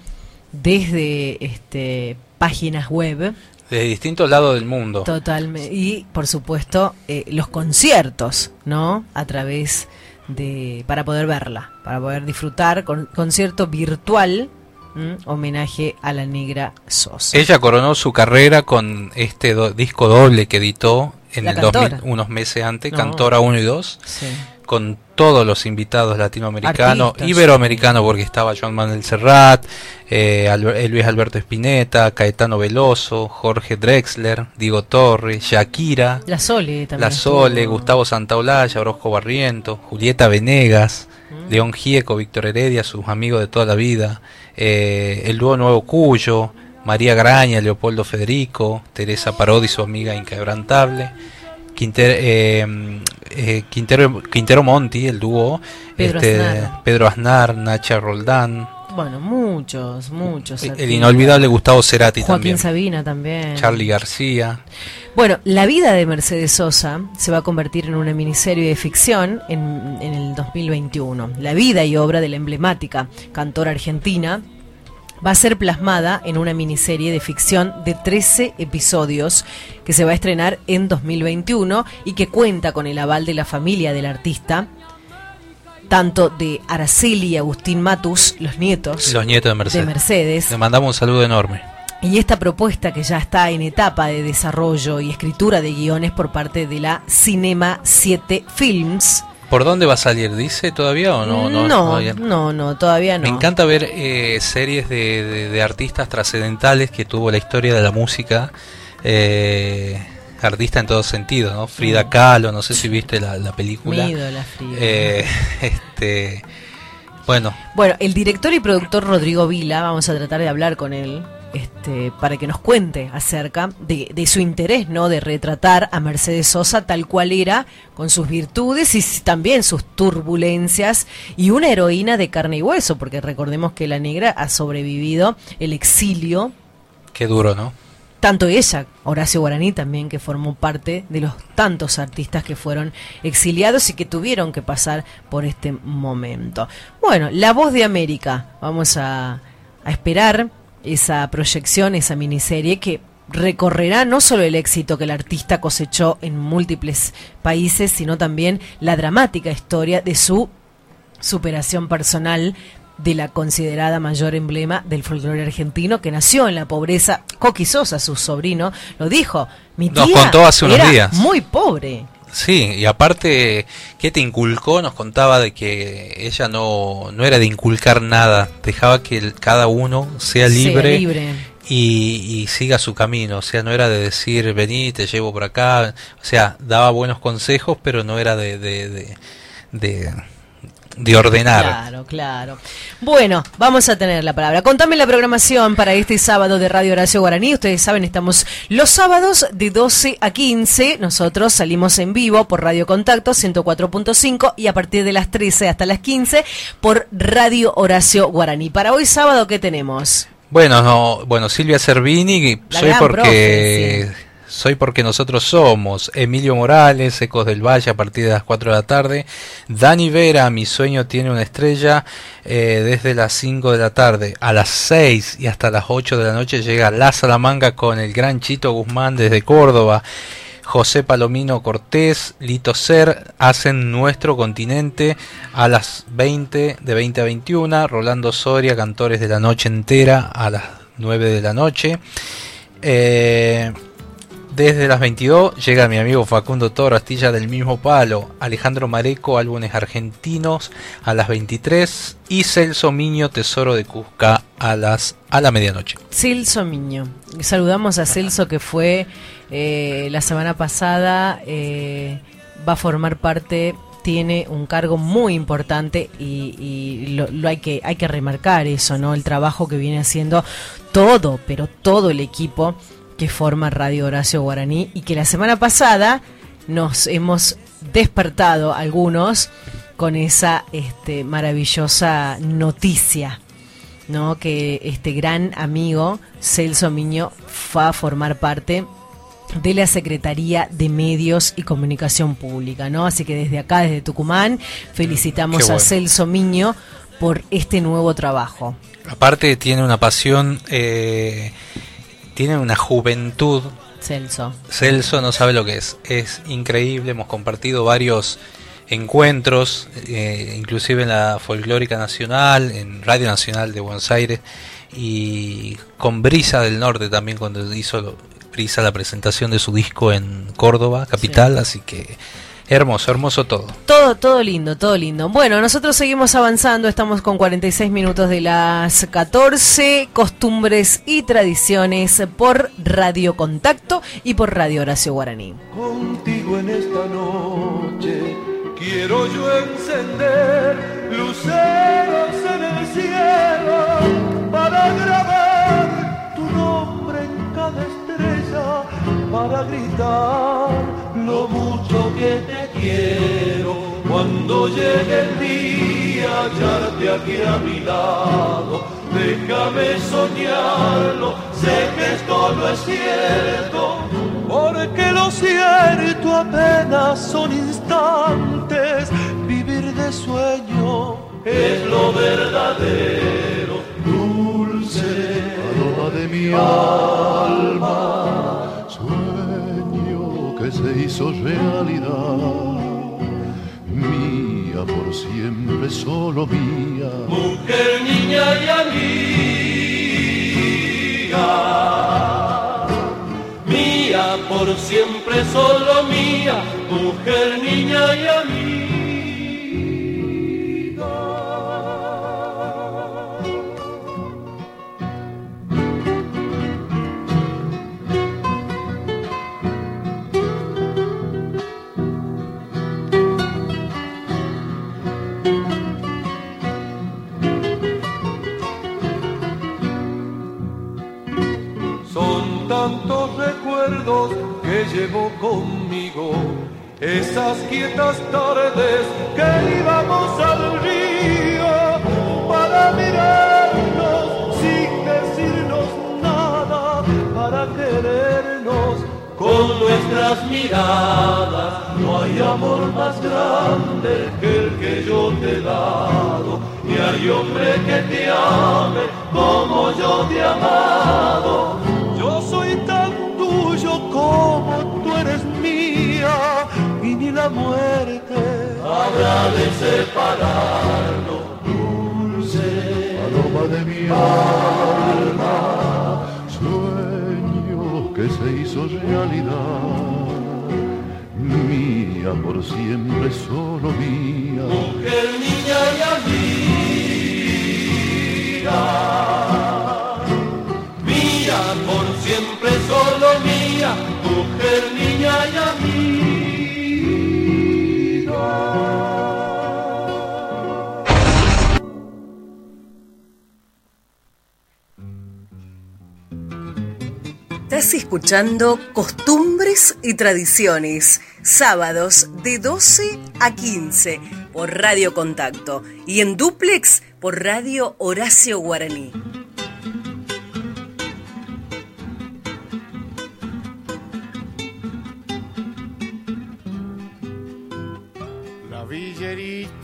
S1: desde este, páginas web
S2: De distintos lados del mundo.
S1: Totalmente. Y por supuesto, eh, los conciertos, ¿no? A través de. para poder verla, para poder disfrutar con concierto virtual, ¿m? homenaje a la negra Sosa.
S2: Ella coronó su carrera con este do- disco doble que editó en
S1: La
S2: el 2000,
S1: Cantora.
S2: unos meses antes,
S1: No.
S2: Cantora 1 y 2,
S1: Sí.
S2: con todos los invitados latinoamericanos,
S1: Artistas.
S2: iberoamericanos, porque estaba Joan Manuel Serrat, eh, eh, Luis Alberto Spinetta, Caetano Veloso, Jorge Drexler, Diego Torres, Shakira,
S1: La Sole también.
S2: La Sole,
S1: estuvo.
S2: Gustavo Santaolalla, Orozco Barriento, Julieta Venegas,
S1: Mm.
S2: León Gieco, Víctor Heredia, sus amigos de toda la vida, eh, el dúo Nuevo Cuyo, María Graña, Leopoldo Federico, Teresa Parodi, su amiga inquebrantable, Quinter- eh, eh, Quintero, Quintero Monti, el dúo,
S1: Pedro
S2: este,
S1: Aznar.
S2: Pedro Aznar, Nacha Roldán,
S1: Bueno, muchos, muchos.
S2: el inolvidable Gustavo Cerati
S1: Joaquín
S2: también,
S1: Sabina también.
S2: Charlie García.
S1: Bueno, la vida de Mercedes Sosa se va a convertir en una miniserie de ficción en, en el 2021. La vida y obra de la emblemática cantora argentina va a ser plasmada en una miniserie de ficción de 13 episodios que se va a estrenar en 2021 y que cuenta con el aval de la familia del artista, tanto de Araceli y Agustín Matus, los nietos,
S2: Los nietos de Mercedes.
S1: Mercedes.
S2: Le mandamos un saludo enorme.
S1: Y esta propuesta que ya está en etapa de desarrollo y escritura de guiones por parte de la Cinema 7 Films.
S2: ¿Por dónde va a salir? ¿Dice todavía o no?
S1: no,
S2: todavía
S1: no, no, todavía no.
S2: Me encanta ver eh, series de, de- de artistas trascendentales que tuvo la historia de la música. Eh, artista en todo sentido, ¿no? Frida Kahlo, no sé si viste la, la película.
S1: Mi ídola, Frida.
S2: Eh, este, bueno,
S1: Bueno, el director y productor Rodrigo Vila, vamos a tratar de hablar con él. Este, para que nos cuente acerca de, de su interés, ¿no? De retratar a Mercedes Sosa tal cual era, con sus virtudes y también sus turbulencias, y una heroína de carne y hueso, porque recordemos que la negra ha sobrevivido el exilio
S2: qué duro, ¿no?
S1: Tanto ella, Horacio Guaraní también, que formó parte de los tantos artistas que fueron exiliados y que tuvieron que pasar por este momento. Bueno, La Voz de América, vamos a, a esperar esa proyección, esa miniserie que recorrerá no solo el éxito que el artista cosechó en múltiples países, sino también la dramática historia de su superación personal de la considerada mayor emblema del folclore argentino que nació en la pobreza. Coqui Sosa, su sobrino, lo dijo. Mi tía
S2: Nos contó hace unos
S1: era
S2: días.
S1: muy pobre.
S2: Sí, y aparte, ¿qué te inculcó? Nos contaba de que ella no, no era de inculcar nada, dejaba que el- cada uno sea libre. Y, y siga su camino, o sea, no era de decir, vení, te llevo por acá, o sea, daba buenos consejos, pero no era de, de, de, de, de ordenar.
S1: Claro, claro. Bueno, vamos a tener la palabra. Contame la programación para este sábado de Radio Horacio Guaraní. Ustedes saben, estamos los sábados de 12 a 15. Nosotros salimos en vivo por Radio Contacto 104.5 y a partir de las 13 hasta las 15 por Radio Horacio Guaraní. Para hoy sábado, ¿qué tenemos?
S2: Bueno, no, bueno, Silvia Cervini,
S1: La
S2: soy porque
S1: profe,
S2: soy porque nosotros somos Emilio Morales, Ecos del Valle a partir de las 4 de la tarde, Dani Vera, Mi sueño tiene una estrella, eh, desde las 5 de la tarde a las 6 y hasta las 8 de la noche llega La Salamanca con el gran Chito Guzmán desde Córdoba. José Palomino Cortés, Lito Ser hacen nuestro continente a las 20 de 20 a 21. Rolando Soria, Cantores de la Noche Entera a las 9 de la noche. Eh, desde las 22 llega mi amigo Facundo Toro, Astilla del mismo palo, Alejandro Mareco, álbumes argentinos a las 23 y Celso Miño, Tesoro de Cusca a las a la medianoche.
S1: Celso Miño. Saludamos a Celso que fue eh, la semana pasada, eh, va a formar parte tiene un cargo muy importante y, lo, lo hay que hay que remarcar eso, ¿no? El trabajo que viene haciendo todo, pero todo el equipo que forma Radio Horacio Guaraní y que la semana pasada nos hemos despertado algunos con esa este, maravillosa noticia, ¿no? Que este gran amigo Celso Miño va a formar parte de la Secretaría de Medios y Comunicación Pública, ¿no? Así que desde acá, desde Tucumán, felicitamos
S2: bueno.
S1: a Celso Miño por este nuevo trabajo.
S2: Aparte tiene una pasión, eh, tiene una juventud.
S1: Celso.
S2: Celso no sabe lo que es. Es increíble, hemos compartido varios encuentros, eh, inclusive en la Folclórica Nacional, en Radio Nacional de Buenos Aires y con Brisa del Norte también cuando hizo lo- Brisa la presentación de su disco en Córdoba, capital, así que hermoso, hermoso todo.
S1: Todo, todo lindo, todo lindo. Bueno, nosotros seguimos avanzando, estamos con 46 minutos de las 14, costumbres y tradiciones por Radio Contacto y por Radio Horacio Guaraní.
S10: Contigo en esta noche quiero yo encender luceros en el cielo para para gritar lo mucho que te quiero. Cuando llegue el día, hallarte aquí a mi lado, déjame soñarlo, sé que esto no es cierto. Porque lo cierto apenas son instantes, vivir de sueño es lo verdadero, dulce aroma de mi alma, se hizo realidad, mía por siempre, solo mía, mujer, niña y amiga. Mía, por siempre solo mía, mujer, niña y amiga. Llevo conmigo, esas quietas tardes que íbamos al río para mirarnos sin decirnos nada, para querernos con nuestras miradas. No hay amor más grande que el que yo te he dado, ni hay hombre que te ame como yo te he amado. Yo soy como tú eres mía, y ni la muerte habrá de separarnos. Dulce aroma de mi alma, sueño que se hizo realidad. Mía por siempre, solo mía. Mujer, niña y amiga mujer, niña y.
S1: Estás escuchando Costumbres y Tradiciones, sábados de 12 a 15 por Radio Contacto y en duplex por Radio Horacio Guaraní.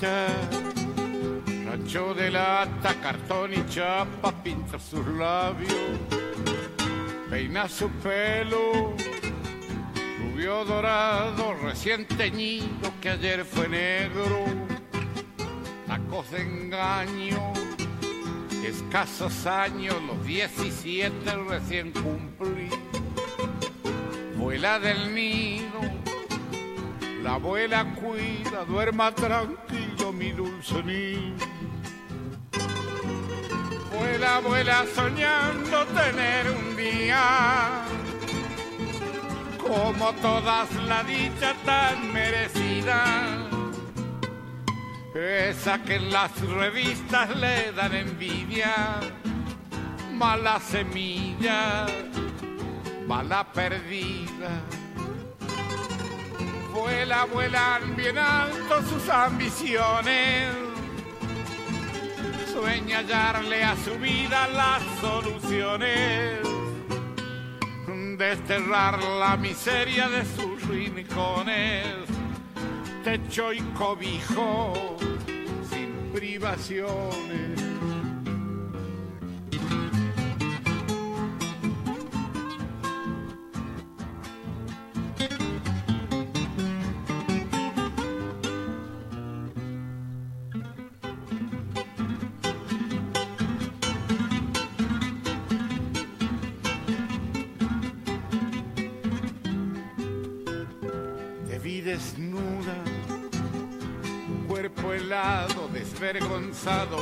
S15: Villerita, rancho de lata, cartón y chapa, pinta sus labios, peina su pelo, rubio dorado, recién teñido que ayer fue negro, tacos de engaño, escasos años, los 17 recién cumplí. vuela del nido, la abuela cuida, duerma tranquilo mi dulce niño. Vuela, vuela soñando tener un día como todas la dicha tan merecida. Esa que en las revistas le dan envidia, mala semilla, mala perdida. Vuela, vuelan bien alto sus ambiciones. Sueña hallarle a su vida las soluciones. Desterrar la miseria de sus rincones. Techo y cobijo sin privaciones.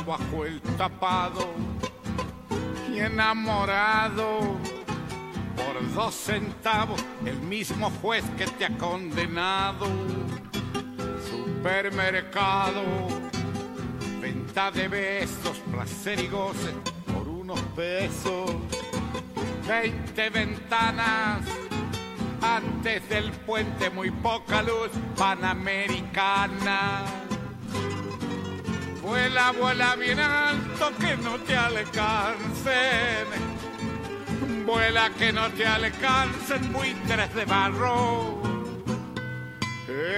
S15: Bajo el tapado y enamorado por dos centavos, el mismo juez que te ha condenado. Supermercado, venta de besos, placer y goce por unos pesos. Veinte ventanas antes del puente muy poca luz panamericana. Vuela, vuela bien alto que no te alcancen. Vuela que no te alcancen buitres de barro.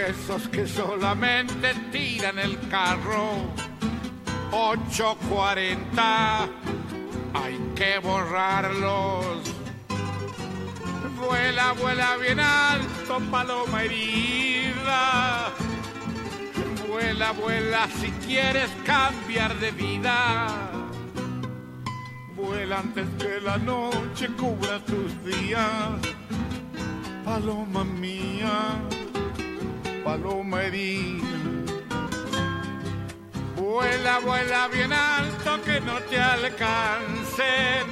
S15: Esos que solamente tiran el carro. 840 hay que borrarlos. Vuela, vuela bien alto, paloma herida. Vuela, vuela si quieres cambiar de vida. Vuela antes que la noche cubra tus días. Paloma mía, paloma herida. Vuela, vuela bien alto que no te alcancen.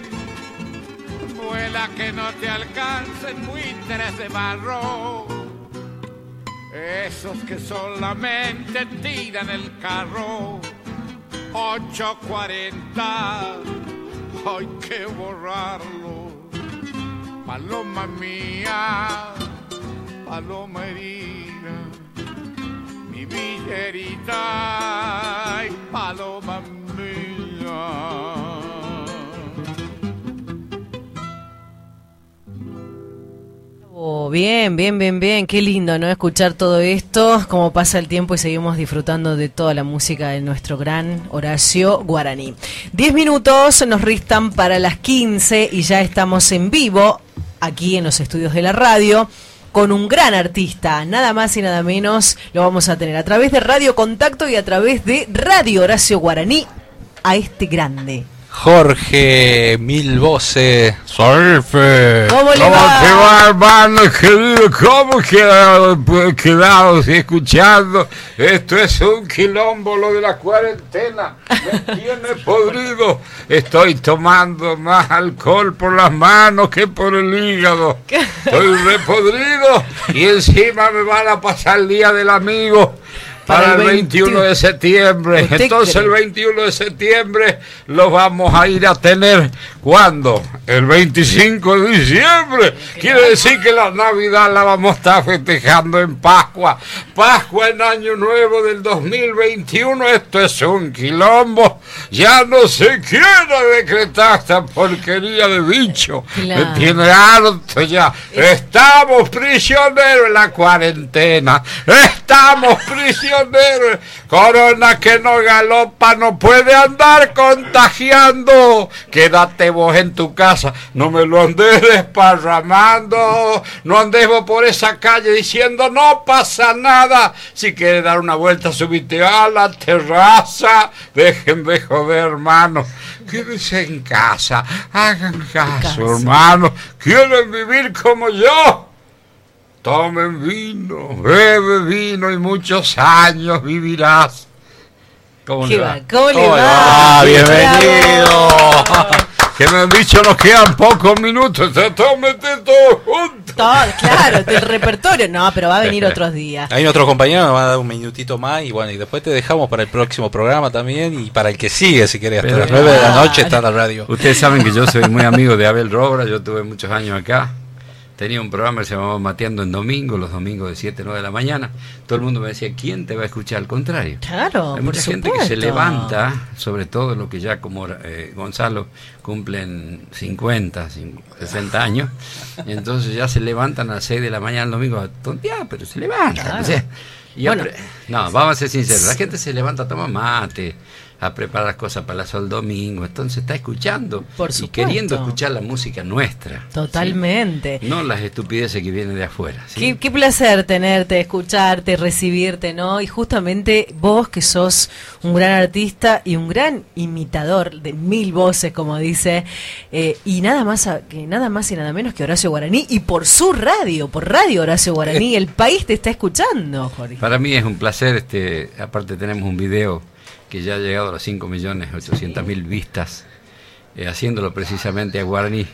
S15: Vuela que no te alcancen buitres de barro. Esos que solamente tiran el carro. 840, hay que borrarlo. Paloma mía, paloma herida, mi villerita, paloma mía.
S1: Oh, bien, bien, bien, bien. Qué lindo, ¿no? Escuchar todo esto, cómo pasa el tiempo y seguimos disfrutando de toda la música de nuestro gran Horacio Guaraní. Diez minutos nos restan para las 15 y ya estamos en vivo aquí en los estudios de la radio con un gran artista, nada más y nada menos lo vamos a tener a través de Radio Contacto y a través de Radio Horacio Guaraní a este grande.
S2: Jorge Mil Voces Surfe.
S1: ¿Cómo le
S17: ¿Cómo
S1: va?
S17: te va, hermano querido? ¿Cómo quedados, pues, quedados escuchando? Esto es un quilombo lo de la cuarentena. Me tiene podrido. Estoy tomando más alcohol por las manos que por el hígado. Estoy repodrido y encima me van a pasar el día del amigo. Para, el 21 de septiembre.
S1: ¿Usted
S17: Entonces
S1: cree?
S17: el 21 de septiembre lo vamos a ir a tener. ¿Cuándo? El 25 de diciembre. Quiere decir que la Navidad la vamos a estar festejando en Pascua. Pascua en Año Nuevo del 2021. Esto es un quilombo. Ya no se quiere decretar esta porquería de bicho.
S1: Claro.
S17: Me tiene harto ya. Estamos prisioneros en la cuarentena. Estamos prisioneros. Corona que no galopa no puede andar contagiando. Quédate vos en tu casa. No me lo andes desparramando. No andes vos por esa calle diciendo no pasa nada. Si quieres dar una vuelta, subite a la terraza. Dejen de joder, hermano. Quédense en casa. Hagan caso, hermano. ¿Quieren vivir como yo? Tomen vino, bebe vino y muchos años vivirás. ¿Cómo
S1: ¿Qué
S17: le
S1: va? ¿Cómo le
S17: ¿Cómo
S1: va?
S17: Ah, bienvenido. Que me han dicho nos quedan pocos minutos, se todo meter todo junto.
S1: Todo, claro, del repertorio. No, pero va a venir otros días.
S2: Hay otro compañero, nos va a dar un minutito más y bueno, y después te dejamos para el próximo programa también y para el que sigue, si querés, hasta
S17: Pero-
S2: las 9 de la noche está la radio.
S17: Ustedes saben que yo soy muy amigo de Abel Robra, yo tuve muchos años acá. Tenía un programa que se llamaba Mateando en Domingo, los domingos de 7 9 de la mañana. Todo el mundo me decía, ¿quién te va a escuchar? Al contrario.
S1: Claro,
S17: Hay
S1: por
S17: mucha gente que se levanta, sobre todo lo que ya como eh, Gonzalo cumplen 50, cin- 60 años, y entonces ya se levantan a las 6 de la mañana el domingo a tontear, pero se levantan.
S1: Claro.
S17: o sea, y
S1: Bueno.
S17: apre- no, vamos a ser sinceros, la gente se levanta a tomar mate, a preparar las cosas para el sol domingo, entonces está escuchando
S1: Por
S17: y queriendo escuchar la música nuestra.
S1: Totalmente.
S17: No las estupideces que vienen de afuera. ¿sí?
S1: Qué, qué placer tenerte, escucharte, recibirte, ¿no? Y justamente vos que sos un gran artista y un gran imitador de mil voces, como dice, eh, y nada más a- que nada más y nada menos que Horacio Guaraní y por su radio, por Radio Horacio Guaraní, el país te está escuchando, Jorge.
S17: Para mí es un placer, este, aparte tenemos un video que ya ha llegado a las 5.800.000 vistas, eh, haciéndolo precisamente a Guaraní.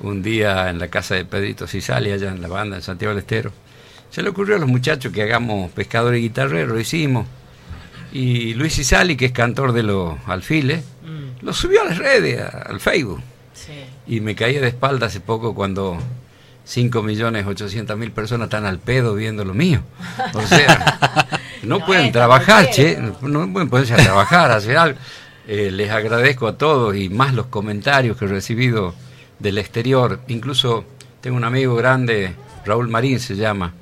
S17: Un día en la casa de Pedrito Cisali, allá en la banda en Santiago del Estero, se le ocurrió a los muchachos que hagamos pescador y guitarrero, lo hicimos. Y Luis Cisali, que es cantor de los alfiles, lo subió a las redes, a- al Facebook. Y me caí de espalda hace poco cuando 5.800.000 personas están al pedo viendo lo mío. O sea, no, pueden trabajar, che, no pueden ponerse a trabajar, a hacer algo. Eh, les agradezco a todos y más los comentarios que he recibido del exterior. Incluso tengo un amigo grande, Raúl Marín se llama,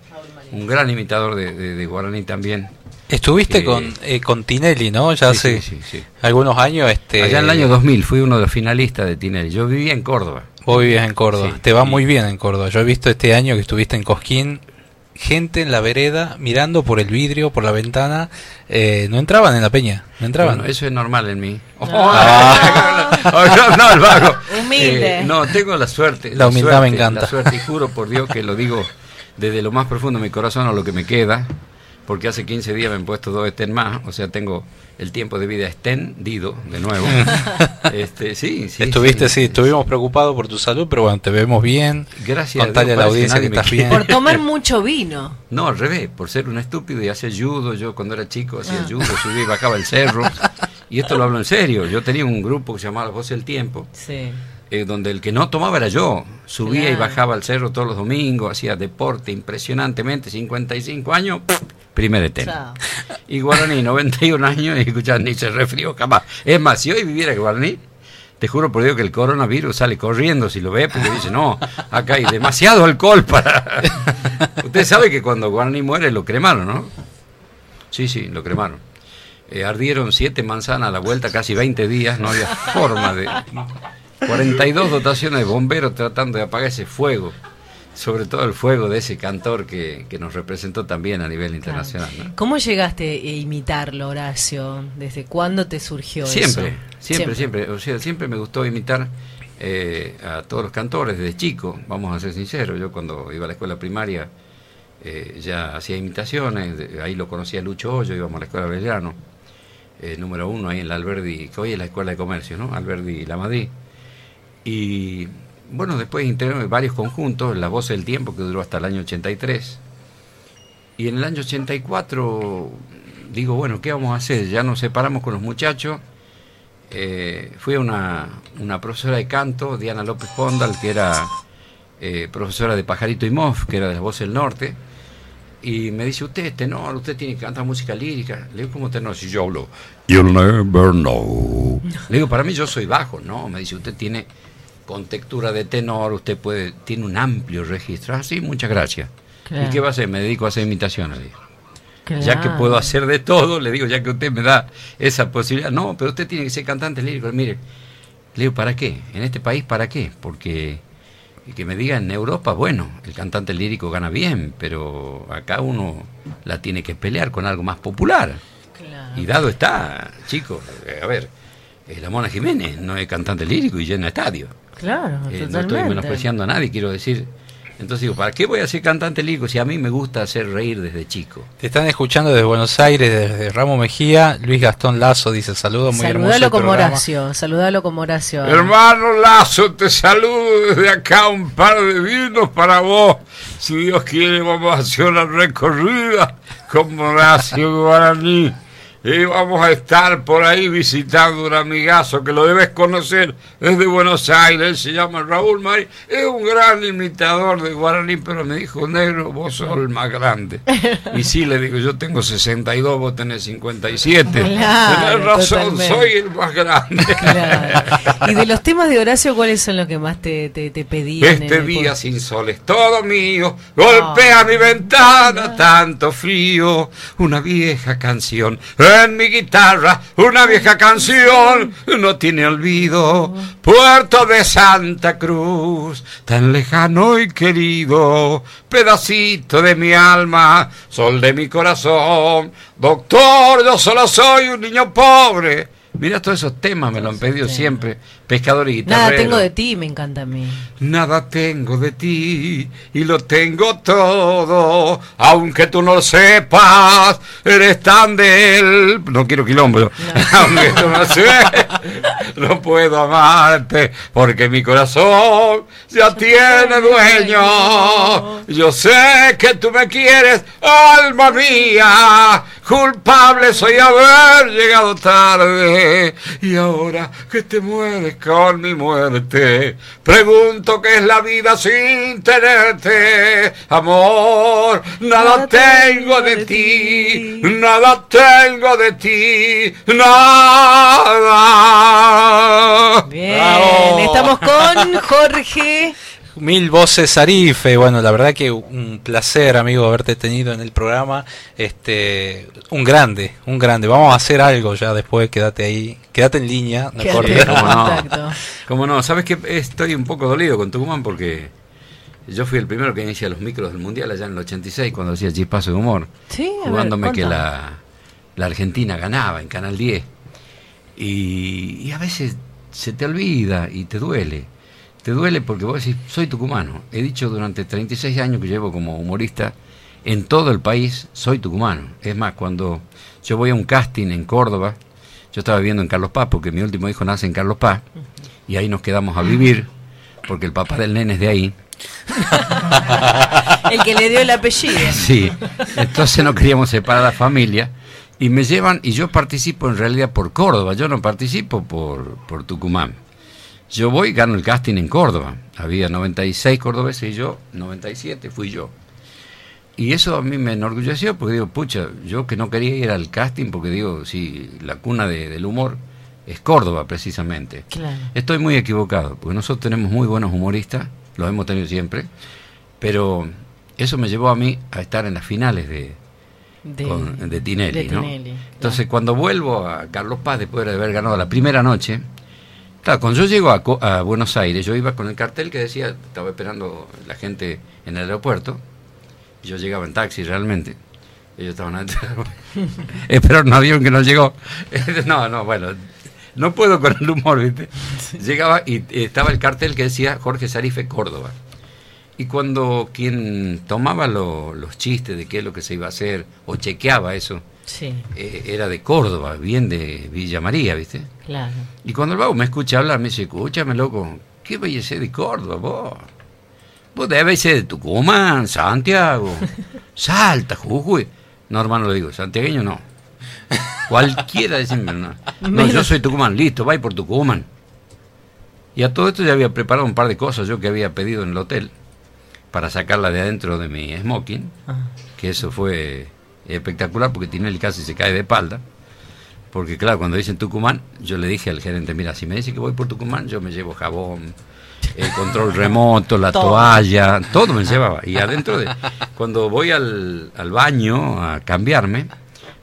S17: un gran imitador de, de- de Guaraní también.
S2: Estuviste
S17: que-
S2: con, eh, con Tinelli, ¿no? Ya
S17: Sí,
S2: hace
S17: sí, sí, sí.
S2: algunos años. Este,
S17: Allá en el año 2000 fui uno de los finalistas de Tinelli. Yo vivía en Córdoba.
S2: Vos vivías en Córdoba.
S17: Sí.
S2: Te va muy bien en Córdoba. Yo he visto este año que estuviste en Cosquín, gente en la vereda mirando por el vidrio, por la ventana. eh, no entraban en la peña, no entraban.
S17: Bueno, eso es normal en mí.
S2: Ah.
S17: no, no, el vago.
S1: Humilde.
S17: Eh, no, tengo la suerte.
S2: La humildad me encanta.
S17: La suerte, y juro por Dios que lo digo desde lo más profundo de mi corazón a lo que me queda, porque hace 15 días me han puesto dos estén más, o sea, tengo el tiempo de vida extendido, de nuevo. este, sí, sí.
S2: Estuviste, sí, estuvimos preocupados por tu salud, pero bueno, te vemos bien.
S17: Gracias
S2: Contale a,
S17: Dios,
S2: la
S17: que
S2: audiencia que, estás bien.
S1: Por tomar mucho vino.
S17: No, al revés, por ser un estúpido y hacer judo. Yo cuando era chico hacía
S1: Ah.
S17: judo, subía y bajaba el cerro. Y esto lo hablo en serio. Yo tenía un grupo que se llamaba Las Voces del Tiempo,
S1: Sí.
S17: Eh, donde el que no tomaba era yo. Subía y bajaba el cerro todos los domingos, hacía deporte impresionantemente, 55 años, primer etén.
S1: Chao.
S17: Y Guaraní, 91 años, y escuchar ni se resfrió jamás. Es más, si hoy viviera Guaraní, te juro por Dios que el coronavirus sale corriendo si lo ve, porque dice, no, acá hay demasiado alcohol para... Usted sabe que cuando Guaraní muere lo cremaron, ¿no? Sí, sí, lo cremaron. Eh, ardieron siete manzanas a la vuelta, casi 20 días, no había forma de... 42 dotaciones de bomberos tratando de apagar ese fuego, sobre todo el fuego de ese cantor que, que nos representó también a nivel internacional. ¿no?
S1: ¿Cómo llegaste a imitarlo, Horacio? ¿Desde cuándo te surgió
S17: Siempre,
S1: eso?
S17: siempre, siempre, O sea, siempre me gustó imitar eh, a todos los cantores desde chico, vamos a ser sinceros. Yo cuando iba a la escuela primaria eh, ya hacía imitaciones, de- ahí lo conocía Lucho Hoyo, íbamos a la escuela Belgrano, eh, número uno ahí en la Alberdi, que hoy es la escuela de comercio, ¿no? Alberdi y La Madrid. Y bueno, después integré varios conjuntos, La Voz del Tiempo, que duró hasta el año 83. Y en el año 84 digo, bueno, ¿qué vamos a hacer? Ya nos separamos con los muchachos. Eh, fui a una, una profesora de canto, Diana López Pondal, que era eh, profesora de Pajarito y Moff, que era de la Voz del Norte. Y me dice, usted es tenor, usted tiene que cantar música lírica. Le digo, ¿cómo tenor? Si yo hablo, you'll never know. Le digo, para mí yo soy bajo. No, me dice, usted tiene contextura de tenor, usted puede, tiene un amplio registro. Ah, sí, muchas gracias.
S1: Claro.
S17: ¿Y qué va a hacer? Me dedico a hacer imitaciones. Ya que puedo hacer de todo, le digo, ya que usted me da esa posibilidad. No, pero usted tiene que ser cantante lírico. Mire, le digo, ¿para qué? En este país, ¿para qué? Porque que me diga en Europa, bueno, el cantante lírico gana bien, pero acá uno la tiene que pelear con algo más popular. Y dado está, chicos, eh, a ver, eh, la Mona Jiménez no es cantante lírico y llena estadio.
S1: Claro,
S17: Eh, no estoy menospreciando a nadie, quiero decir, Entonces digo, ¿para qué voy a ser cantante lírico si a mí me gusta hacer reír desde chico?
S2: Te están escuchando desde Buenos Aires, desde Ramo Mejía. Luis Gastón Lazo dice saludos, muy hermoso.
S1: Saludalo como
S2: programa".
S1: Horacio, saludalo como Horacio.
S17: Hermano Lazo, te saludo desde acá, un par de vinos para vos. Si Dios quiere, vamos a hacer una recorrida con Horacio Guaraní. Y vamos a estar por ahí visitando un amigazo que lo debes conocer desde Buenos Aires. Él se llama Raúl Mari. Es un gran imitador de Guaraní, pero me dijo, negro, vos sos el más grande. Y sí, le digo, yo tengo 62, vos tenés 57.
S1: Claro,
S17: Tenés razón,
S1: totalmente.
S17: soy el más grande.
S1: Y de los temas de Horacio, ¿cuáles son los que más te, te, te pedían?
S17: Este
S1: el
S17: día
S1: pub-
S17: sin sol es todo mío, golpea mi ventana, tanto frío, una vieja canción en mi guitarra, una vieja canción, no tiene olvido, puerto de Santa Cruz, tan lejano y querido, pedacito de mi alma, sol de mi corazón, doctor, yo solo soy un niño pobre. Mira todos esos temas, me lo han pedido siempre, pescador y guitarrero.
S1: Nada tengo de ti, me encanta a mí.
S17: Nada tengo de ti y lo tengo todo, aunque tú no lo sepas, eres tan de él. No quiero quilombo, yo. aunque tú no lo sepas, no puedo amarte porque mi corazón ya tiene dueño. Yo sé que tú me quieres, alma mía, culpable soy haber llegado tarde y ahora que te mueres con mi muerte, pregunto qué es la vida sin tenerte, amor, nada tengo de ti, nada tengo de ti, nada.
S1: Bien,
S2: Bravo.
S1: estamos con Jorge.
S2: Mil voces Arife, bueno, la verdad que un placer, amigo, haberte tenido en el programa. Este, un grande, un grande. Vamos a hacer algo ya después, quédate ahí, quédate en línea. no cortes.
S17: cómo no. Cómo no, sabes que estoy un poco dolido con Tucumán porque yo fui el primero que inicia los micros del mundial allá en el 86 cuando hacía Chispazo de Humor,
S1: Sí, a ver,
S17: jugándome que la, la Argentina ganaba en Canal 10 y, y a veces se te olvida y te duele. Te duele porque vos decís, soy tucumano. He dicho durante 36 años que llevo como humorista en todo el país, soy tucumano. Es más, cuando yo voy a un casting en Córdoba, yo estaba viviendo en Carlos Paz, porque mi último hijo nace en Carlos Paz, y ahí nos quedamos a vivir, porque el papá del nene es de ahí.
S1: El que le dio el apellido.
S17: Sí, entonces no queríamos separar a la familia. Y me llevan, y yo participo en realidad por Córdoba, yo no participo por, por Tucumán. Yo voy, gano el casting en Córdoba. Había 96 cordobeses y yo, 97 fui yo. Y eso a mí me enorgulleció porque digo, pucha, yo que no quería ir al casting porque digo, sí, la cuna de- del humor es Córdoba precisamente.
S1: Claro.
S17: Estoy muy equivocado, porque nosotros tenemos muy buenos humoristas, los hemos tenido siempre, pero eso me llevó a mí a estar en las finales de,
S1: De-
S17: con- de Tinelli,
S1: de
S17: ¿no?
S1: Tinelli,
S17: Entonces, cuando vuelvo a Carlos Paz, después de haber ganado la primera noche, claro, cuando yo llego a, a Buenos Aires, yo iba con el cartel que decía, estaba esperando la gente en el aeropuerto, y yo llegaba en taxi realmente. Ellos estaban adentro. Esperaron un avión que no llegó. no, no, bueno, no puedo con el humor, ¿viste? Llegaba y estaba el cartel que decía Jorge Sarife Córdoba. Y cuando quien tomaba lo- los chistes de qué es lo que se iba a hacer, o chequeaba eso,
S1: Sí,
S17: eh, era de Córdoba, bien de Villa María, ¿viste?
S1: claro.
S17: Y cuando el vago me escucha hablar, me dice, escúchame, loco, ¿qué vaya a ser de Córdoba, vos? Vos debes ser de Tucumán, Santiago, Salta, Jujuy. No, hermano, le digo, santiagueño no. Cualquiera, decime, no. No, yo soy Tucumán, listo, va por Tucumán. Y a todo esto ya había preparado un par de cosas yo que había pedido en el hotel para sacarla de adentro de mi smoking,
S1: Ah.
S17: que eso fue espectacular porque Tinelli casi se cae de espalda. Porque claro, cuando dicen Tucumán, yo le dije al gerente, mira, si me dice que voy por Tucumán, yo me llevo jabón, el control remoto, la
S1: Todo.
S17: toalla, todo me llevaba. Y adentro de, cuando voy al, al baño a cambiarme,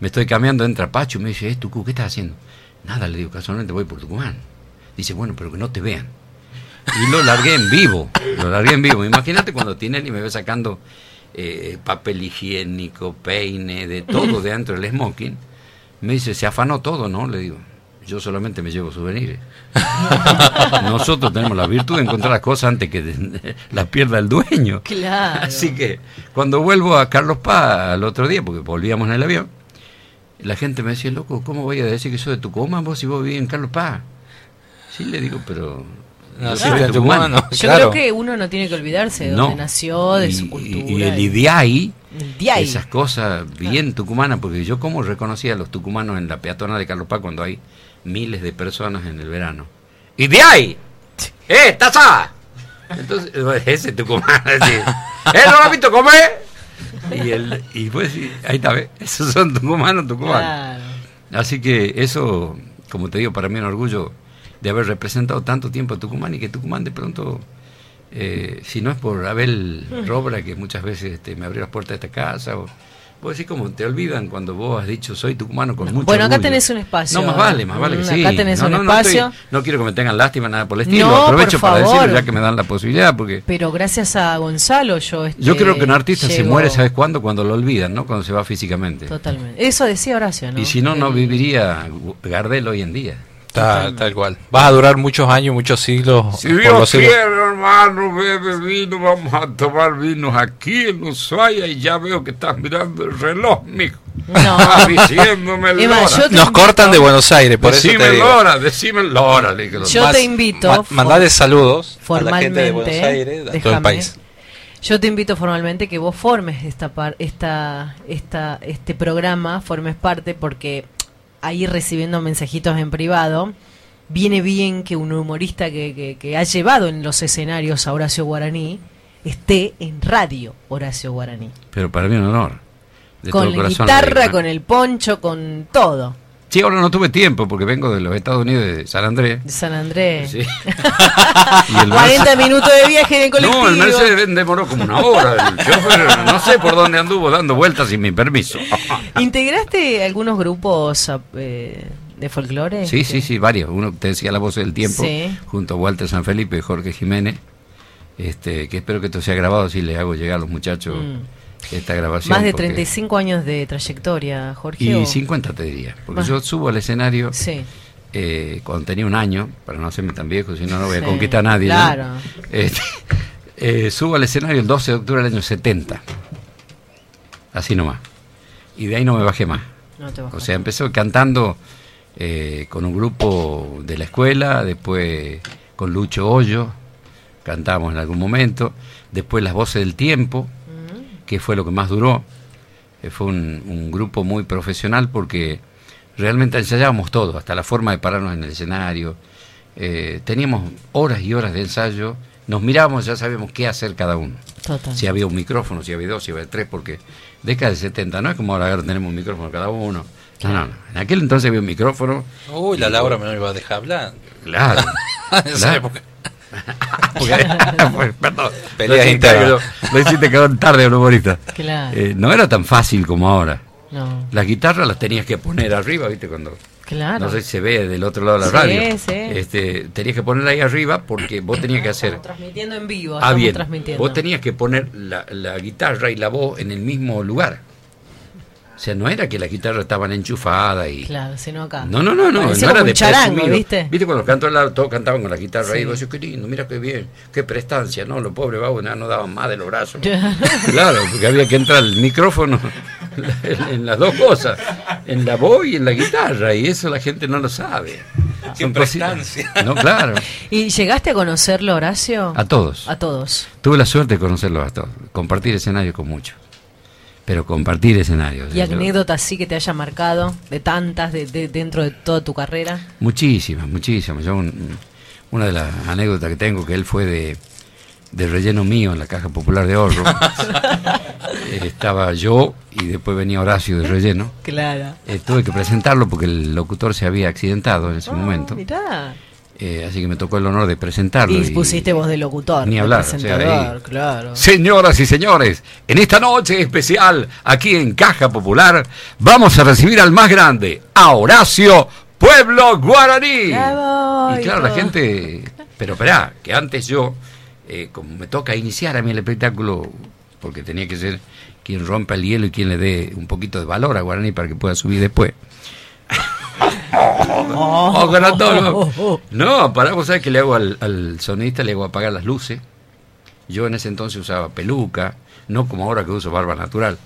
S17: me estoy cambiando, entra Pacho y me dice, eh, Tucu, ¿qué estás haciendo? Nada, le digo, casualmente voy por Tucumán. Dice, bueno, pero que no te vean. Y lo largué en vivo, lo largué en vivo. Imagínate cuando Tinelli me ve sacando eh, papel higiénico, peine, de todo de dentro del smoking. Me dice, se afanó todo, ¿no? Le digo. yo solamente me llevo souvenirs. Nosotros tenemos la virtud de encontrar las cosas antes que las pierda el dueño.
S1: Claro.
S17: Así que cuando vuelvo a Carlos Paz al otro día, porque volvíamos en el avión, la gente me decía, loco, ¿cómo voy a decir que soy de Tucumán vos si vos vivís en Carlos Paz? Sí, le digo, pero...
S2: No,
S17: yo
S2: en
S17: Tucumán.
S1: Creo que uno no tiene que olvidarse de
S17: No.
S1: dónde nació, de su
S17: Y-
S1: cultura.
S17: Y, el Idiay, esas cosas bien tucumanas, porque yo como reconocía a los tucumanos en la peatonal de Carlos Paz cuando hay miles de personas en el verano. ¡Idiay! ¡Eh, taza! Entonces, ese tucumano, es decir, ¡eh, no lo has visto comer! Y, el, y pues, ahí está, ¿ves? Esos son tucumanos, tucumanos.
S1: Claro.
S17: Así que eso, como te digo, para mí es un orgullo de haber representado tanto tiempo a Tucumán y que Tucumán de pronto, eh, si no es por Abel Robra, que muchas veces este, me abrió las puertas de esta casa, o vos decís como te olvidan cuando vos has dicho soy tucumano con mucho
S1: Bueno, acá
S17: orgullo".
S1: tenés un espacio.
S17: No, más vale, más vale que
S1: Mm,
S17: sí.
S1: acá tenés
S17: no,
S1: un
S17: no, no
S1: espacio.
S17: estoy- no quiero que me tengan lástima, nada por el estilo.
S1: No,
S17: Aprovecho
S1: por
S17: para decirlo ya que me dan la posibilidad, porque
S1: Pero gracias a Gonzalo yo este,
S17: yo creo que un artista se muere, ¿sabes cuándo? Cuando lo olvidan, ¿no? Cuando se va físicamente.
S1: Totalmente. Eso decía Horacio, ¿no?
S17: Y si no, no
S1: El-
S17: viviría Gardel hoy en día.
S2: Tal, tal cual. Vas a durar muchos años, muchos siglos.
S17: Si Dios
S2: los siglos.
S17: quiere, hermano, bebe vino, vamos a tomar vinos aquí en Ushuaia y ya veo que estás mirando el reloj, mijo.
S1: No.
S17: Diciéndome
S1: Emma,
S17: Lora.
S1: yo te
S2: Nos cortan de Buenos Aires, por eso
S17: decime
S2: te digo.
S17: Lora, decime Lora. le digo.
S1: Yo te invito
S2: Ma- mandale saludos a la gente de
S1: formalmente,
S2: Buenos Aires, a todo el país.
S1: Yo te invito formalmente que vos formes esta par- esta esta este programa, formes parte porque ahí recibiendo mensajitos en privado viene bien que un humorista que, que- que ha llevado en los escenarios a Horacio Guaraní esté en radio Horacio Guaraní.
S17: Pero para mí un honor. De
S1: con
S17: todo
S1: la
S17: corazón
S1: guitarra,
S17: digo.
S1: con el poncho, con todo.
S17: Sí, ahora no tuve tiempo porque vengo de los Estados Unidos, de San Andrés.
S1: De San Andrés.
S17: Sí. Y el
S1: 40 minutos de viaje en colectivo.
S17: No, el Mercedes demoró como una hora. El chofer no sé por dónde anduvo dando vueltas sin mi permiso.
S1: ¿Integraste algunos grupos eh, de folclore?
S17: Sí, sí, sí, varios. Uno te decía La Voz del Tiempo,
S1: Sí.
S17: junto a Walter San Felipe y Jorge Jiménez. Este, que espero que esto sea grabado, si le hago llegar a los muchachos
S1: Mm.
S17: Esta grabación.
S1: Más de
S17: porque-
S1: 35 años de trayectoria, Jorge.
S17: Y
S1: o-
S17: 50 te diría. Porque
S1: Más.
S17: yo subo al escenario
S1: Sí.
S17: eh, cuando tenía un año, para no hacerme tan viejo, si no, no voy a conquistar a nadie. ¿no?
S1: claro.
S17: Este, eh, subo al escenario el 12 de octubre del año 70. Así nomás. Y de ahí no me bajé más.
S1: No te
S17: O sea, empezó cantando eh, con un grupo de la escuela, después con Lucho Hoyo, cantamos en algún momento, después Las Voces del Tiempo, que fue lo que más duró. Eh, fue un, un grupo muy profesional porque realmente ensayábamos todo, hasta la forma de pararnos en el escenario. Eh, teníamos horas y horas de ensayo, nos mirábamos, ya sabíamos qué hacer cada uno.
S1: Total.
S17: Si había un micrófono, si había dos, si había tres, porque década de 70, no es como ahora ahora tenemos un micrófono cada uno. No, no, no. En aquel entonces había un micrófono.
S2: Uy, la
S17: Y-
S2: Laura me iba a dejar hablar.
S17: Claro.
S2: En esa
S17: Claro.
S2: época.
S17: Porque- pues, perdón.
S2: Peleas
S17: Lo hiciste
S2: internas.
S17: que- Lo hiciste quedar tarde, un humorista.
S1: Claro.
S17: Eh, no era tan fácil como ahora.
S1: No.
S17: Las guitarras las tenías que poner arriba, ¿viste? Cuando.
S1: Claro.
S17: No sé si se ve del otro lado de la
S1: Sí,
S17: radio.
S1: sí.
S17: Este, tenías que ponerla ahí arriba porque vos tenías que hacer.
S1: Transmitiendo en vivo.
S17: Ah, bien.
S1: transmitiendo.
S17: Vos tenías que poner la, la guitarra y la voz en el mismo lugar. O sea, no era que la guitarra estaban enchufadas y.
S1: Claro, sino acá.
S17: No, no, no, no,
S1: Parecía
S17: no era de
S1: un charango,
S17: presumido.
S1: ¿viste?
S17: Viste cuando cantó al lado, todos cantaban con la guitarra ahí,
S1: Sí.
S17: y vos decís, qué lindo, mira qué bien, qué prestancia, ¿no? Los pobres vagos no, no daban más de los brazos. claro, porque había que entrar el micrófono en, en las dos cosas, en la voz y en la guitarra, y eso la gente no lo sabe.
S2: Qué
S17: Son
S2: prestancia.
S17: No, claro.
S1: ¿Y llegaste a conocerlo, Horacio?
S17: A todos.
S1: A todos.
S17: Tuve la suerte de conocerlos a todos, compartir escenario con muchos. Pero compartir escenario.
S1: ¿Y anécdotas así que te haya marcado? De tantas, de, de- dentro de toda tu carrera.
S17: Muchísimas, muchísimas. Yo un- una de las anécdotas que tengo que él fue de, de relleno mío en la Caja Popular de Ahorro. Estaba yo y después venía Horacio de relleno.
S1: Claro.
S17: Eh, tuve que presentarlo porque el locutor se había accidentado en ese momento.
S1: Mirá.
S17: Eh, así que me tocó el honor de presentarlo.
S1: Y pusiste voz de locutor.
S17: Ni
S1: de
S17: hablar, o sea,
S1: presentador, claro.
S17: Señoras y señores, en esta noche especial aquí en Caja Popular vamos a recibir al más grande, a Horacio Pueblo Guaraní.
S1: Bravo,
S17: Y
S1: y
S17: claro, la gente, pero esperá, que antes yo, eh, como me toca iniciar a mí el espectáculo, porque tenía que ser quien rompa el hielo y quien le dé un poquito de valor a Guaraní para que pueda subir después. Oh, grandote. No, pará, vos sabés que le hago al, al sonista, le hago apagar las luces. Yo en ese entonces usaba peluca, no como ahora que uso barba natural.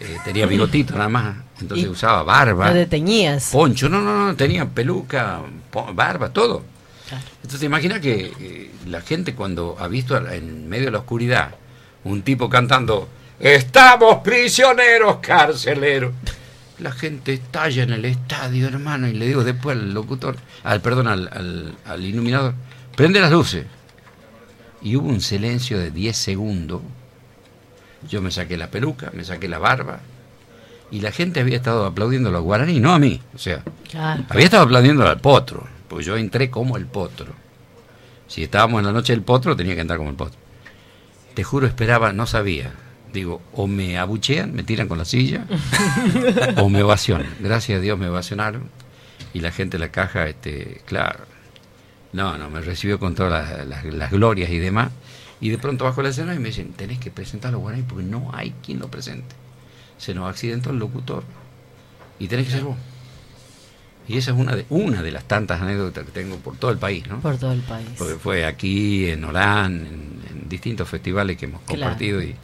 S17: Eh, tenía bigotito nada más, entonces
S1: Y
S17: usaba barba.
S1: Te teñías.
S17: Poncho, no, no, no, tenía peluca, barba, todo. Entonces imagina que eh, la gente cuando ha visto en medio de la oscuridad un tipo cantando Estamos prisioneros carceleros. La gente estalla en el estadio, hermano, y le digo después al locutor, al perdón, al, al- al iluminador, prende las luces. Y hubo un silencio de 10 segundos. Yo me saqué la peluca, me saqué la barba, y la gente había estado aplaudiendo a los guaraní, no a mí. O sea,
S1: Claro.
S17: había estado aplaudiendo al potro, porque yo entré como el potro. Si estábamos en la noche del potro, tenía que entrar como el potro. Te juro, esperaba, no sabía. Digo, o me abuchean, me tiran con la silla, o me ovacionan. Gracias a Dios me ovacionaron. Y la gente de la caja, este, claro. No, no, me recibió con todas las, las- las glorias y demás. Y de pronto bajo la escena y me dicen, tenés que presentar a los guaraní porque no hay quien lo presente. Se nos accidentó el locutor y tenés que ser vos. Y esa es una de, una de las tantas anécdotas que tengo por todo el país, ¿no?
S1: Por todo el país.
S17: Porque fue aquí, en Orán, en, en distintos festivales que hemos
S1: Claro.
S17: compartido y,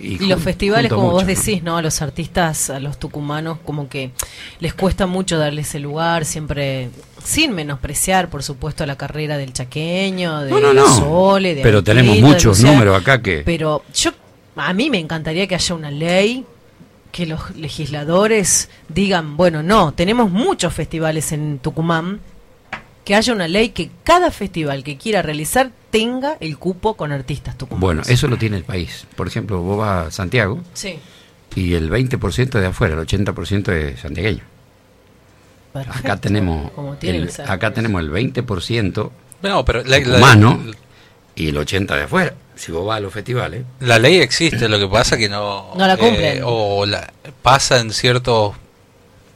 S1: Y, los festivales, como vos decís, ¿no? A los artistas, a los tucumanos, como que les cuesta mucho darle ese lugar, siempre sin menospreciar, por supuesto, la carrera del chaqueño, de
S17: No, no, no.
S1: Sole, de
S17: Pero tenemos muchos números acá que...
S1: Pero yo, a mí me encantaría que haya una ley, que los legisladores digan, bueno, no, tenemos muchos festivales en Tucumán, que haya una ley que cada festival que quiera realizar tenga el cupo con artistas tucumanos.
S17: Bueno, eso lo tiene el país. Por ejemplo, vos vas a Santiago
S1: Sí.
S17: y el 20% de afuera, el 80% es santiagueño. Acá tenemos,
S1: como tiene
S17: el, acá tenemos el 20%
S2: No, pero la- la-
S17: humano y el 80% de afuera. Si vos vas a los festivales,
S2: La ley existe, lo que pasa que no...
S1: No la cumplen.
S2: eh, o la, pasa en ciertos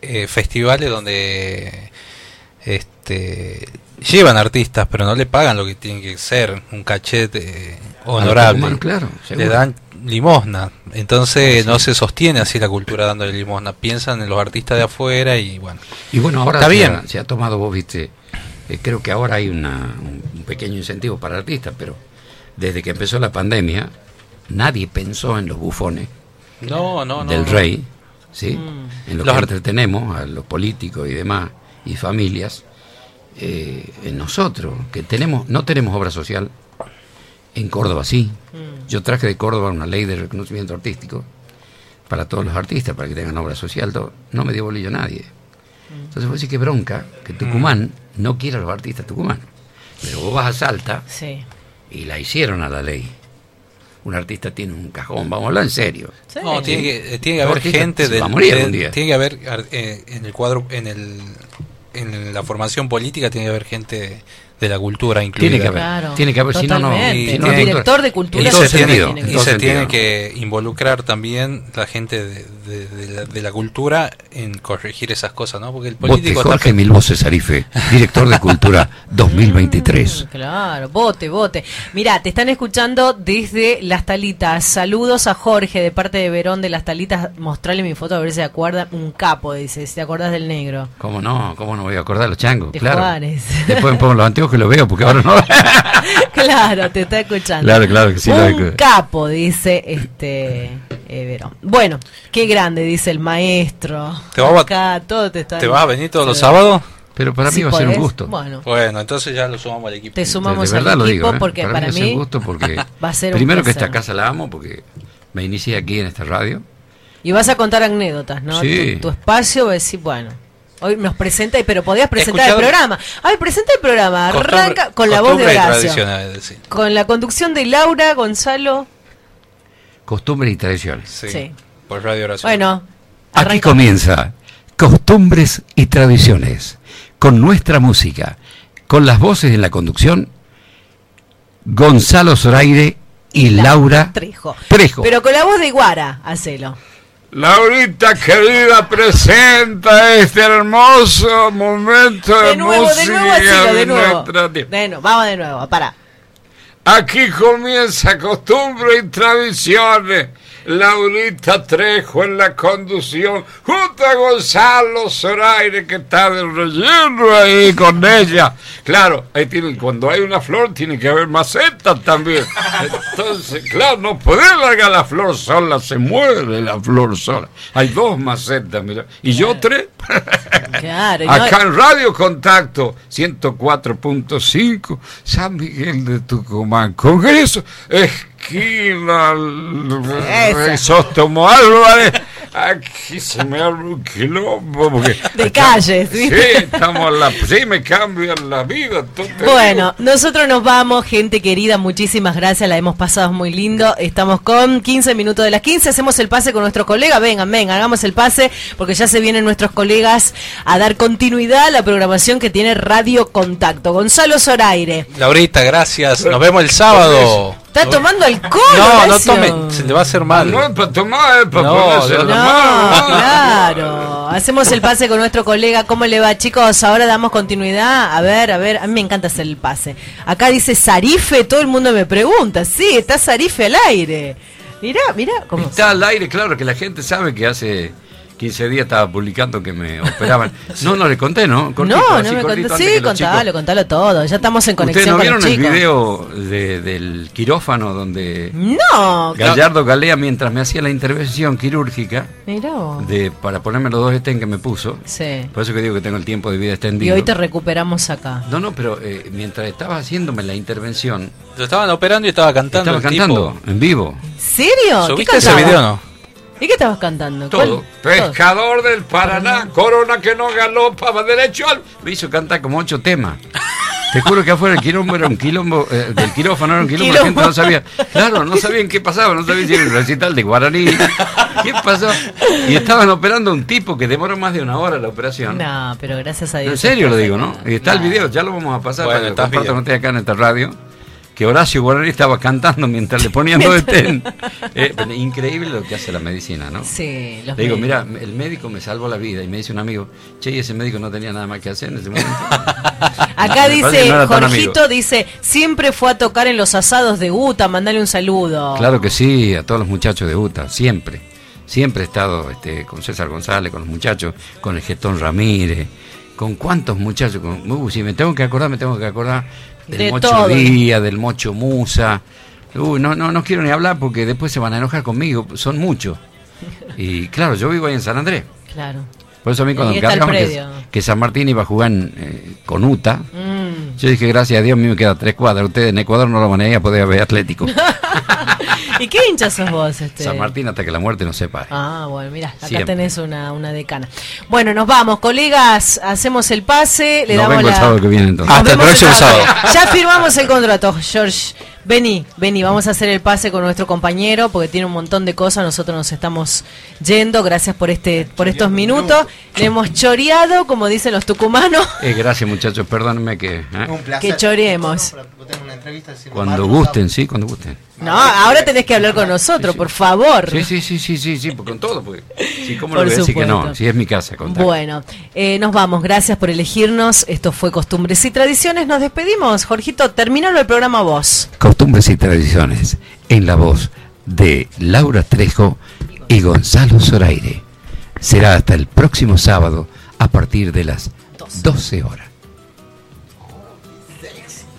S2: eh, festivales donde este llevan artistas, pero no le pagan lo que tiene que ser, un cachete honorable.
S17: tucumanos, claro,
S2: le dan limosna. Entonces no se sostiene así la cultura dándole limosna. Piensan en los artistas de afuera y bueno.
S17: Y bueno, ahora
S2: está
S17: se,
S2: bien.
S17: Ha, se ha tomado, vos viste, eh, creo que ahora hay una, un, pequeño incentivo para artistas, pero desde que empezó la pandemia, nadie pensó en los bufones
S2: No, no, no.
S17: del
S2: no.
S17: rey, ¿sí?
S2: Mm.
S17: En los,
S2: Los
S17: que entretenemos, a los políticos y demás, y familias, eh, en nosotros, que tenemos, no tenemos obra social, en Córdoba sí.
S2: Mm.
S17: Yo traje de Córdoba una ley de reconocimiento artístico para todos los artistas, para que tengan obra social, todo. no me dio bolillo nadie.
S2: Mm.
S17: Entonces vos decís que bronca que Tucumán no quiera a los artistas tucumanos. Pero vos vas a Salta
S1: Sí.
S17: y la hicieron a la ley. Un artista tiene un cajón, vamos a hablar en serio.
S2: No, tiene que, eh, tiene que
S17: Un
S2: haber gente del-
S17: va a morir
S2: de-
S17: un día.
S2: tiene que haber eh, en el cuadro en el en la formación política tiene que haber gente de la cultura incluida.
S17: Tiene que haber, Claro, tiene que haber, si no, no-
S1: El director de cultura
S2: y se tiene, y se tiene que involucrar también la gente de, de- de la, de la cultura en corregir esas cosas, ¿no? Porque el político
S17: Jorge Mil Voces Arife, director de Cultura 2023.
S1: Claro, vote, vote. Mira, te están escuchando desde Las Talitas. Saludos a Jorge de parte de Verón de Las Talitas. Mostrale mi foto a ver si se acuerdan. Un capo, dice, si te acordás del negro.
S17: ¿Cómo no? ¿Cómo no voy a acordar los changos?
S1: De
S17: claro.
S1: Juárez.
S17: Después me pongo los anteojos y lo veo porque ahora no.
S1: claro, te está escuchando.
S17: Claro, claro que sí,
S1: Un
S17: lógico.
S1: capo, dice este eh, Verón. Bueno, qué grande, dice el maestro.
S2: ¿Te vas a-
S1: Acá, todo te está
S2: ¿Te vas a venir todos los sábados?
S17: Pero para
S1: Si
S17: mí va a ser un gusto.
S1: Bueno,
S2: Bueno, entonces ya lo sumamos al equipo.
S1: te sumamos
S17: de
S1: al
S17: lo
S1: equipo
S17: digo, ¿eh?
S1: porque para,
S17: para, mí, va a ser
S1: mí
S17: un gusto porque
S1: va a ser un
S17: primero que esta casa la amo porque me inicié aquí en esta radio.
S1: Y vas a contar anécdotas, ¿no?
S17: Sí.
S1: Tu, tu espacio decir, bueno, hoy nos presenta, pero podías presentar
S2: escuchado-
S1: el programa. A ver, presenta el programa. Arranca con la voz de
S2: y
S1: Horacio.
S2: decir.
S1: Con la conducción de Laura, Gonzalo.
S17: Costumbres y tradiciones.
S2: Sí,
S1: Sí.
S2: Por Radio Oración.
S1: Bueno,
S17: Aquí comienza Costumbres y Tradiciones, con nuestra música, con las voces en la conducción, Gonzalo Zoraire y Laura
S1: Trejo.
S17: Trejo.
S1: Pero con la voz de Guara, hacelo.
S17: Laurita querida, presenta este hermoso momento de,
S1: De nuevo, de nuevo,
S17: música
S1: hacelo, de nuevo.
S17: nuestra tierra.
S1: De nuevo, vamos de nuevo, para.
S17: Aquí comienza costumbre y tradiciones Laurita Trejo en la conducción, junto a Gonzalo Zoraire que está de relleno ahí con ella. Claro, ahí tiene, cuando hay una flor tiene que haber macetas también. Entonces, claro, no puede largar la flor sola, se muere la flor sola. Hay dos macetas, mira. Y yo tres.
S1: Claro, y no-
S17: Acá en Radio Contacto 104.5, San Miguel de Tucumán, Congreso, esquina
S1: Esa.
S17: Sóstomo Álvarez. Aquí se me abre un quilombo. Porque
S1: De calles,
S17: Sí, estamos en la, sí, me cambian la vida.
S1: Bueno, nosotros nos vamos, gente querida, muchísimas gracias, la hemos pasado muy lindo. Estamos con 15 minutos de las 15, hacemos el pase con nuestros colegas, vengan, vengan, hagamos el pase, porque ya se vienen nuestros colegas a dar continuidad a la programación que tiene Radio Contacto. Gonzalo Zoraire,
S2: Laurita, gracias. Nos vemos el sábado.
S1: ¿Está tomando alcohol?
S2: No, no tome, se le va a hacer mal.
S17: No es para tomar, es para
S2: No,
S17: ponerse
S2: no,
S1: No, claro. Hacemos el pase con nuestro colega. ¿Cómo le va, chicos? Ahora damos continuidad. A ver, a ver. A mí me encanta hacer el pase. Acá dice Sarife. Todo el mundo me pregunta. Sí, está Sarife al aire. Mirá, mirá. ¿cómo?
S17: Está al aire, claro, que la gente sabe que hace 15 días estaba publicando que me operaban. No, no le conté, ¿no? Cortito,
S1: no,
S17: así,
S1: no me
S17: cortito,
S1: Sí, contalo,
S17: chicos-
S1: contalo todo. Ya estamos en
S17: ¿Ustedes
S1: conexión
S17: no
S1: con
S17: vieron
S1: los
S17: el
S1: chicos.
S17: video de- del quirófano donde
S1: No.
S17: Gallardo Galea, mientras me hacía la intervención quirúrgica de, para ponerme los dos estén que me puso,
S1: Sí.
S17: por eso que digo que tengo el tiempo de vida
S1: Y
S17: extendido.
S1: hoy te recuperamos acá.
S17: No, no, pero eh, mientras estaba haciéndome la intervención,
S2: Lo estaban operando y estaba cantando.
S17: estaba
S2: el
S17: cantando
S2: tipo.
S17: en vivo.
S1: ¿Serio? ¿Qué
S2: ¿Subiste ese video o no?
S1: ¿Y qué estabas cantando?
S17: Todo.
S1: ¿Cuál?
S17: Pescador del Paraná, corona que no galopa, va derecho al. Me hizo cantar como ocho temas. Te juro que afuera el quilombo era un quilombo, eh, del quirófano era un quilombo, la gente
S1: Quilombo.
S17: no sabía. Claro, no sabían qué pasaba, no sabían si era un recital de guaraní. ¿Qué pasó? Y estaban operando a un tipo que demoró más de una hora la operación.
S1: No, pero gracias a Dios.
S17: En serio lo digo. ¿no? Y está el video, ya lo vamos a pasar
S2: Bueno,
S17: para que compartan ustedes acá en esta radio. Que Horacio Guaraní estaba cantando mientras le ponían dos estén. Eh, increíble lo que hace la medicina, ¿no?
S1: Sí, los
S17: Le digo,
S1: médicos.
S17: mira, el médico me salvó la vida y me dice un amigo, che, y ese médico no tenía nada más que hacer en ese momento.
S1: Acá
S17: Me
S1: dice,
S17: no
S1: Jorgito dice, siempre fue a tocar en los asados de Uta, mandale un saludo.
S17: Claro que sí, a todos los muchachos de UTA, siempre. Siempre he estado este, con César González, con los muchachos, con el Getón Ramírez, con cuántos muchachos. Con, uh, si me tengo que acordar, me tengo que acordar del
S1: De
S17: Mocho
S1: todo.
S17: Díaz, del Mocho Musa. Uy, no, no, no quiero ni hablar porque después se van a enojar conmigo, son muchos. Y claro, yo vivo ahí en San Andrés.
S1: Claro.
S17: Por eso a mí cuando cargaban que, que San Martín iba a jugar en, eh, con UTA,
S1: Mm.
S17: Yo dije, gracias a Dios, a mí me queda tres cuadras. Ustedes en Ecuador no lo van a ir a poder ver Atlético.
S1: ¿Y qué hincha sos vos? Este?
S17: San Martín hasta que la muerte nos separe.
S1: Ah, bueno, mira, acá
S17: Siempre.
S1: tenés una, una decana. Bueno, nos vamos, colegas, hacemos el pase, le
S17: Nos
S1: damos
S17: vengo el
S1: la...
S17: sábado que viene entonces.
S1: Nos vemos Ya firmamos el contrato, George. Vení, vení, vamos a hacer el pase con nuestro compañero porque tiene un montón de cosas. Nosotros nos estamos yendo. Gracias por este, por estos minutos. Le hemos choreado, como dicen los tucumanos,
S17: Eh, gracias muchachos, perdónenme que... ¿eh?
S7: Un placer.
S1: que
S7: decir,
S17: Cuando gusten, sí, cuando gusten.
S1: No, ahora tenés que hablar con nosotros, por favor.
S17: Sí, sí, sí, sí, sí, sí, pues con todo, porque... Sí, ¿cómo
S1: Por
S17: le voy a decir que
S1: supuesto.
S17: no? Si es mi casa, contacto.
S1: Bueno, eh, nos vamos. Gracias por elegirnos. Esto fue Costumbres y Tradiciones. Nos despedimos. Jorgito, terminalo el programa vos.
S17: Costumbres y tradiciones, en la voz de Laura Trejo y Gonzalo Zoraire. Será hasta el próximo sábado a partir de las 12 horas.